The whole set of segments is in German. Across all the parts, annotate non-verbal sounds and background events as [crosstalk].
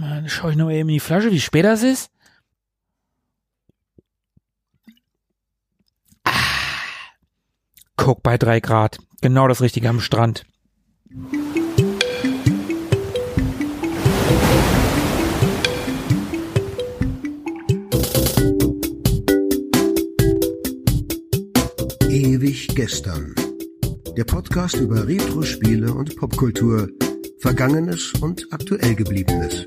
Dann schau ich noch eben in die Flasche, wie spät das ist. Ah. Guck bei drei Grad. Genau das Richtige am Strand. Ewig gestern. Der Podcast über Retro-Spiele und Popkultur, Vergangenes und aktuell gebliebenes.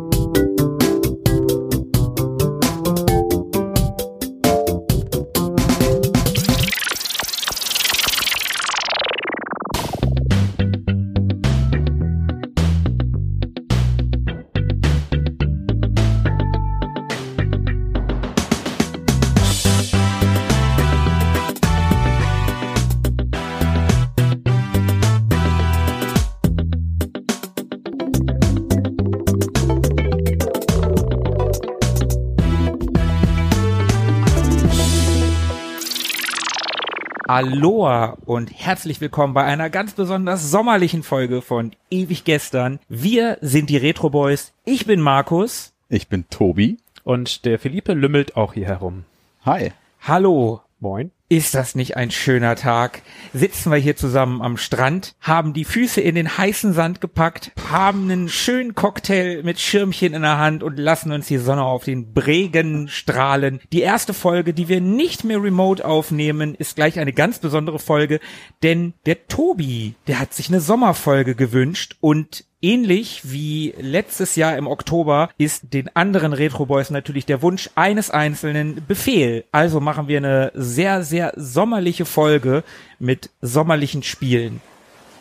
Aloha und herzlich willkommen bei einer ganz besonders sommerlichen Folge von Ewig Gestern. Wir sind die Retro Boys. Ich bin Markus. Ich bin Tobi. Und der Philippe lümmelt auch hier herum. Hi. Hallo. Moin. Ist das nicht ein schöner Tag? Sitzen wir hier zusammen am Strand, haben die Füße in den heißen Sand gepackt, haben einen schönen Cocktail mit Schirmchen in der Hand und lassen uns die Sonne auf den Bregen strahlen. Die erste Folge, die wir nicht mehr remote aufnehmen, ist gleich eine ganz besondere Folge, denn der Tobi, der hat sich eine Sommerfolge gewünscht und Ähnlich wie letztes Jahr im Oktober ist den anderen Retro Boys natürlich der Wunsch eines einzelnen Befehl. Also machen wir eine sehr, sehr sommerliche Folge mit sommerlichen Spielen.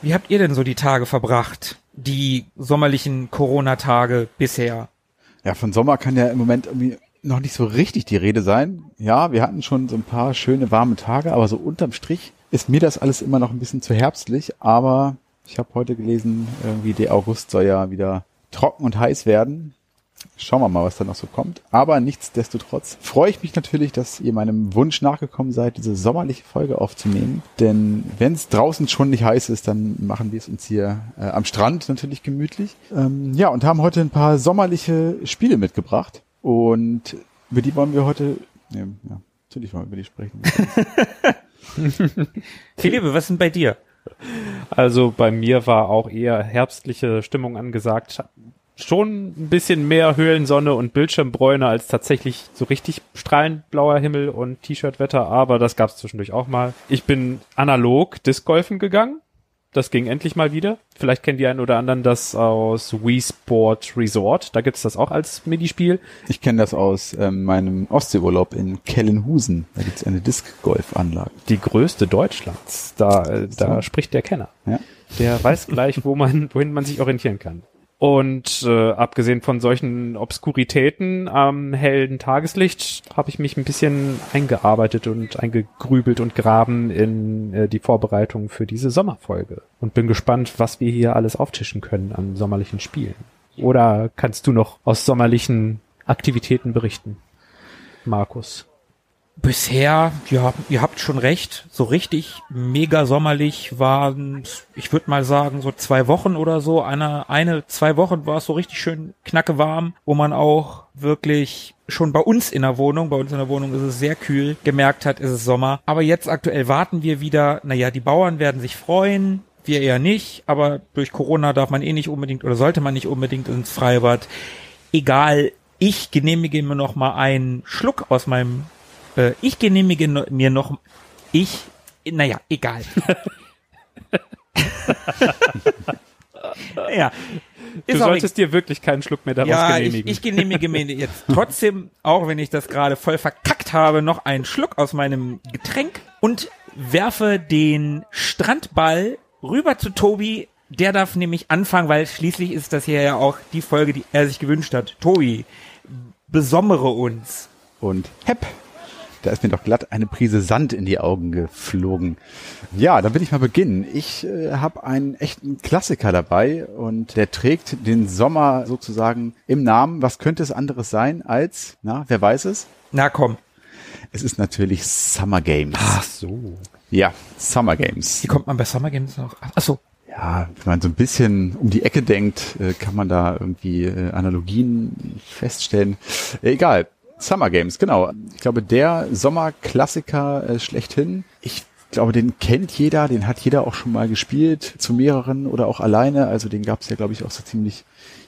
Wie habt ihr denn so die Tage verbracht? Die sommerlichen Corona-Tage bisher? Ja, von Sommer kann ja im Moment irgendwie noch nicht so richtig die Rede sein. Ja, wir hatten schon so ein paar schöne warme Tage, aber so unterm Strich ist mir das alles immer noch ein bisschen zu herbstlich, aber ich habe heute gelesen, irgendwie der August soll ja wieder trocken und heiß werden. Schauen wir mal, was da noch so kommt. Aber nichtsdestotrotz freue ich mich natürlich, dass ihr meinem Wunsch nachgekommen seid, diese sommerliche Folge aufzunehmen. Denn wenn es draußen schon nicht heiß ist, dann machen wir es uns hier äh, am Strand natürlich gemütlich. Ähm, ja, und haben heute ein paar sommerliche Spiele mitgebracht. Und über die wollen wir heute, ja, ja natürlich wollen wir über die sprechen. [laughs] Philippe, was denn bei dir? Also bei mir war auch eher herbstliche Stimmung angesagt. Schon ein bisschen mehr Höhlensonne und Bildschirmbräune als tatsächlich so richtig strahlend blauer Himmel und T-Shirt-Wetter, aber das gab es zwischendurch auch mal. Ich bin analog Discgolfen gegangen das ging endlich mal wieder. Vielleicht kennt die einen oder anderen das aus Wii Sport Resort. Da gibt's das auch als Minispiel. Ich kenne das aus ähm, meinem Ostseeurlaub in Kellenhusen. Da gibt's eine Disc-Golf-Anlage. Die größte Deutschlands. Da, äh, da so. spricht der Kenner. Ja. Der weiß gleich, wo man, wohin man sich orientieren kann. Und äh, abgesehen von solchen Obskuritäten am hellen Tageslicht habe ich mich ein bisschen eingearbeitet und eingegrübelt und graben in äh, die Vorbereitung für diese Sommerfolge und bin gespannt, was wir hier alles auftischen können an sommerlichen Spielen. Oder kannst du noch aus sommerlichen Aktivitäten berichten, Markus? Bisher, ja, ihr habt schon recht, so richtig mega sommerlich waren, ich würde mal sagen, so zwei Wochen oder so. Eine, eine, zwei Wochen war es so richtig schön knacke warm, wo man auch wirklich schon bei uns in der Wohnung, bei uns in der Wohnung ist es sehr kühl, gemerkt hat, ist es Sommer. Aber jetzt aktuell warten wir wieder, naja, die Bauern werden sich freuen, wir eher nicht, aber durch Corona darf man eh nicht unbedingt oder sollte man nicht unbedingt ins Freibad. Egal, ich genehmige mir noch mal einen Schluck aus meinem äh, ich genehmige mir noch, ich, naja, egal. [laughs] ja. Du solltest dir wirklich keinen Schluck mehr daraus ja, genehmigen. Ich, ich genehmige mir jetzt trotzdem, auch wenn ich das gerade voll verkackt habe, noch einen Schluck aus meinem Getränk und werfe den Strandball rüber zu Tobi. Der darf nämlich anfangen, weil schließlich ist das hier ja auch die Folge, die er sich gewünscht hat. Tobi, besommere uns. Und hepp. Da ist mir doch glatt eine Prise Sand in die Augen geflogen. Ja, dann will ich mal beginnen. Ich äh, habe einen echten Klassiker dabei und der trägt den Sommer sozusagen im Namen. Was könnte es anderes sein als, na, wer weiß es? Na komm. Es ist natürlich Summer Games. Ach so. Ja, Summer Games. Wie kommt man bei Summer Games noch? Ach so. Ja, wenn man so ein bisschen um die Ecke denkt, äh, kann man da irgendwie äh, Analogien feststellen. Egal. Summer Games, genau. Ich glaube, der Sommerklassiker äh, schlechthin. Ich glaube, den kennt jeder, den hat jeder auch schon mal gespielt, zu mehreren oder auch alleine. Also den gab es ja, glaube ich, auch so ziemlich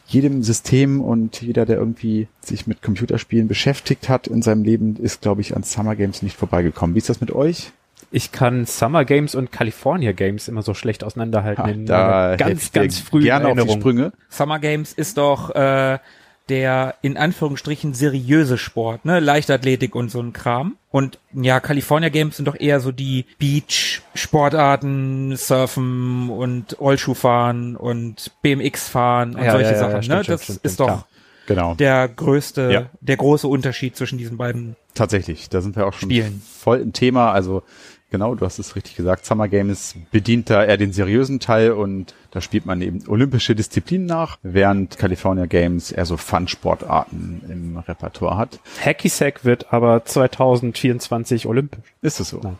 jedem System und jeder, der irgendwie sich mit Computerspielen beschäftigt hat in seinem Leben, ist, glaube ich, an Summer Games nicht vorbeigekommen. Wie ist das mit euch? Ich kann Summer Games und California Games immer so schlecht auseinanderhalten. Ha, in da ganz, ganz früh gerne auf die Erinnerung. Sprünge. Summer Games ist doch äh, der in Anführungsstrichen seriöse Sport, ne? Leichtathletik und so ein Kram. Und ja, California Games sind doch eher so die Beach-Sportarten, Surfen und Rollschuhfahren und BMX fahren und Ja, solche ja, ja, Sachen. ne? stimmt, das stimmt, ist doch klar. Genau. der größte, der große Unterschied zwischen diesen beiden. Tatsächlich, da sind wir auch schon Spielen. voll im Thema. Also genau, du hast es richtig gesagt. Summer Games bedient da eher den seriösen Teil und da spielt man eben olympische Disziplinen nach, während California Games eher so Fun-Sportarten im Repertoire hat. Hacky Sack wird aber 2024 olympisch. Ist es so? Nein.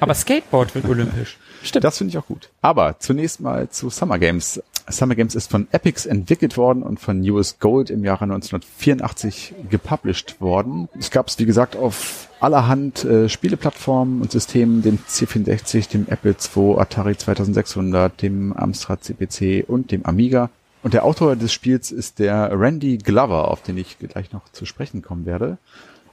Aber Skateboard wird olympisch. Stimmt. Das finde ich auch gut. Aber zunächst mal zu Summer Games. Summer Games ist von Epics entwickelt worden und von US Gold im Jahre 1984 gepublished worden. Es gab es, wie gesagt, auf allerhand äh, Spieleplattformen und Systemen, dem C64, dem Apple II, Atari 2600, dem Amstrad CPC und dem Amiga. Und der Autor des Spiels ist der Randy Glover, auf den ich gleich noch zu sprechen kommen werde.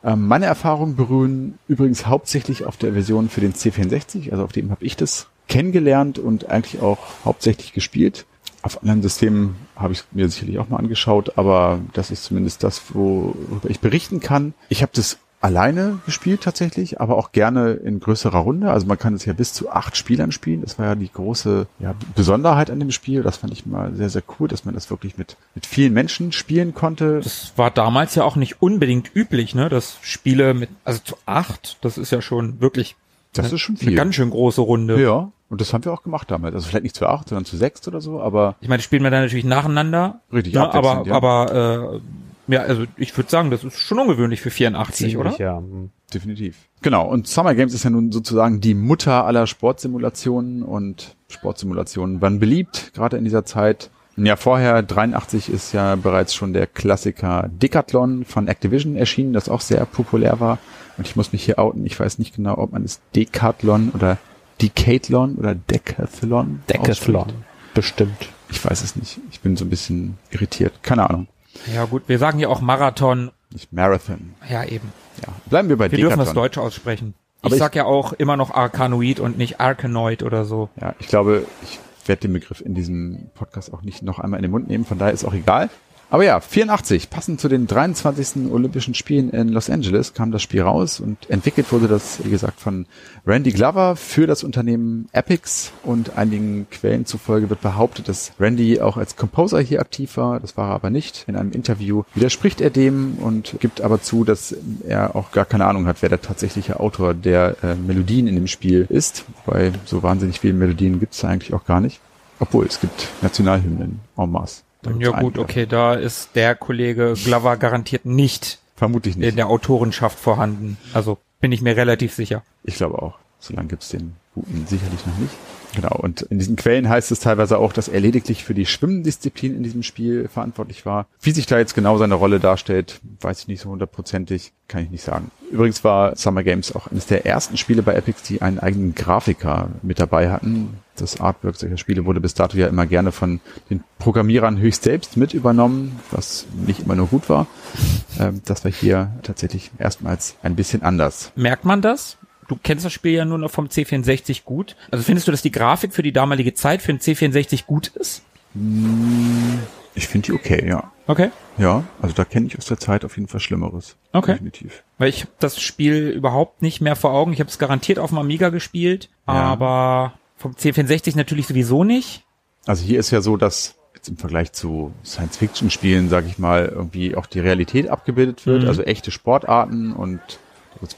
Ähm, meine Erfahrungen beruhen übrigens hauptsächlich auf der Version für den C64, also auf dem habe ich das kennengelernt und eigentlich auch hauptsächlich gespielt. Auf anderen Systemen habe ich es mir sicherlich auch mal angeschaut, aber das ist zumindest das, worüber ich berichten kann. Ich habe das alleine gespielt tatsächlich, aber auch gerne in größerer Runde. Also man kann es ja bis zu acht Spielern spielen. Das war ja die große ja, Besonderheit an dem Spiel. Das fand ich mal sehr, sehr cool, dass man das wirklich mit, mit vielen Menschen spielen konnte. Das war damals ja auch nicht unbedingt üblich, ne? Dass Spiele mit, also zu acht, das ist ja schon wirklich Das ist schon eine viel. ganz schön große Runde. Ja, und das haben wir auch gemacht damals. Also vielleicht nicht zu acht, sondern zu sechs oder so, aber Ich meine, das spielen wir dann natürlich nacheinander. Richtig, ne? aber, ja. aber äh, ja, also ich würde sagen, das ist schon ungewöhnlich für 84, oder? Ziemlich, ja. Hm. definitiv. Genau, und Summer Games ist ja nun sozusagen die Mutter aller Sportsimulationen und Sportsimulationen waren beliebt, gerade in dieser Zeit. Ein Jahr vorher, 83, ist ja bereits schon der Klassiker Decathlon von Activision erschienen, das auch sehr populär war. Und ich muss mich hier outen, ich weiß nicht genau, ob man es Decathlon oder Decathlon oder Decathlon Decathlon. Bestimmt. Ich weiß es nicht. Ich bin so ein bisschen irritiert. Keine Ahnung. Ja gut, wir sagen ja auch Marathon. Nicht Marathon. Ja, eben. Ja. Bleiben wir bei Wir Decathlon. dürfen das Deutsch aussprechen. Aber ich ich- sag ja auch immer noch Arkanoid und nicht Arkanoid oder so. Ja, ich glaube, ich werde den Begriff in diesem Podcast auch nicht noch einmal in den Mund nehmen, von daher ist auch egal. Aber ja, 84, passend zu den 23. Olympischen Spielen in Los Angeles kam das Spiel raus und entwickelt wurde das, wie gesagt, von Randy Glover für das Unternehmen Epix und einigen Quellen zufolge wird behauptet, dass Randy auch als Composer hier aktiv war. Das war er aber nicht. In einem Interview widerspricht er dem und gibt aber zu, dass er auch gar keine Ahnung hat, wer der tatsächliche Autor der äh, Melodien in dem Spiel ist. Wobei so wahnsinnig viele Melodien gibt es eigentlich auch gar nicht. Obwohl, es gibt Nationalhymnen en masse. Ja gut, einige. okay, da ist der Kollege Glover garantiert nicht Vermutlich in nicht. der Autorenschaft vorhanden. Also bin ich mir relativ sicher. Ich glaube auch. So lange gibt's den guten sicherlich noch nicht. Genau, und in diesen Quellen heißt es teilweise auch, dass er lediglich für die Schwimmdisziplin in diesem Spiel verantwortlich war. Wie sich da jetzt genau seine Rolle darstellt, weiß ich nicht so hundertprozentig, kann ich nicht sagen. Übrigens war Summer Games auch eines der ersten Spiele bei Epic, die einen eigenen Grafiker mit dabei hatten. Das Artwork solcher Spiele wurde bis dato ja immer gerne von den Programmierern höchst selbst mit übernommen, was nicht immer nur gut war. Ähm, Das war hier tatsächlich erstmals ein bisschen anders. Merkt man das? Du kennst das Spiel ja nur noch vom C64 gut. Also findest du, dass die Grafik für die damalige Zeit für den C64 gut ist? Ich finde die okay, ja. Okay. Ja, also da kenne ich aus der Zeit auf jeden Fall Schlimmeres. Okay. Definitiv. Weil ich das Spiel überhaupt nicht mehr vor Augen. Ich habe es garantiert auf dem Amiga gespielt, Ja. aber vom C64 natürlich sowieso nicht. Also hier ist ja so, dass jetzt im Vergleich zu Science-Fiction-Spielen, sage ich mal, irgendwie auch die Realität abgebildet wird. Mhm. Also echte Sportarten und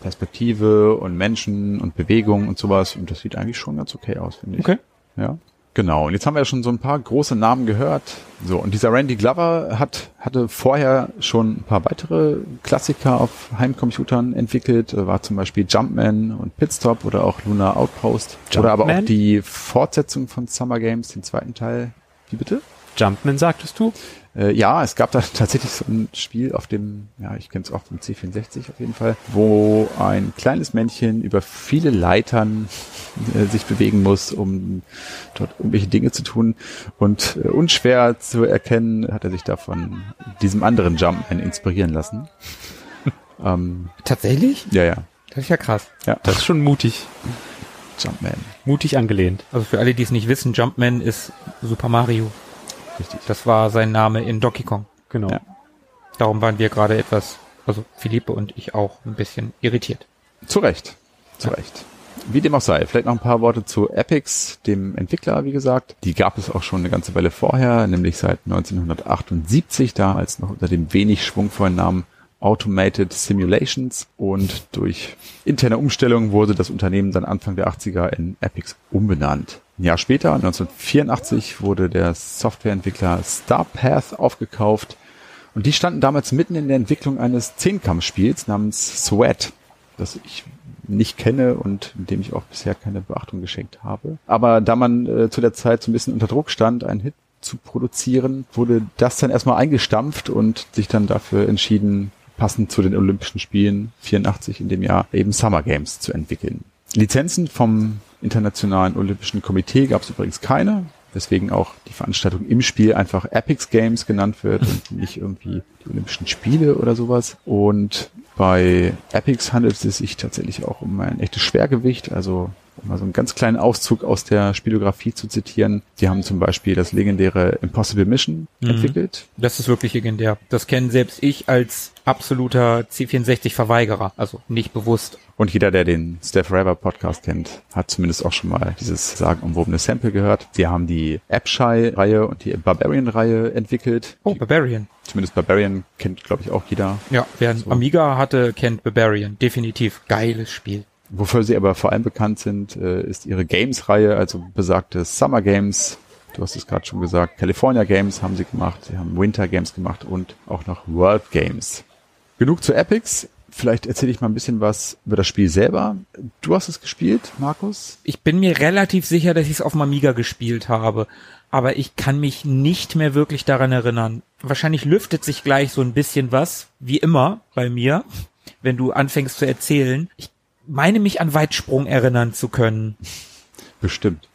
Perspektive und Menschen und Bewegung und sowas. Und das sieht eigentlich schon ganz okay aus, finde ich. Okay. Ja. Genau, und jetzt haben wir ja schon so ein paar große Namen gehört. So, und dieser Randy Glover hat, hatte vorher schon ein paar weitere Klassiker auf Heimcomputern entwickelt, war zum Beispiel Jumpman und Pitstop oder auch Lunar Outpost. Jumpman? Oder aber auch die Fortsetzung von Summer Games, den zweiten Teil. Wie bitte? Jumpman sagtest du? Äh, ja, es gab da [laughs] tatsächlich so ein Spiel auf dem, ja, ich kenne es auch vom C64 auf jeden Fall, wo ein kleines Männchen über viele Leitern äh, sich bewegen muss, um dort irgendwelche Dinge zu tun. Und äh, unschwer zu erkennen, hat er sich da von diesem anderen Jumpman inspirieren lassen. [laughs] ähm, Tatsächlich? Ja, ja. Das ist ja krass. Ja. Das ist schon mutig. Jumpman. Mutig angelehnt. Also für alle, die es nicht wissen, Jumpman ist Super Mario. Richtig. Das war sein Name in Donkey Kong. Genau. Ja. Darum waren wir gerade etwas, also Philippe und ich auch ein bisschen irritiert. Zu Recht. Zu ja. Recht. Wie dem auch sei, vielleicht noch ein paar Worte zu Epix, dem Entwickler, wie gesagt. Die gab es auch schon eine ganze Weile vorher, nämlich seit 1978, da als noch unter dem wenig schwungvollen Namen Automated Simulations und durch interne Umstellungen wurde das Unternehmen dann Anfang der 80er in Epix umbenannt. Ein Jahr später, 1984, wurde der Softwareentwickler Starpath aufgekauft und die standen damals mitten in der Entwicklung eines Zehnkampfspiels namens Sweat, das ich nicht kenne und dem ich auch bisher keine Beachtung geschenkt habe. Aber da man äh, zu der Zeit so ein bisschen unter Druck stand, einen Hit zu produzieren, wurde das dann erstmal eingestampft und sich dann dafür entschieden, passend zu den Olympischen Spielen 84 in dem Jahr eben Summer Games zu entwickeln. Lizenzen vom Internationalen Olympischen Komitee gab es übrigens keine, weswegen auch die Veranstaltung im Spiel einfach Epics Games genannt wird und nicht irgendwie die Olympischen Spiele oder sowas. Und bei Epics handelt es sich tatsächlich auch um ein echtes Schwergewicht, also um mal so einen ganz kleinen Auszug aus der Spielografie zu zitieren. Die haben zum Beispiel das legendäre Impossible Mission mhm. entwickelt. Das ist wirklich legendär. Das kennen selbst ich als absoluter C64-Verweigerer, also nicht bewusst. Und jeder, der den Steph Raver Podcast kennt, hat zumindest auch schon mal dieses sagenumwobene Sample gehört. Sie haben die Appshy-Reihe und die Barbarian-Reihe entwickelt. Oh, Barbarian. Zumindest Barbarian kennt, glaube ich, auch jeder. Ja, wer so. Amiga hatte, kennt Barbarian. Definitiv. Geiles Spiel. Wofür sie aber vor allem bekannt sind, äh, ist ihre Games-Reihe, also besagte Summer Games. Du hast es gerade schon gesagt. California Games haben sie gemacht. Sie haben Winter Games gemacht und auch noch World Games. Genug zu Epics. Vielleicht erzähle ich mal ein bisschen was über das Spiel selber. Du hast es gespielt, Markus? Ich bin mir relativ sicher, dass ich es auf dem Amiga gespielt habe. Aber ich kann mich nicht mehr wirklich daran erinnern. Wahrscheinlich lüftet sich gleich so ein bisschen was, wie immer bei mir, wenn du anfängst zu erzählen. Ich meine mich an Weitsprung erinnern zu können. Bestimmt.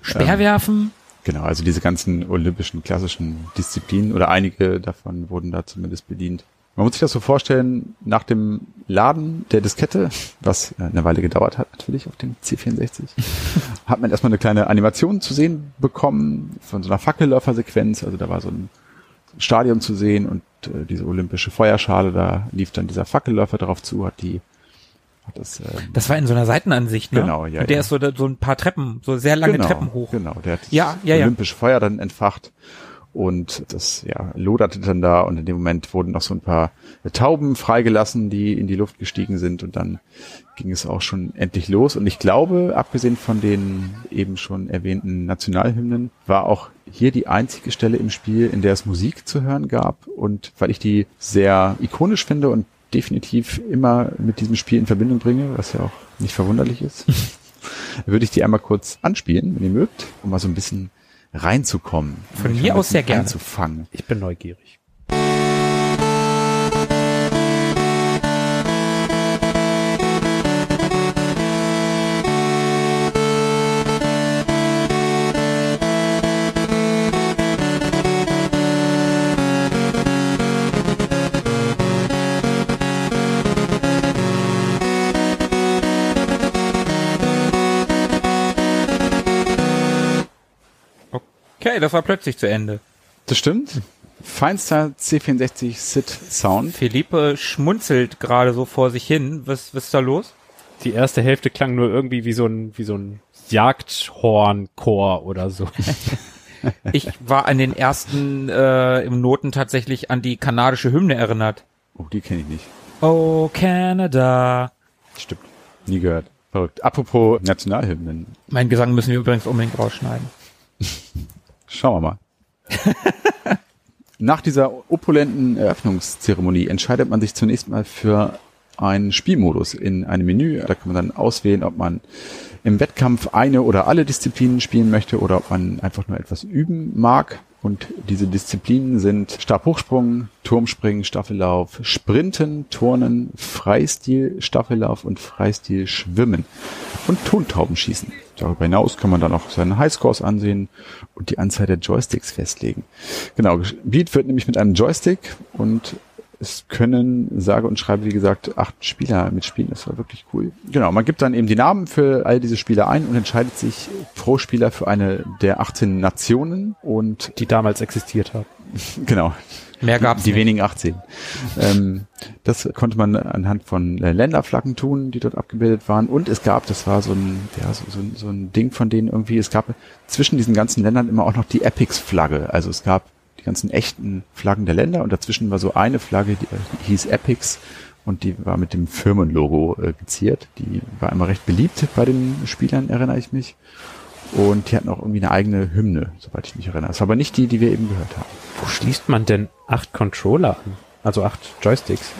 Speerwerfen? Ähm, genau, also diese ganzen olympischen klassischen Disziplinen oder einige davon wurden da zumindest bedient. Man muss sich das so vorstellen, nach dem Laden der Diskette, was eine Weile gedauert hat natürlich auf dem C64, [laughs] hat man erstmal eine kleine Animation zu sehen bekommen von so einer Fackelläufersequenz. Also da war so ein Stadion zu sehen und äh, diese olympische Feuerschale, da lief dann dieser Fackelläufer drauf zu, hat die hat das, ähm, das war in so einer Seitenansicht, ne? Genau, ja. Und der ja. ist so, so ein paar Treppen, so sehr lange genau, Treppen hoch. Genau, der hat ja, ja, olympische ja. Feuer dann entfacht und das ja loderte dann da und in dem Moment wurden noch so ein paar Tauben freigelassen, die in die Luft gestiegen sind. Und dann ging es auch schon endlich los. Und ich glaube, abgesehen von den eben schon erwähnten Nationalhymnen, war auch hier die einzige Stelle im Spiel, in der es Musik zu hören gab. Und weil ich die sehr ikonisch finde und definitiv immer mit diesem Spiel in Verbindung bringe, was ja auch nicht verwunderlich ist, [laughs] würde ich die einmal kurz anspielen, wenn ihr mögt, um mal so ein bisschen reinzukommen. Von mir aus sehr gerne. Einzufangen. Ich bin neugierig. Okay, das war plötzlich zu Ende. Das stimmt. Feinster C64 SID Sound. Philippe schmunzelt gerade so vor sich hin. Was, was ist da los? Die erste Hälfte klang nur irgendwie wie so ein, wie so ein Jagdhornchor oder so. [laughs] ich war an den ersten äh, im Noten tatsächlich an die kanadische Hymne erinnert. Oh, die kenne ich nicht. Oh, Canada. Stimmt. Nie gehört. Verrückt. Apropos Nationalhymnen. Mein Gesang müssen wir übrigens unbedingt rausschneiden. [laughs] Schauen wir mal. [laughs] Nach dieser opulenten Eröffnungszeremonie entscheidet man sich zunächst mal für einen Spielmodus in einem Menü. Da kann man dann auswählen, ob man im Wettkampf eine oder alle Disziplinen spielen möchte oder ob man einfach nur etwas üben mag. Und diese Disziplinen sind Stabhochsprung, Turmspringen, Staffellauf, Sprinten, Turnen, Freistil, Staffellauf und Freistil Schwimmen und Tontaubenschießen. Darüber hinaus kann man dann auch seine Highscores ansehen und die Anzahl der Joysticks festlegen. Genau, gespielt wird nämlich mit einem Joystick und es können, sage und schreibe, wie gesagt, acht Spieler mitspielen. Das war wirklich cool. Genau, man gibt dann eben die Namen für all diese Spieler ein und entscheidet sich pro Spieler für eine der 18 Nationen und die damals existiert haben. [laughs] Genau. Mehr gab's Die nicht. wenigen 18. ähm, das konnte man anhand von äh, Länderflaggen tun, die dort abgebildet waren. Und es gab, das war so ein, ja, so, so, ein- so ein Ding von denen irgendwie, es gab zwischen diesen ganzen Ländern immer auch noch die Epics-Flagge. Also es gab die ganzen echten Flaggen der Länder und dazwischen war so eine Flagge, die, die hieß Epics und die war mit dem Firmenlogo äh, geziert. Die war immer recht beliebt bei den Spielern, erinnere ich mich. Und die hatten auch irgendwie eine eigene Hymne, soweit ich mich erinnere. Das war aber nicht die, die wir eben gehört haben. Wo schließt man denn acht Controller an? Also acht Joysticks.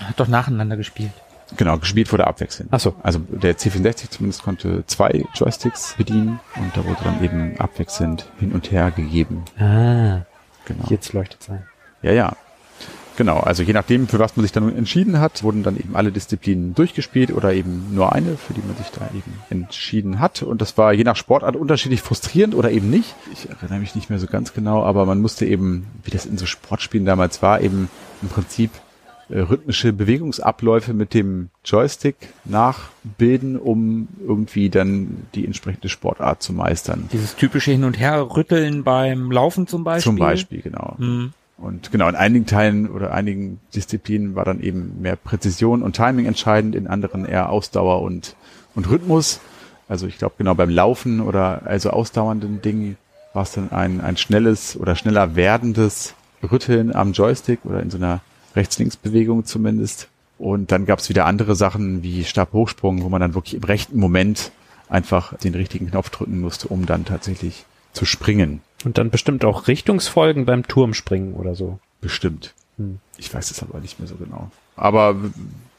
Hat doch nacheinander gespielt. Genau, gespielt wurde abwechselnd. Ach so. Also der C64 zumindest konnte zwei Joysticks bedienen und da wurde dann eben abwechselnd hin und her gegeben. Ah, Genau. jetzt leuchtet es ein. Ja, ja. Genau, also je nachdem, für was man sich dann entschieden hat, wurden dann eben alle Disziplinen durchgespielt oder eben nur eine, für die man sich da eben entschieden hat. Und das war je nach Sportart unterschiedlich frustrierend oder eben nicht. Ich erinnere mich nicht mehr so ganz genau, aber man musste eben, wie das in so Sportspielen damals war, eben im Prinzip äh, rhythmische Bewegungsabläufe mit dem Joystick nachbilden, um irgendwie dann die entsprechende Sportart zu meistern. Dieses typische Hin- und Her-Rütteln beim Laufen zum Beispiel. Zum Beispiel, genau. Hm. Und genau, in einigen Teilen oder einigen Disziplinen war dann eben mehr Präzision und Timing entscheidend, in anderen eher Ausdauer und, und Rhythmus. Also ich glaube genau beim Laufen oder also ausdauernden Dingen war es dann ein, ein schnelles oder schneller werdendes Rütteln am Joystick oder in so einer Rechts-Links-Bewegung zumindest. Und dann gab es wieder andere Sachen wie Stabhochsprung, wo man dann wirklich im rechten Moment einfach den richtigen Knopf drücken musste, um dann tatsächlich zu springen. Und dann bestimmt auch Richtungsfolgen beim Turmspringen oder so. Bestimmt. Hm. Ich weiß es aber nicht mehr so genau. Aber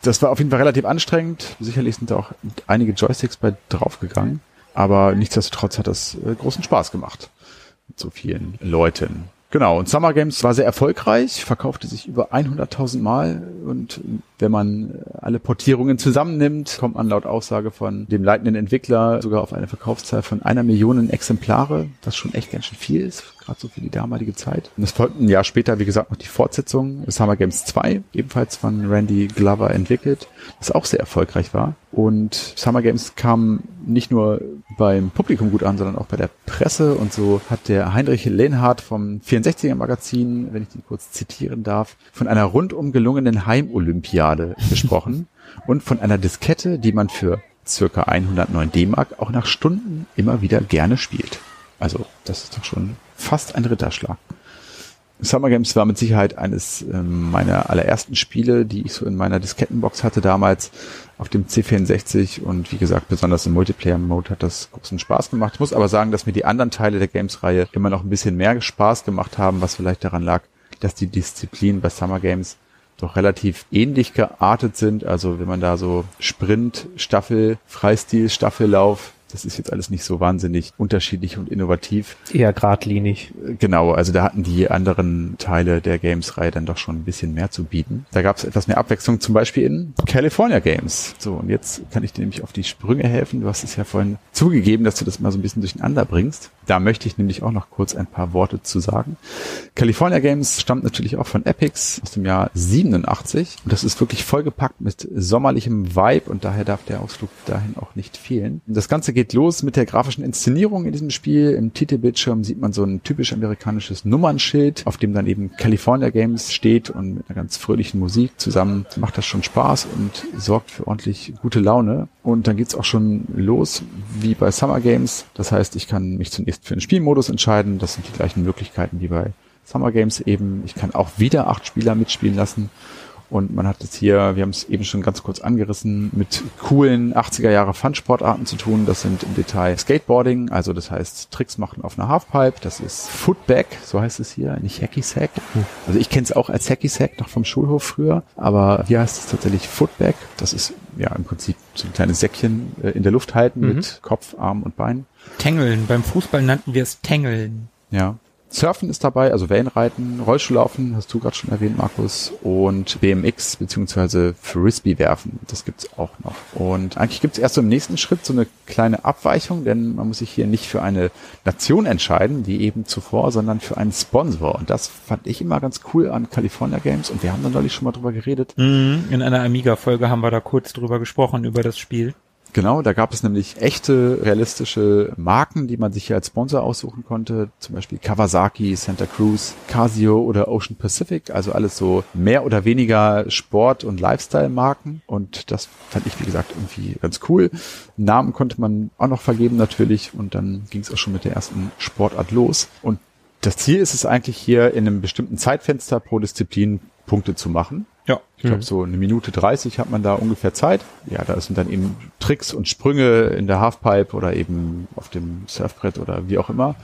das war auf jeden Fall relativ anstrengend. Sicherlich sind da auch einige Joysticks bei draufgegangen. Aber nichtsdestotrotz hat das äh, großen Spaß gemacht. Mit so vielen Leuten. Genau, und Summer Games war sehr erfolgreich, verkaufte sich über 100.000 Mal und wenn man alle Portierungen zusammennimmt, kommt man laut Aussage von dem leitenden Entwickler sogar auf eine Verkaufszahl von einer Million Exemplare, was schon echt ganz schön viel ist, gerade so für die damalige Zeit. Und es folgten ein Jahr später, wie gesagt, noch die Fortsetzung Summer Games 2, ebenfalls von Randy Glover entwickelt, das auch sehr erfolgreich war. Und Summer Games kam nicht nur beim Publikum gut an, sondern auch bei der Presse. Und so hat der Heinrich Lehnhardt vom 64er Magazin, wenn ich den kurz zitieren darf, von einer rundum gelungenen Heimolympiade [laughs] gesprochen und von einer Diskette, die man für circa 109 D-Mark auch nach Stunden immer wieder gerne spielt. Also das ist doch schon fast ein Ritterschlag. Summer Games war mit Sicherheit eines ähm, meiner allerersten Spiele, die ich so in meiner Diskettenbox hatte damals auf dem C64 und wie gesagt, besonders im Multiplayer-Mode hat das großen Spaß gemacht. Ich muss aber sagen, dass mir die anderen Teile der Games-Reihe immer noch ein bisschen mehr Spaß gemacht haben, was vielleicht daran lag, dass die Disziplinen bei Summer Games doch relativ ähnlich geartet sind. Also wenn man da so Sprint, Staffel, Freistil, Staffellauf, das ist jetzt alles nicht so wahnsinnig unterschiedlich und innovativ. Eher geradlinig. Genau, also da hatten die anderen Teile der Games-Reihe dann doch schon ein bisschen mehr zu bieten. Da gab es etwas mehr Abwechslung, zum Beispiel in California Games. So, und jetzt kann ich dir nämlich auf die Sprünge helfen. Du hast es ja vorhin zugegeben, dass du das mal so ein bisschen durcheinander bringst. Da möchte ich nämlich auch noch kurz ein paar Worte zu sagen. California Games stammt natürlich auch von Epix aus dem Jahr 87. Und das ist wirklich vollgepackt mit sommerlichem Vibe und daher darf der Ausflug dahin auch nicht fehlen. Das Ganze geht los mit der grafischen Inszenierung in diesem Spiel. Im Titelbildschirm sieht man so ein typisch amerikanisches Nummernschild, auf dem dann eben California Games steht und mit einer ganz fröhlichen Musik zusammen macht das schon Spaß und sorgt für ordentlich gute Laune. Und dann geht's auch schon los wie bei Summer Games. Das heißt, ich kann mich zunächst für einen Spielmodus entscheiden. Das sind die gleichen Möglichkeiten wie bei Summer Games eben. Ich kann auch wieder acht Spieler mitspielen lassen. Und man hat jetzt hier, wir haben es eben schon ganz kurz angerissen, mit coolen 80er Jahre Fun-Sportarten zu tun. Das sind im Detail Skateboarding, also das heißt Tricks machen auf einer Halfpipe. Das ist Footback, so heißt es hier, nicht Hacky Sack. Also ich kenne es auch als Hacky Sack noch vom Schulhof früher, aber hier heißt es tatsächlich Footback. Das ist ja im Prinzip so ein kleines Säckchen äh, in der Luft halten mhm. mit Kopf, Arm und Bein. Tängeln. Beim Fußball nannten wir es Tängeln. Ja. Surfen ist dabei, also Wellenreiten, Rollschuhlaufen, hast du gerade schon erwähnt, Markus, und BMX beziehungsweise Frisbee werfen. Das gibt's auch noch. Und eigentlich gibt's erst so im nächsten Schritt so eine kleine Abweichung, denn man muss sich hier nicht für eine Nation entscheiden, wie eben zuvor, sondern für einen Sponsor. Und das fand ich immer ganz cool an California Games und wir haben da neulich schon mal drüber geredet. Mhm, in einer Amiga-Folge haben wir da kurz drüber gesprochen, über das Spiel. Genau, da gab es nämlich echte, realistische Marken, die man sich hier als Sponsor aussuchen konnte. Zum Beispiel Kawasaki, Santa Cruz, Casio oder Ocean Pacific. Also alles so mehr oder weniger Sport- und Lifestyle-Marken. Und das fand ich, wie gesagt, irgendwie ganz cool. Namen konnte man auch noch vergeben natürlich. Und dann ging es auch schon mit der ersten Sportart los. Und das Ziel ist es eigentlich hier in einem bestimmten Zeitfenster pro Disziplin Punkte zu machen. Ja. Ich glaube, mhm. so eine Minute 30 hat man da ungefähr Zeit. Ja, da sind dann eben Tricks und Sprünge in der Halfpipe oder eben auf dem Surfbrett oder wie auch immer.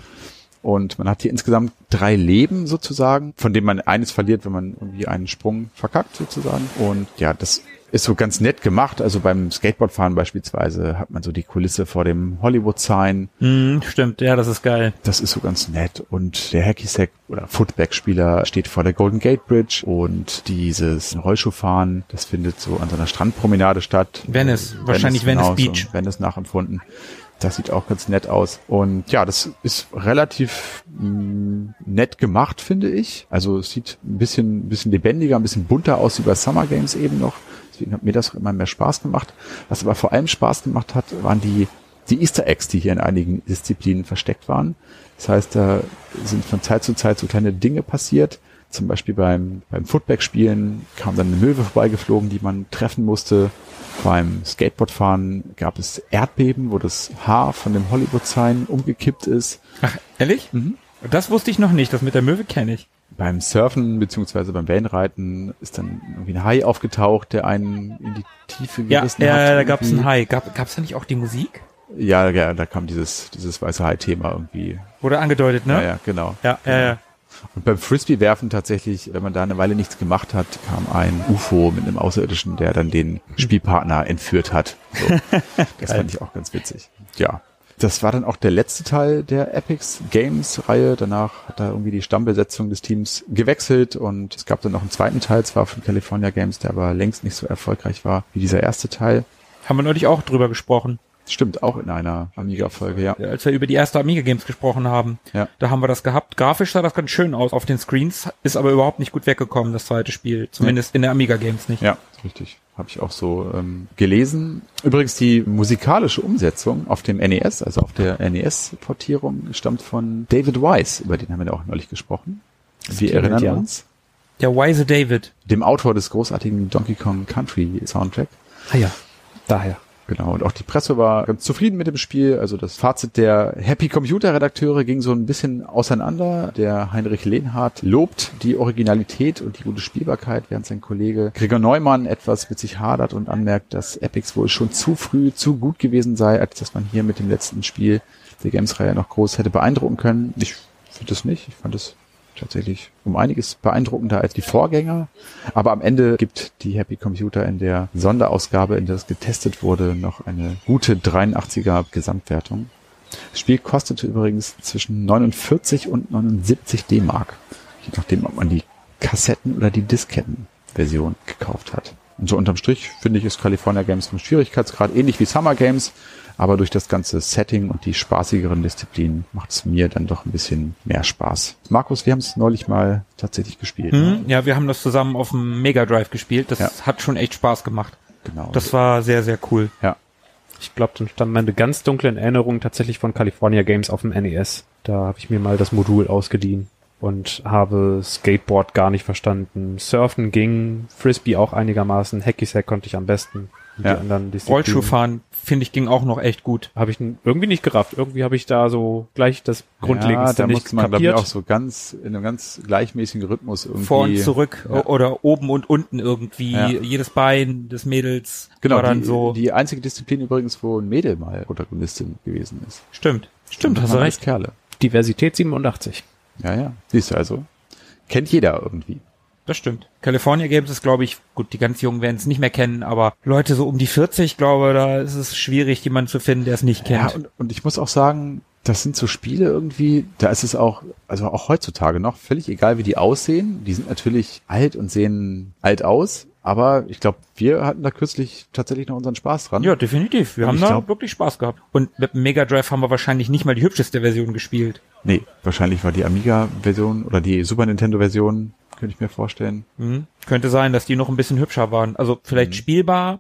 Und man hat hier insgesamt drei Leben sozusagen, von denen man eines verliert, wenn man irgendwie einen Sprung verkackt sozusagen. Und ja, das ist so ganz nett gemacht. Also beim Skateboardfahren beispielsweise hat man so die Kulisse vor dem Hollywood-Sign. Mm, stimmt, ja, das ist geil. Das ist so ganz nett. Und der Hacky-Sack oder Footback-Spieler steht vor der Golden Gate Bridge und dieses Rollschuhfahren, das findet so an so einer Strandpromenade statt. Venice, Venice wahrscheinlich Venice genau, Beach. So Venice nachempfunden. Das sieht auch ganz nett aus. Und ja, das ist relativ mh, mm, nett gemacht, finde ich. Also es sieht ein bisschen, ein bisschen lebendiger, ein bisschen bunter aus wie bei Summer Games eben noch. Deswegen hat mir das immer mehr Spaß gemacht. Was aber vor allem Spaß gemacht hat, waren die, die Easter Eggs, die hier in einigen Disziplinen versteckt waren. Das heißt, da sind von Zeit zu Zeit so kleine Dinge passiert. Zum Beispiel beim, beim Footback-Spielen kam dann eine Möwe vorbeigeflogen, die man treffen musste. Beim Skateboardfahren gab es Erdbeben, wo das Haar von dem Hollywood-Sign umgekippt ist. Ach, ehrlich? Mhm. Das wusste ich noch nicht. Das mit der Möwe kenne ich. Beim Surfen beziehungsweise beim Wellenreiten ist dann irgendwie ein Hai aufgetaucht, der einen in die Tiefe gerissen ja, hat. Ja, da gab es einen Hai. Gab es da nicht auch die Musik? Ja, ja, da kam dieses, dieses weiße Hai-Thema irgendwie. Wurde angedeutet, ne? Ja, ja, genau. Ja, ja, ja. Und beim Frisbee-Werfen tatsächlich, wenn man da eine Weile nichts gemacht hat, kam ein UFO mit einem Außerirdischen, der dann den Spielpartner entführt hat. So. [laughs] Das fand ich auch ganz witzig. Ja. Das war dann auch der letzte Teil der Epics Games Reihe. Danach hat da irgendwie die Stammbesetzung des Teams gewechselt und es gab dann noch einen zweiten Teil, zwar von California Games, der aber längst nicht so erfolgreich war wie dieser erste Teil. Haben wir neulich auch drüber gesprochen. Stimmt, auch in einer Amiga-Folge, ja. Als wir über die erste Amiga-Games gesprochen haben, ja. da haben wir das gehabt. Grafisch sah das ganz schön aus auf den Screens, ist aber überhaupt nicht gut weggekommen, das zweite Spiel. Zumindest ja. in der Amiga-Games nicht. Ja, richtig. Habe ich auch so ähm, gelesen. Übrigens die musikalische Umsetzung auf dem NES, also auf der NES-Portierung, stammt von David Wise, über den haben wir auch neulich gesprochen. Wir erinnern ja. uns. Der Wise David. Dem Autor des großartigen Donkey Kong Country Soundtrack. Ah ja, daher. Genau, und auch die Presse war ganz zufrieden mit dem Spiel. Also das Fazit der Happy Computer Redakteure ging so ein bisschen auseinander. Der Heinrich Lehnhardt lobt die Originalität und die gute Spielbarkeit, während sein Kollege Gregor Neumann etwas mit sich hadert und anmerkt, dass Epics wohl schon zu früh zu gut gewesen sei, als dass man hier mit dem letzten Spiel der Games-Reihe noch groß hätte beeindrucken können. Ich finde das nicht. Ich fand es tatsächlich um einiges beeindruckender als die Vorgänger. Aber am Ende gibt die Happy Computer in der Sonderausgabe, in der es getestet wurde, noch eine gute 83er Gesamtwertung. Das Spiel kostete übrigens zwischen 49 und 79 D-Mark. Je nachdem, ob man die Kassetten oder die Diskettenversion gekauft hat. Und so unterm Strich finde ich, ist California Games vom Schwierigkeitsgrad ähnlich wie Summer Games. Aber durch das ganze Setting und die spaßigeren Disziplinen macht es mir dann doch ein bisschen mehr Spaß. Markus, wir haben es neulich mal tatsächlich gespielt. Mhm, ne? Ja, wir haben das zusammen auf dem Mega Drive gespielt. Das ja. hat schon echt Spaß gemacht. Genau. Das war sehr, sehr cool. Ja. Ich glaube, dann stand meine ganz dunklen Erinnerungen tatsächlich von California Games auf dem NES. Da habe ich mir mal das Modul ausgeliehen und habe Skateboard gar nicht verstanden. Surfen ging, Frisbee auch einigermaßen, Hacky Sack konnte ich am besten. Ja. die anderen Disziplinen. Rollschuhfahren, finde ich, ging auch noch echt gut. Habe ich irgendwie nicht gerafft. Irgendwie habe ich da so gleich das Grundlegendste ja, da nicht muss man, glaube ich, kapiert. auch so ganz, in einem ganz gleichmäßigen Rhythmus irgendwie. Vor und zurück Ja. oder oben und unten irgendwie. Ja. Jedes Bein des Mädels Genau, war dann die, so. die einzige Disziplin übrigens, wo ein Mädel mal Protagonistin gewesen ist. Stimmt. Stimmt, Und hast du recht. Kerle. Diversität 87. Ja, ja. Siehst du also. Kennt jeder irgendwie. Das stimmt. California Games ist, glaube ich, gut, die ganz Jungen werden es nicht mehr kennen, aber Leute so um die 40, glaube, da ist es schwierig, jemanden zu finden, der es nicht Ja, kennt. und, und ich muss auch sagen, das sind so Spiele irgendwie, da ist es auch, also auch heutzutage noch, völlig egal, wie die aussehen. Die sind natürlich alt und sehen alt aus, aber ich glaube, wir hatten da kürzlich tatsächlich noch unseren Spaß dran. ja, definitiv. Wir Und haben da glaub- wirklich Spaß gehabt. Und mit dem Mega Drive haben wir wahrscheinlich nicht mal die hübscheste Version gespielt. Nee, wahrscheinlich war die Amiga-Version oder die Super Nintendo-Version, könnte ich mir vorstellen. Mhm. Könnte sein, dass die noch ein bisschen hübscher waren. Also vielleicht spielbar, Mhm.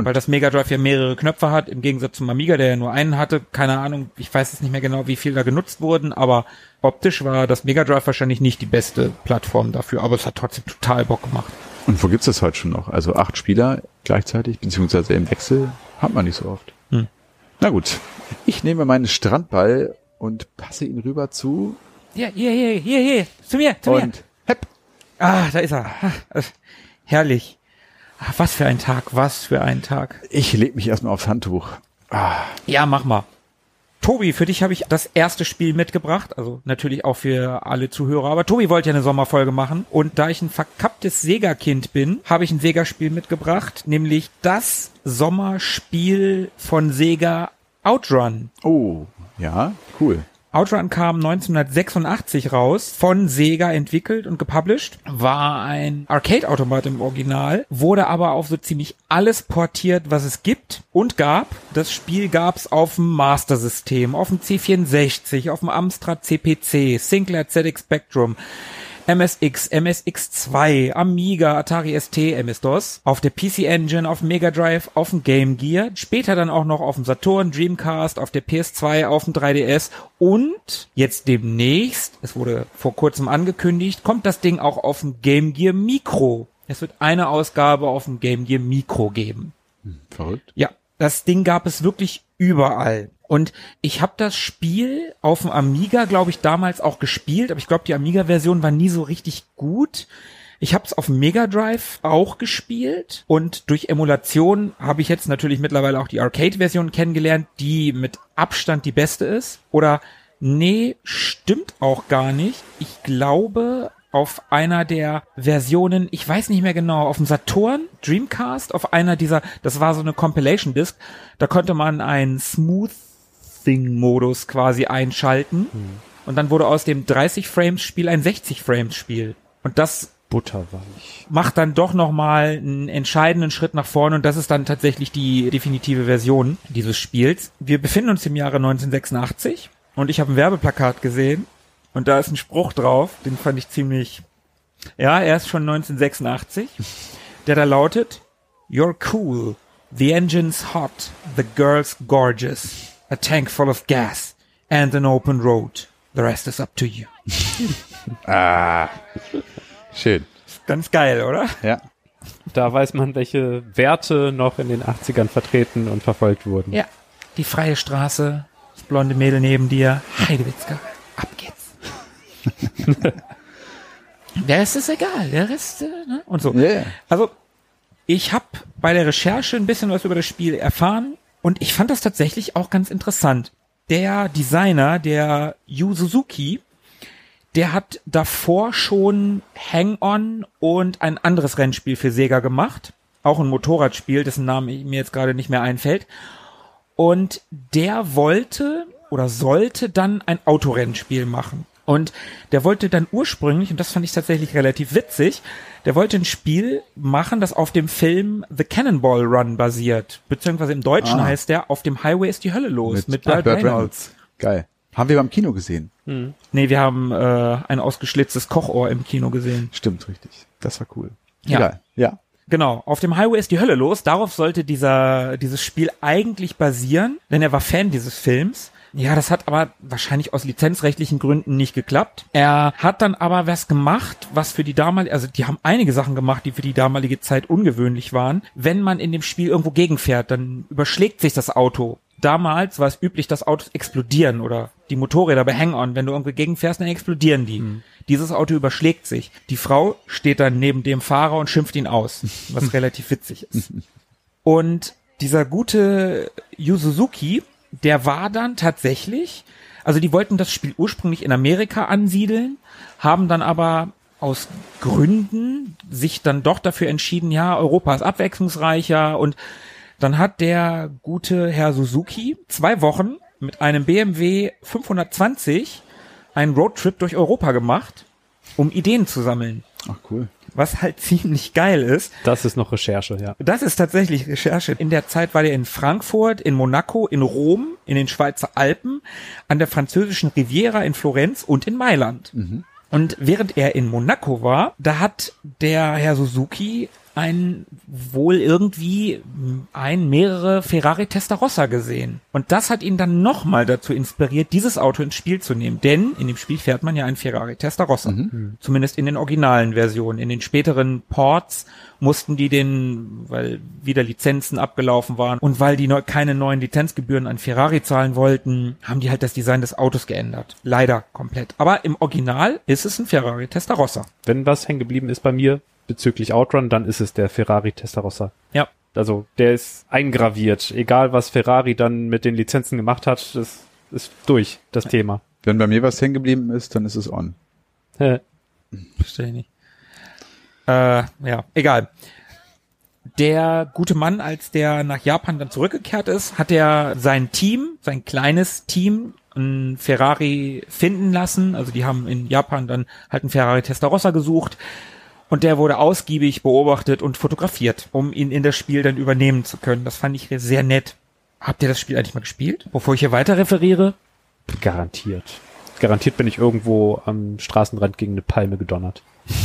Und- weil das Mega Drive ja mehrere Knöpfe hat, im Gegensatz zum Amiga, der ja nur einen hatte. Keine Ahnung, ich weiß jetzt nicht mehr genau, wie viel da genutzt wurden, aber optisch war das Mega Drive wahrscheinlich nicht die beste Plattform dafür, aber es hat trotzdem total Bock gemacht. Und wo gibt's das heute schon noch? Also acht Spieler gleichzeitig, beziehungsweise im Wechsel, hat man nicht so oft. Hm. Na gut, ich nehme meinen Strandball und passe ihn rüber zu Ja, hier, hier, hier, hier, zu mir, zu mir. und. Ah, da ist er. Äh, Herrlich. Ah, Was für ein Tag, was für ein Tag. Ich leg mich erstmal aufs Handtuch. Ah, Ja, mach mal. Tobi, für dich habe ich das erste Spiel mitgebracht, also natürlich auch für alle Zuhörer, aber Tobi wollte ja eine Sommerfolge machen und da ich ein verkapptes Sega-Kind bin, habe ich ein Sega-Spiel mitgebracht, nämlich das Sommerspiel von Sega Outrun. oh, ja, cool. Outrun kam 1986 raus, von Sega entwickelt und gepublished, war ein Arcade-Automat im Original, wurde aber auf so ziemlich alles portiert, was es gibt und gab. Das Spiel gab's auf dem Master-System, auf dem C64, auf dem Amstrad CPC, Sinclair ZX Spectrum, MSX, MSX2, Amiga, Atari ST, MS-DOS, auf der PC Engine, auf dem Mega Drive, auf dem Game Gear, später dann auch noch auf dem Saturn, Dreamcast, auf der PS2, auf dem 3DS und jetzt demnächst, es wurde vor kurzem angekündigt, kommt das Ding auch auf dem Game Gear Micro. Es wird eine Ausgabe auf dem Game Gear Micro geben. Verrückt. Ja, das Ding gab es wirklich überall. Und ich habe das Spiel auf dem Amiga, glaube ich, damals auch gespielt, aber ich glaube, die Amiga-Version war nie so richtig gut. Ich habe es auf dem Mega Drive auch gespielt und durch Emulation habe ich jetzt natürlich mittlerweile auch die Arcade-Version kennengelernt, die mit Abstand die beste ist. Oder nee, stimmt auch gar nicht. Ich glaube, auf einer der Versionen, ich weiß nicht mehr genau, auf dem Saturn, Dreamcast, auf einer dieser, das war so eine Compilation Disc, da konnte man einen Smoothing-Modus quasi einschalten und dann wurde aus dem 30 Frames Spiel ein 60 Frames Spiel. Und das Butterweich. macht dann doch nochmal einen entscheidenden Schritt nach vorne und das ist dann tatsächlich die definitive Version dieses Spiels. Wir befinden uns im Jahre 1986 und ich habe ein Werbeplakat gesehen und da ist ein Spruch drauf, den fand ich ziemlich, ja, er ist schon 1986, der da lautet, You're cool, the engine's hot, the girl's gorgeous, a tank full of gas and an open road. The rest is up to you. [laughs] Ah, schön. Ganz geil, oder? Ja. Da weiß man, welche Werte noch in den 80ern vertreten und verfolgt wurden. Ja. Die freie Straße, das blonde Mädel neben dir, Heidewitzka, ab geht's. [laughs] Der Rest ist egal, der Rest, äh, ne? Und so. Ja. Also, ich habe bei der Recherche ein bisschen was über das Spiel erfahren und ich fand das tatsächlich auch ganz interessant. Der Designer, der Yu Suzuki, der hat davor schon Hang-On und ein anderes Rennspiel für Sega gemacht. Auch ein Motorradspiel, dessen Name mir jetzt gerade nicht mehr einfällt. Und der wollte oder sollte dann ein Autorennspiel machen. Und der wollte dann ursprünglich, und das fand ich tatsächlich relativ witzig, der wollte ein Spiel machen, das auf dem Film The Cannonball Run basiert. Beziehungsweise im Deutschen Ah. heißt der Auf dem Highway ist die Hölle los mit, Ah, Burt Reynolds. Geil. Haben wir beim Kino gesehen. Nee, wir haben äh, ein ausgeschlitztes Kochohr im Kino gesehen. Stimmt, richtig. Das war cool. Ja. Egal. Ja. Genau, auf dem Highway ist die Hölle los. Darauf sollte dieser, dieses Spiel eigentlich basieren, denn er war Fan dieses Films. Ja, das hat aber wahrscheinlich aus lizenzrechtlichen Gründen nicht geklappt. Er hat dann aber was gemacht, was für die damalige, also die haben einige Sachen gemacht, die für die damalige Zeit ungewöhnlich waren. Wenn man in dem Spiel irgendwo gegenfährt, dann überschlägt sich das Auto. Damals war es üblich, dass Autos explodieren oder die Motorräder bei Hang-On. Wenn du irgendwie gegenfährst, dann explodieren die. Mhm. Dieses Auto überschlägt sich. Die Frau steht dann neben dem Fahrer und schimpft ihn aus, was [laughs] relativ witzig ist. Und dieser gute Yu Suzuki, der war dann tatsächlich, also die wollten das Spiel ursprünglich in Amerika ansiedeln, haben dann aber aus Gründen sich dann doch dafür entschieden, ja, Europa ist abwechslungsreicher und dann hat der gute Herr Suzuki zwei Wochen mit einem BMW 520 einen Roadtrip durch Europa gemacht, um Ideen zu sammeln. Ach cool was halt [laughs] ziemlich geil ist. Das ist noch Recherche, ja. Das ist tatsächlich Recherche. In der Zeit war der in Frankfurt, in Monaco, in Rom, in den Schweizer Alpen, an der französischen Riviera in Florenz und in Mailand. Mhm. Und während er in Monaco war, da hat der Herr Suzuki ein wohl irgendwie ein mehrere Ferrari Testarossa gesehen. Und das hat ihn dann nochmal dazu inspiriert, dieses Auto ins Spiel zu nehmen. Denn in dem Spiel fährt man ja einen Ferrari Testarossa. Mhm. Zumindest in den originalen Versionen. In den späteren Ports mussten die den, weil wieder Lizenzen abgelaufen waren und weil die keine neuen Lizenzgebühren an Ferrari zahlen wollten, haben die halt das Design des Autos geändert. Leider komplett. Aber im Original ist es ein Ferrari Testarossa. Wenn was hängen geblieben ist bei mir, bezüglich Outrun, dann ist es der Ferrari Testarossa. Ja. Also der ist eingraviert. Egal was Ferrari dann mit den Lizenzen gemacht hat, das ist durch, das ja. Thema. Wenn bei mir was hängen geblieben ist, dann ist es on. Verstehe ich nicht. Äh, ja, egal. Der gute Mann, als der nach Japan dann zurückgekehrt ist, hat er sein Team, sein kleines Team, ein Ferrari finden lassen. Also die haben in Japan dann halt einen Ferrari Testarossa gesucht und der wurde ausgiebig beobachtet und fotografiert, um ihn in das Spiel dann übernehmen zu können. Das fand ich sehr nett. Habt ihr das Spiel eigentlich mal gespielt? Bevor ich hier weiter referiere? Garantiert. Garantiert bin ich irgendwo am Straßenrand gegen eine Palme gedonnert.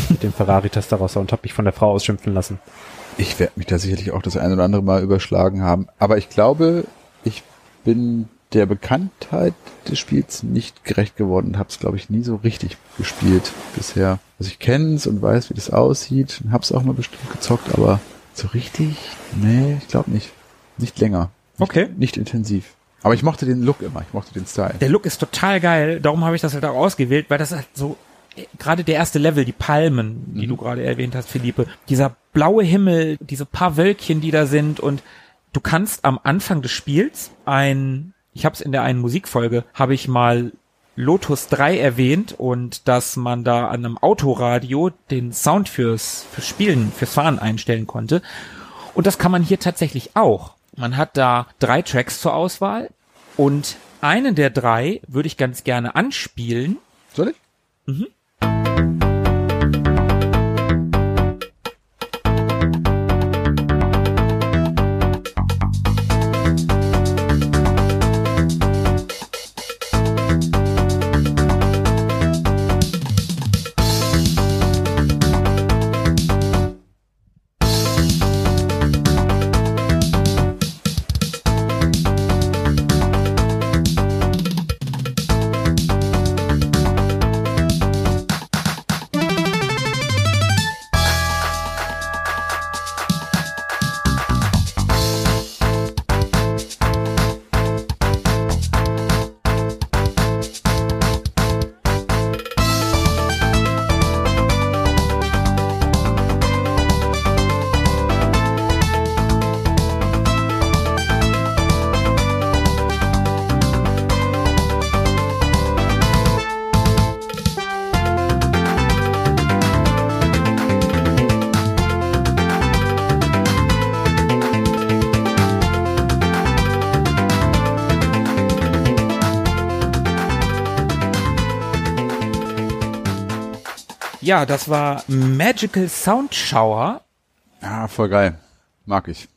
mit dem Ferrari Testarossa und habe mich von der Frau ausschimpfen lassen. Ich werde mich da sicherlich auch das ein oder andere Mal überschlagen haben. Aber ich glaube, ich bin der Bekanntheit des Spiels nicht gerecht geworden und habe es, glaube ich, nie so richtig gespielt bisher. Also ich kenne es und weiß, wie das aussieht und habe es auch mal bestimmt gezockt, aber so richtig, nee, ich glaube nicht. Nicht länger. Nicht, okay. Nicht intensiv. Aber ich mochte den Look immer, ich mochte den Style. Der Look ist total geil, darum habe ich das halt auch ausgewählt, weil das halt so gerade der erste Level, die Palmen, die mhm. du gerade erwähnt hast, Philippe, dieser blaue Himmel, diese paar Wölkchen, die da sind und du kannst am Anfang des Spiels ein ich habe es in der einen Musikfolge, habe ich mal Lotus 3 erwähnt und dass man da an einem Autoradio den Sound fürs, fürs Spielen, fürs Fahren einstellen konnte. Und das kann man hier tatsächlich auch. Man hat da drei Tracks zur Auswahl und einen der drei würde ich ganz gerne anspielen. Soll ich? Mhm. Ja, das war Magical Sound Shower. Ja, voll geil. Mag ich.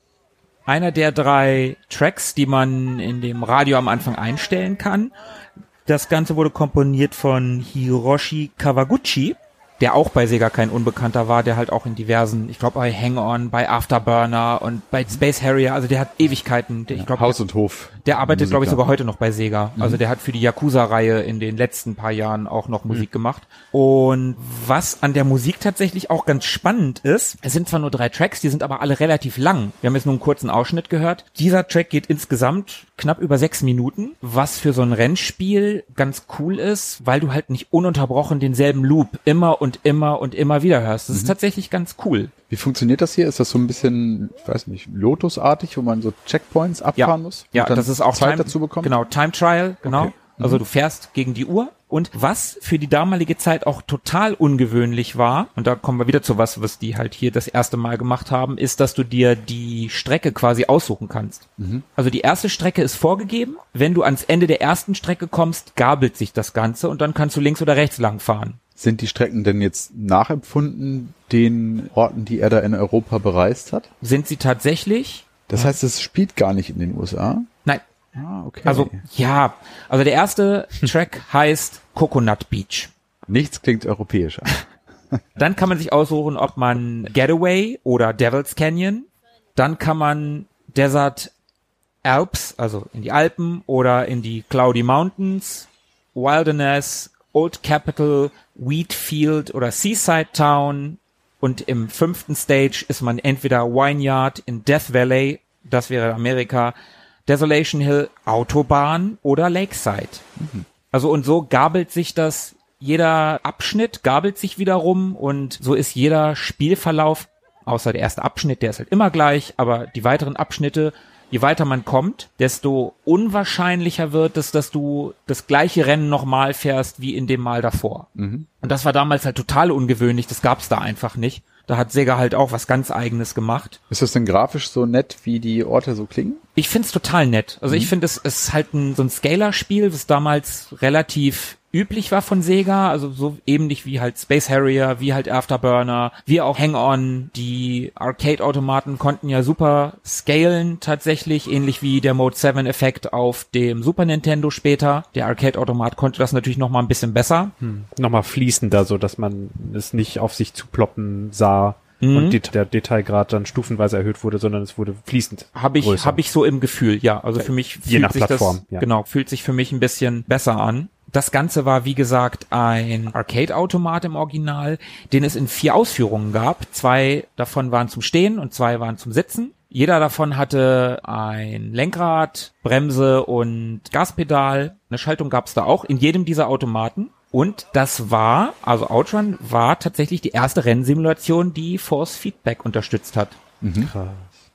Einer der drei Tracks, die man in dem Radio am Anfang einstellen kann. Das Ganze wurde komponiert von Hiroshi Kawaguchi. Der auch bei Sega kein Unbekannter war, der halt auch in diversen, ich glaube bei Hang On, bei Afterburner und bei Space Harrier, also der hat Ewigkeiten, der, ich glaube Haus und Hof. der arbeitet glaube ich sogar heute noch bei Sega. Also der hat für die Yakuza-Reihe in den letzten paar Jahren auch noch Musik gemacht. Und was an der Musik tatsächlich auch ganz spannend ist, es sind zwar nur drei Tracks, die sind aber alle relativ lang. Wir haben jetzt nur einen kurzen Ausschnitt gehört. Dieser Track geht insgesamt knapp über sechs Minuten, was für so ein Rennspiel ganz cool ist, weil du halt nicht ununterbrochen denselben Loop immer und immer und immer wieder hörst. Das ist tatsächlich ganz cool. Wie funktioniert das hier? Ist das so ein bisschen, ich weiß nicht, Lotus-artig, wo man so Checkpoints abfahren muss? Ja, und dann das ist auch Zeit Time, dazu bekommt? Genau, Time Trial, genau. Okay. Mhm. Also du fährst gegen die Uhr. Und was für die damalige Zeit auch total ungewöhnlich war, und da kommen wir wieder zu was, was die halt hier das erste Mal gemacht haben, ist, dass du dir die Strecke quasi aussuchen kannst. Mhm. Also die erste Strecke ist vorgegeben. Wenn du ans Ende der ersten Strecke kommst, gabelt sich das Ganze und dann kannst du links oder rechts lang fahren. Sind die Strecken denn jetzt nachempfunden den Orten, die er da in Europa bereist hat? Sind sie tatsächlich? Das heißt, es spielt gar nicht in den USA? Nein. Ah, okay. Also, ja. Also der erste [laughs] Track heißt Coconut Beach. nichts klingt europäisch an. [laughs] Dann kann man sich aussuchen, ob man Getaway oder Devil's Canyon. Dann kann man Desert Alps, also in die Alpen oder in die Cloudy Mountains, Wilderness, Old Capital, Wheatfield oder Seaside Town. Und im fünften Stage ist man entweder Vineyard in Death Valley, das wäre Amerika, Desolation Hill, Autobahn oder Lakeside. Also und so gabelt sich das, jeder Abschnitt gabelt sich wiederum und so ist jeder Spielverlauf, außer der erste Abschnitt, der ist halt immer gleich, aber die weiteren Abschnitte, je weiter man kommt, desto unwahrscheinlicher wird es, dass du das gleiche Rennen nochmal fährst wie in dem Mal davor. Und das war damals halt total ungewöhnlich, das gab's da einfach nicht. Da hat Sega halt auch was ganz eigenes gemacht. Ist das denn grafisch so nett, wie die Orte so klingen? Ich find's total nett. Also ich finde, es ist halt ein, so ein Scalar-Spiel, das damals relativ üblich war von Sega, also so ähnlich wie halt Space Harrier, wie halt Afterburner, wie auch Hang-On. Die Arcade-Automaten konnten ja super scalen tatsächlich, ähnlich wie der Mode 7-Effekt auf dem Super Nintendo später. Der Arcade-Automat konnte das natürlich noch mal ein bisschen besser. Nochmal fließender, so dass man es nicht auf sich zuploppen sah und die, der Detailgrad dann stufenweise erhöht wurde, sondern es wurde fließend. Habe ich, habe ich so im Gefühl, ja. Also für mich Je nach fühlt sich Plattform, das, ja. genau, fühlt sich für mich ein bisschen besser an. Das Ganze war, wie gesagt, ein Arcade-Automat im Original, den es in vier Ausführungen gab. Zwei davon waren zum Stehen und zwei waren zum Sitzen. Jeder davon hatte ein Lenkrad, Bremse und Gaspedal. Eine Schaltung gab es da auch in jedem dieser Automaten. Und das war, also Outrun war tatsächlich die erste Rennsimulation, die Force Feedback unterstützt hat.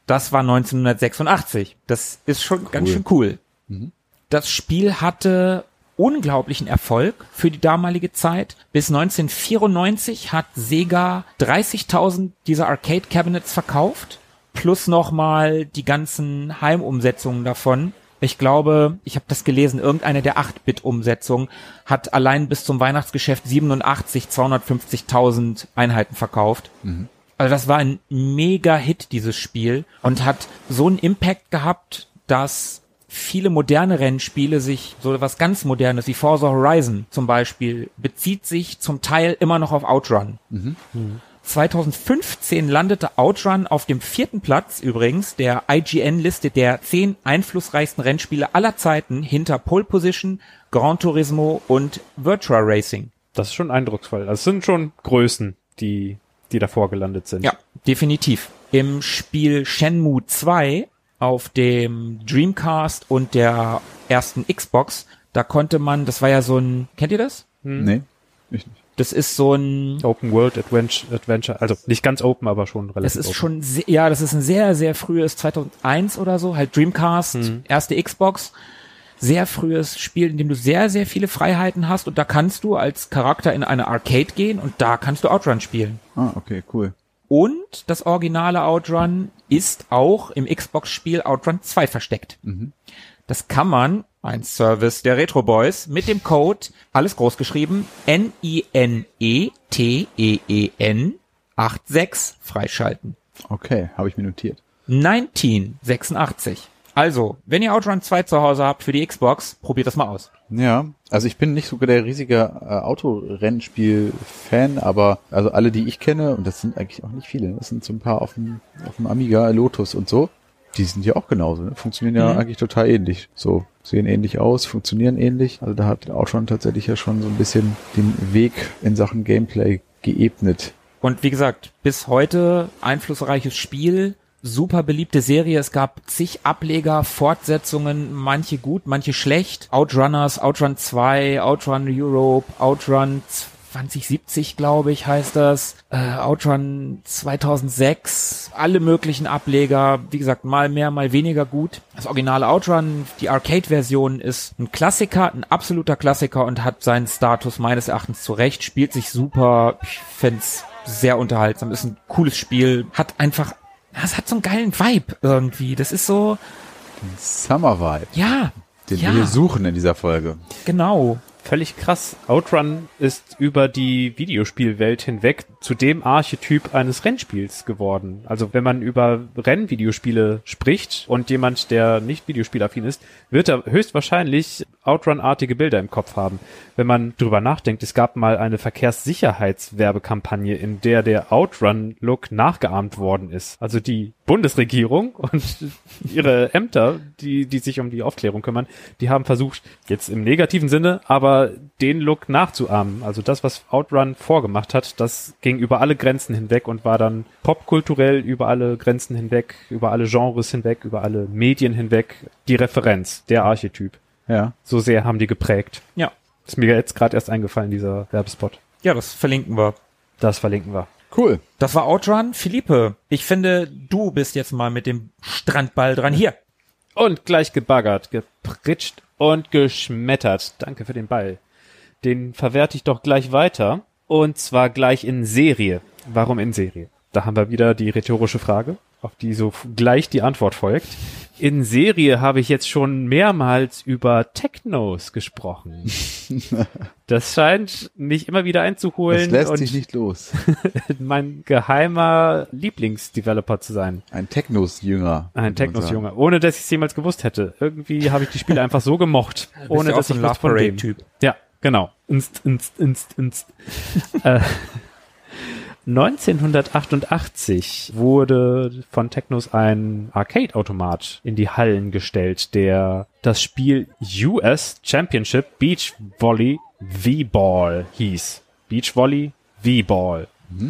Das war 1986. Das ist schon ganz schön cool. Das Spiel hatte unglaublichen Erfolg für die damalige Zeit. Bis 1994 hat Sega 30.000 dieser Arcade Cabinets verkauft, plus nochmal die ganzen Heimumsetzungen davon. Ich glaube, ich habe das gelesen, irgendeine der 8-Bit-Umsetzungen hat allein bis zum Weihnachtsgeschäft 87 250.000 Einheiten verkauft. Also das war ein Mega-Hit, dieses Spiel, und hat so einen Impact gehabt, dass viele moderne Rennspiele sich, so was ganz Modernes wie Forza Horizon zum Beispiel, bezieht sich zum Teil immer noch auf Outrun. 2015 landete Outrun auf dem vierten Platz übrigens der IGN-Liste der zehn einflussreichsten Rennspiele aller Zeiten hinter Pole Position, Gran Turismo und Virtua Racing. Das ist schon eindrucksvoll. Das sind schon Größen, die, die davor gelandet sind. Ja, definitiv. Im Spiel Shenmue 2 auf dem Dreamcast und der ersten Xbox, da konnte man, das war ja so ein, kennt ihr das? Nee, ich nicht. Das ist so ein, Open World Adventure, Adventure, also nicht ganz open, aber schon relativ das ist open. schon, sehr, ja, das ist ein sehr, sehr frühes 2001 oder so, halt Dreamcast, erste Xbox. Sehr frühes Spiel, in dem du sehr, sehr viele Freiheiten hast und da kannst du als Charakter in eine Arcade gehen und da kannst du Outrun spielen. Ah, okay, cool. Und das originale Outrun ist auch im Xbox-Spiel Outrun 2 versteckt. Das kann man, ein Service der Retro Boys, mit dem Code, alles groß geschrieben, E N-I-N-E-T-E-E-N 86 freischalten. Okay, habe ich mir notiert. 1986. Also, wenn ihr Outrun 2 zu Hause habt für die Xbox, probiert das mal aus. Ja, also ich bin nicht sogar der riesige äh, Autorennspiel-Fan, aber also alle, die ich kenne, und das sind eigentlich auch nicht viele, das sind so ein paar auf dem, auf dem Amiga, Lotus und so, die sind ja auch genauso, ne? funktionieren ja Mhm. eigentlich total ähnlich. So, sehen ähnlich aus, funktionieren ähnlich. Also da hat Outrun tatsächlich ja schon so ein bisschen den Weg in Sachen Gameplay geebnet. Und wie gesagt, bis heute einflussreiches Spiel, super beliebte Serie. Es gab zig Ableger, Fortsetzungen, manche gut, manche schlecht. Outrunners, Outrun 2, Outrun Europe, Outrun 2070, glaube ich, heißt das. Äh, Outrun 2006, alle möglichen Ableger. Wie gesagt, mal mehr, mal weniger gut. Das originale Outrun, die Arcade-Version ist ein Klassiker, ein absoluter Klassiker und hat seinen Status meines Erachtens zurecht. Spielt sich super. Ich find's sehr unterhaltsam. Ist ein cooles Spiel. Hat einfach, ja, es hat so einen geilen Vibe irgendwie. Das ist so, Summer Vibe, ja, den ja, wir hier suchen in dieser Folge. genau. Völlig krass. Outrun ist über die Videospielwelt hinweg zu dem Archetyp eines Rennspiels geworden. Also wenn man über Rennvideospiele spricht und jemand, der nicht Videospielaffin ist, wird er höchstwahrscheinlich Outrun-artige Bilder im Kopf haben. Wenn man drüber nachdenkt, es gab mal eine Verkehrssicherheitswerbekampagne, in der der Outrun-Look nachgeahmt worden ist. Also die Bundesregierung [laughs] und ihre Ämter, die, die sich um die Aufklärung kümmern, die haben versucht, jetzt im negativen Sinne, aber den Look nachzuahmen. Also das, was Outrun vorgemacht hat, das ging über alle Grenzen hinweg und war dann popkulturell über alle Grenzen hinweg, über alle Genres hinweg, über alle Medien hinweg die Referenz, der Archetyp. Ja. So sehr haben die geprägt. Ja. Ist mir jetzt gerade erst eingefallen, dieser Werbespot. Ja, das verlinken wir. Das verlinken wir. Cool. Das war Outrun. Philippe, ich finde, du bist jetzt mal mit dem Strandball dran. Hier. Und gleich gebaggert, gepritscht und geschmettert. Danke für den Ball. Den verwerte ich doch gleich weiter. Und zwar gleich in Serie. Warum in Serie? Da haben wir wieder die rhetorische Frage, auf die so gleich die Antwort folgt. In Serie habe ich jetzt schon mehrmals über Technos gesprochen. [laughs] Das scheint mich immer wieder Das einzuholen lässt und sich nicht los. [laughs] mein geheimer Lieblingsdeveloper zu sein. Ein Technos-Jünger. Ein. Technos-Junge. Ohne, dass ich es jemals gewusst hätte. Irgendwie habe ich die Spiele [laughs] einfach so gemocht. ohne, dass ich was von dem. Typ. Ja, genau. Inst, inst, inst, inst. äh, 1988 wurde von Technos ein Arcade-Automat in die Hallen gestellt, der das Spiel US Championship Beach Volley V-Ball hieß. Beach Volley V-Ball.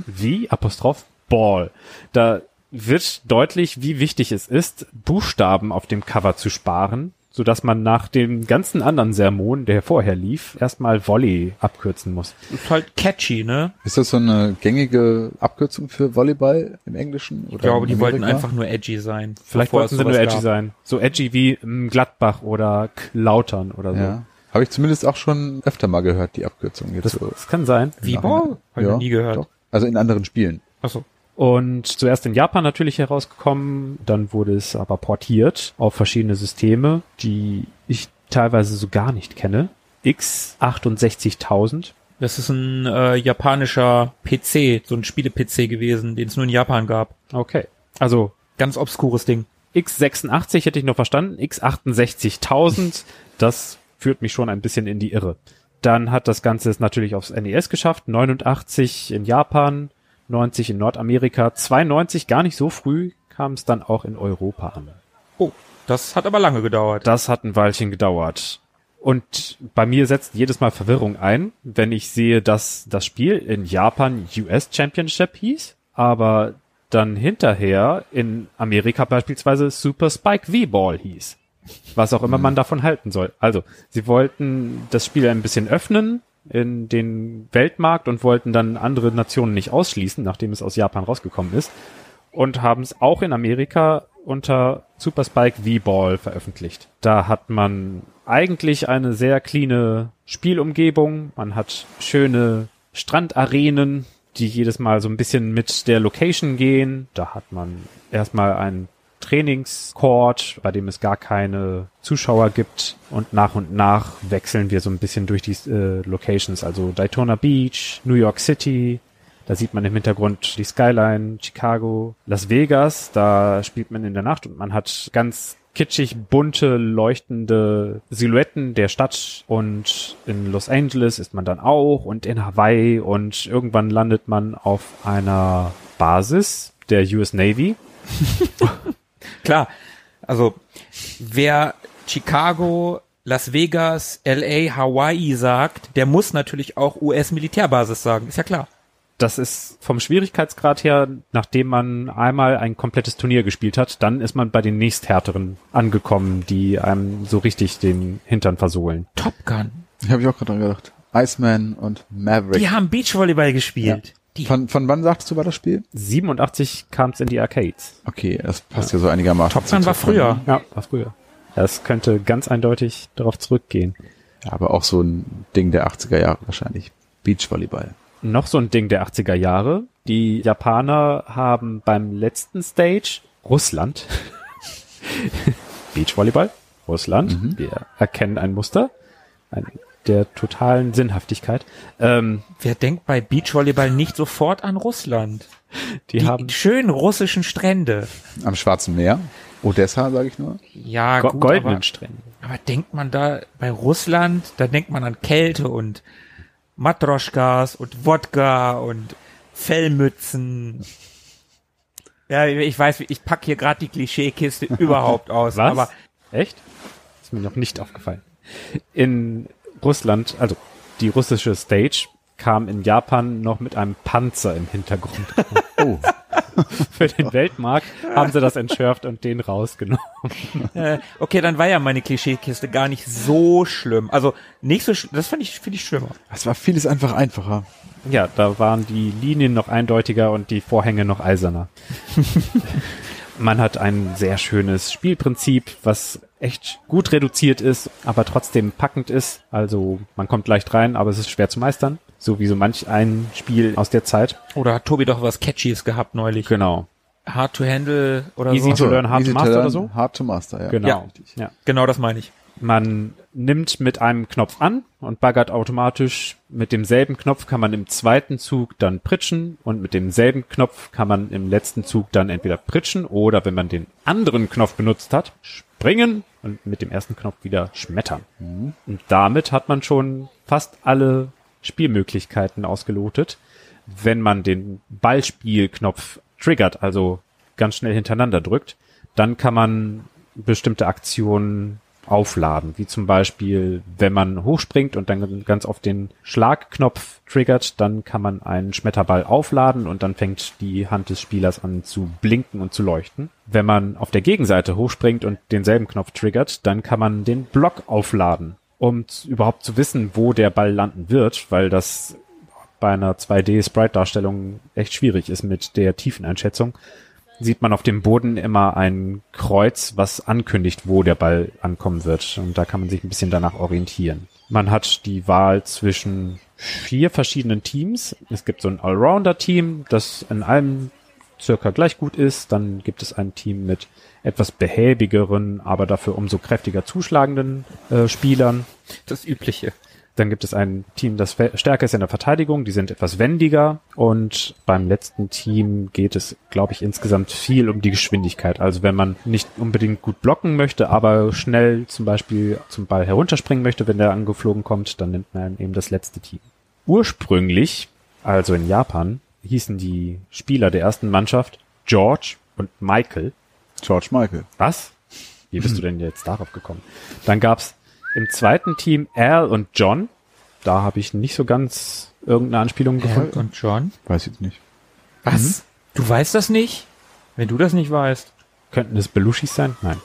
V Apostroph Ball. Da wird deutlich, wie wichtig es ist, Buchstaben auf dem Cover zu sparen, so dass man nach dem ganzen anderen Sermon, der vorher lief, erstmal Volley abkürzen muss. Ist halt catchy, ne? Ist das so eine gängige Abkürzung für Volleyball im Englischen? Oder Ich glaube, die wollten einfach nur edgy sein. Vielleicht wollten sie nur edgy gab. sein. So edgy wie Gladbach oder Lautern oder so. Ja. Habe ich zumindest auch schon öfter mal gehört, die Abkürzung jetzt Das, so. das kann sein. V-Ball? Hab ich noch nie gehört. Doch. Also in anderen Spielen. Achso. Und zuerst in Japan natürlich herausgekommen, dann wurde es aber portiert auf verschiedene Systeme, die ich teilweise so gar nicht kenne. X68000. Das ist ein äh, japanischer PC, so ein Spiele-PC gewesen, den es nur in Japan gab. Okay. Also Ganz obskures Ding. X86 hätte ich noch verstanden, X68000, das führt mich schon ein bisschen in die Irre. Dann hat das Ganze es natürlich aufs NES geschafft, 89 in Japan, 90 in Nordamerika, 92 gar nicht so früh kam es dann auch in Europa an. Oh, das hat aber lange gedauert. Das hat ein Weilchen gedauert. Und bei mir setzt jedes Mal Verwirrung ein, wenn ich sehe, dass das Spiel in Japan US Championship hieß, aber dann hinterher in Amerika beispielsweise Super Spike V-Ball hieß. Was auch immer man davon halten soll. Also, sie wollten das Spiel ein bisschen öffnen in den Weltmarkt und wollten dann andere Nationen nicht ausschließen, nachdem es aus Japan rausgekommen ist. Und haben es auch in Amerika unter Super Spike V-Ball veröffentlicht. Da hat man eigentlich eine sehr cleane Spielumgebung. Man hat schöne Strandarenen, die jedes Mal so ein bisschen mit der Location gehen. Da hat man erstmal einen Trainingscourt, bei dem es gar keine Zuschauer gibt. Und nach und nach wechseln wir so ein bisschen durch die äh, Locations. Also Daytona Beach, New York City. Da sieht man im Hintergrund die Skyline, Chicago, Las Vegas. Da spielt man in der Nacht und man hat ganz kitschig bunte, leuchtende Silhouetten der Stadt und in Los Angeles ist man dann auch und in Hawaii und irgendwann landet man auf einer Basis der US Navy. [laughs] Klar, also wer Chicago, Las Vegas, LA, Hawaii sagt, der muss natürlich auch US-Militärbasis sagen, ist ja klar das ist vom Schwierigkeitsgrad her, nachdem man einmal ein komplettes Turnier gespielt hat, dann ist man bei den nächsthärteren angekommen, die einem so richtig den Hintern versohlen. Top Gun. Ich habe ich auch gerade dran gedacht. Iceman und Maverick. Die haben Beachvolleyball gespielt. Ja. Von, von wann sagst du, war das Spiel? 87 kam es in die Arcades. Okay, das passt ja, ja so einigermaßen. Top Gun war früher. Ja, war früher. Das könnte ganz eindeutig darauf zurückgehen. Ja, aber auch so ein Ding der 80er Jahre wahrscheinlich. Beachvolleyball noch so ein Ding der 80er Jahre. Die Japaner haben beim letzten Stage Russland [laughs] Beachvolleyball, Russland. Mhm. Wir erkennen ein Muster ein, der totalen Sinnhaftigkeit. Ähm, Wer denkt bei Beachvolleyball nicht sofort an Russland? Die, die haben schönen russischen Strände. Am Schwarzen Meer. Odessa, sage ich nur. Ja, Go gut, goldenen aber, Strände. Aber denkt man da bei Russland, da denkt man an Kälte und Matroschkas und Wodka und Fellmützen. Ja, ich weiß, ich pack hier gerade die Klischeekiste überhaupt [laughs] aus. Was? Aber echt? Ist mir noch nicht aufgefallen. In Russland, also die russische Stage kam in Japan noch mit einem Panzer im Hintergrund. Oh. [laughs] Für den Weltmarkt haben sie das entschärft und den rausgenommen. Äh, okay, dann war ja meine Klischeekiste gar nicht so schlimm. Also nicht so, das fand ich, finde ich schlimmer. Es war vieles einfach einfacher. Ja, da waren die Linien noch eindeutiger und die Vorhänge noch eiserner. [laughs] Man hat ein sehr schönes Spielprinzip, was echt gut reduziert ist, aber trotzdem packend ist. Also man kommt leicht rein, aber es ist schwer zu meistern. So wie so manch ein Spiel aus der Zeit. Oder hat Tobi doch was Catchies gehabt neulich? Genau. Hard to handle oder Easy so? to learn, hard to master learn, oder so? Hard to master, ja. Genau. Ja, ja. Genau das meine ich. Man nimmt mit einem Knopf an und baggert automatisch. Mit demselben Knopf kann man im zweiten Zug dann pritschen und mit demselben Knopf kann man im letzten Zug dann entweder pritschen oder wenn man den anderen Knopf benutzt hat, springen und mit dem ersten Knopf wieder schmettern. Mhm. Und damit hat man schon fast alle Spielmöglichkeiten ausgelotet. Wenn man den Ballspielknopf triggert, also ganz schnell hintereinander drückt, dann kann man bestimmte Aktionen aufladen, wie zum Beispiel, wenn man hochspringt und dann ganz auf den Schlagknopf triggert, dann kann man einen Schmetterball aufladen und dann fängt die Hand des Spielers an zu blinken und zu leuchten. Wenn man auf der Gegenseite hochspringt und denselben Knopf triggert, dann kann man den Block aufladen um überhaupt zu wissen, wo der Ball landen wird, weil das bei einer 2D-Sprite-Darstellung echt schwierig ist mit der Tiefeneinschätzung, sieht man auf dem Boden immer ein Kreuz, was ankündigt, wo der Ball ankommen wird. Und da kann man sich ein bisschen danach orientieren. Man hat die Wahl zwischen vier verschiedenen Teams. Es gibt so ein Allrounder-Team, das in allem circa gleich gut ist. Dann gibt es ein Team mit etwas behäbigeren, aber dafür umso kräftiger zuschlagenden äh, Spielern. Das Übliche. Dann gibt es ein Team, das stärker ist in der Verteidigung, die sind etwas wendiger und beim letzten Team geht es, glaube ich, insgesamt viel um die Geschwindigkeit. Also wenn man nicht unbedingt gut blocken möchte, aber schnell zum Beispiel zum Ball herunterspringen möchte, wenn der angeflogen kommt, dann nimmt man eben das letzte Team. Ursprünglich, also in Japan, hießen die Spieler der ersten Mannschaft George und Michael. George Michael. Was? Wie bist du denn jetzt darauf gekommen? Dann gab's im zweiten Team Al und John. Da habe ich nicht so ganz irgendeine Anspielung gefunden. Al und John? Weiß ich nicht. Was? Mhm. Du weißt das nicht? Wenn du das nicht weißt. Könnten es Belushis sein? Nein.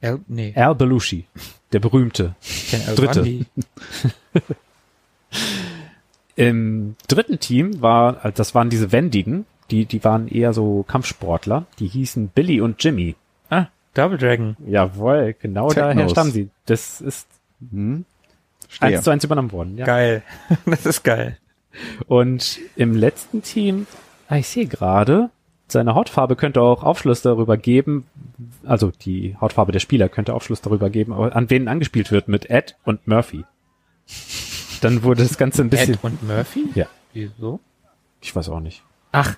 Al, nee. Al Belushi. Der berühmte. Dritte. [laughs] Im dritten Team war, das waren diese Wendigen, die, die waren eher so Kampfsportler. Die hießen Billy und Jimmy. Ah, Double Dragon. Jawohl, genau Technos. daher stammen sie. Das ist hm, eins zu eins übernommen worden. Ja. Geil. [laughs] das ist geil. Und im letzten Team, ah, ich sehe gerade, seine Hautfarbe könnte auch Aufschluss darüber geben, also die Hautfarbe der Spieler könnte Aufschluss darüber geben, an wen angespielt wird mit Ed und Murphy. Dann wurde das Ganze ein bisschen. Ed und Murphy? Ja. Wieso? Ich weiß auch nicht. Ach,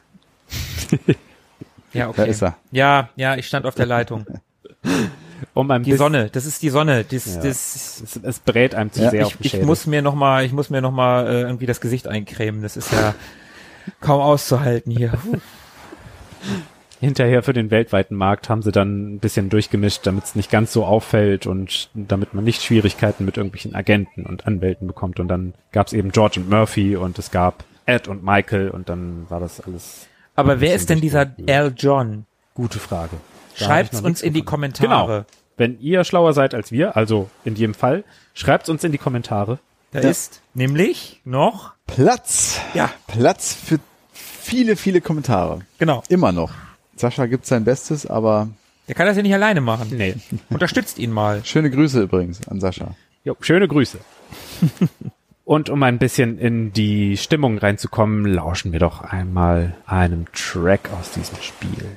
[laughs] ja, okay. Da ist er. Ja, ja, ich stand auf der Leitung. [laughs] um ein Die bisschen- Sonne, das ist die Sonne. Das, Ja. das, Es, es brät einem zu Ja, sehr auf ich, den ich Schädel. muss mir noch mal, ich muss mir noch mal äh, irgendwie das Gesicht eincremen. Das ist ja kaum auszuhalten hier. [laughs] Hinterher für den weltweiten Markt haben sie dann ein bisschen durchgemischt, damit es nicht ganz so auffällt und damit man nicht Schwierigkeiten mit irgendwelchen Agenten und Anwälten bekommt. Und dann gab es eben George und Murphy und es gab Ed und Michael und dann war das alles Aber wer ist denn dieser. Al John? gute Frage. Da Schreibt's uns in die. Kommentare. Genau. Wenn ihr schlauer seid als wir, also in jedem Fall, schreibt's uns in die Kommentare. Da Ja. ist nämlich noch, Platz. Ja. Platz für viele, viele Kommentare. genau, Immer noch. Sascha gibt sein Bestes, aber der kann das ja nicht alleine machen. Nee. [laughs] Unterstützt ihn mal. schöne Grüße übrigens an Sascha. Jo, schöne Grüße. [laughs] Und um ein bisschen in die Stimmung reinzukommen, lauschen wir doch einmal einem Track aus diesem Spiel.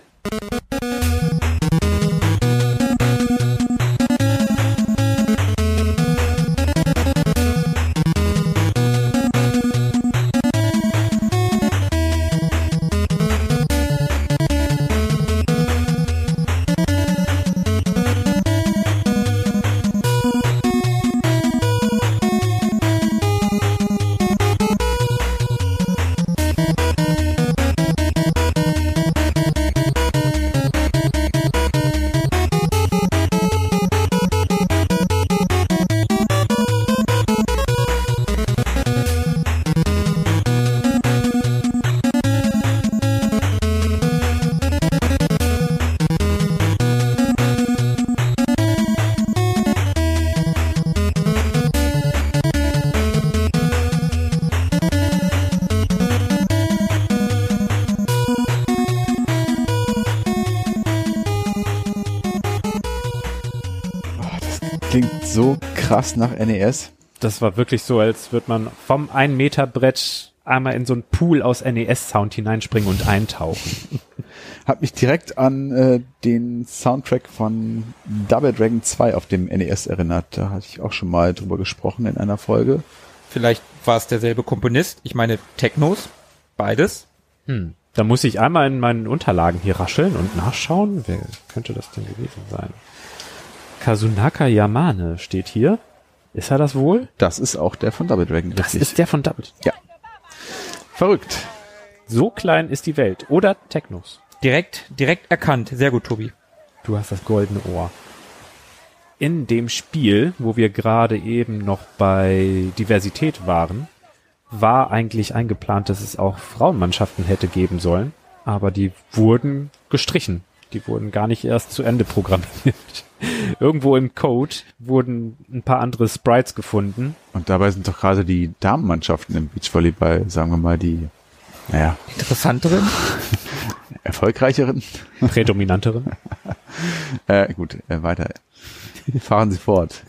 Nach NES. Das war wirklich so, als würde man vom 1 Meter Brett einmal in so einen Pool aus NES-Sound hineinspringen und eintauchen. [laughs] Hat mich direkt an äh, den Soundtrack von Double Dragon 2 auf dem NES erinnert. Da hatte ich auch schon mal drüber gesprochen in einer Folge. Vielleicht war es derselbe Komponist. Ich meine Technos, beides. Hm. Da muss ich einmal in meinen Unterlagen hier rascheln und nachschauen. Wer könnte das denn gewesen sein? Kazunaka Yamane steht hier. Ist er das wohl? Das ist auch der von Double Dragon. Das richtig. ist der von Double. Ja. Verrückt. So klein ist die Welt. Oder Technos. Direkt, direkt erkannt. Sehr gut, Tobi. Du hast das goldene Ohr. In dem Spiel, wo wir gerade eben noch bei Diversität waren, war eigentlich eingeplant, dass es auch Frauenmannschaften hätte geben sollen, aber die wurden gestrichen. Die wurden gar nicht erst zu Ende programmiert. [laughs] Irgendwo im Code wurden ein paar andere Sprites gefunden. Und dabei sind doch gerade die Damenmannschaften im Beachvolleyball, sagen wir mal, die, naja, Interessanteren. [laughs] erfolgreicheren. Prädominanteren. [laughs] Äh, gut, äh, weiter. Fahren Sie fort.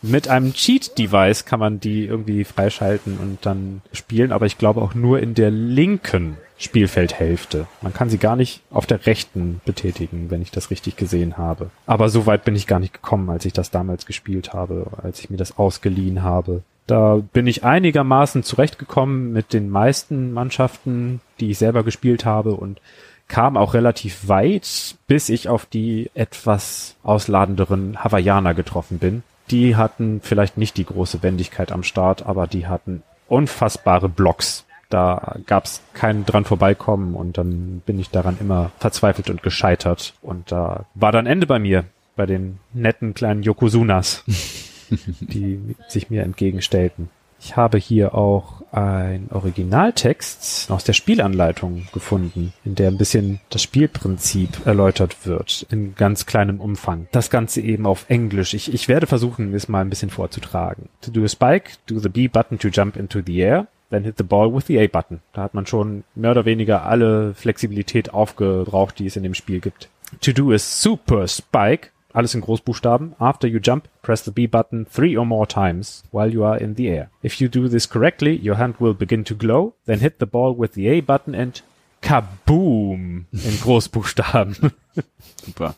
Mit einem Cheat-Device kann man die irgendwie freischalten und dann spielen, aber ich glaube auch nur in der linken Spielfeldhälfte. Man kann sie gar nicht auf der rechten betätigen, wenn ich das richtig gesehen habe. Aber so weit bin ich gar nicht gekommen, als ich das damals gespielt habe, als ich mir das ausgeliehen habe. Da bin ich einigermaßen zurechtgekommen mit den meisten Mannschaften, die ich selber gespielt habe und kam auch relativ weit, bis ich auf die etwas ausladenderen Hawaiianer getroffen bin. Die hatten vielleicht nicht die große Wendigkeit am Start, aber die hatten unfassbare Blocks. Da gab's kein dran vorbeikommen und dann bin ich daran immer verzweifelt und gescheitert. Und da war dann Ende bei mir, bei den netten kleinen Yokozunas, [laughs] die sich mir entgegenstellten. Ich habe hier auch ein Originaltext aus der Spielanleitung gefunden, in der ein bisschen das Spielprinzip erläutert wird, in ganz kleinem Umfang. Das Ganze eben auf Englisch. Ich, ich werde versuchen, es mal ein bisschen vorzutragen. To do a spike, do the B button to jump into the air, then hit the ball with the A button. Da hat man schon mehr oder weniger alle Flexibilität aufgebraucht, die es in dem Spiel gibt. To do a super spike, alles in Großbuchstaben. After you jump, press the B button three or more times while you are in the air. If you do this correctly, your hand will begin to glow. Then hit the ball with the A button and kaboom in Großbuchstaben. [laughs] Super.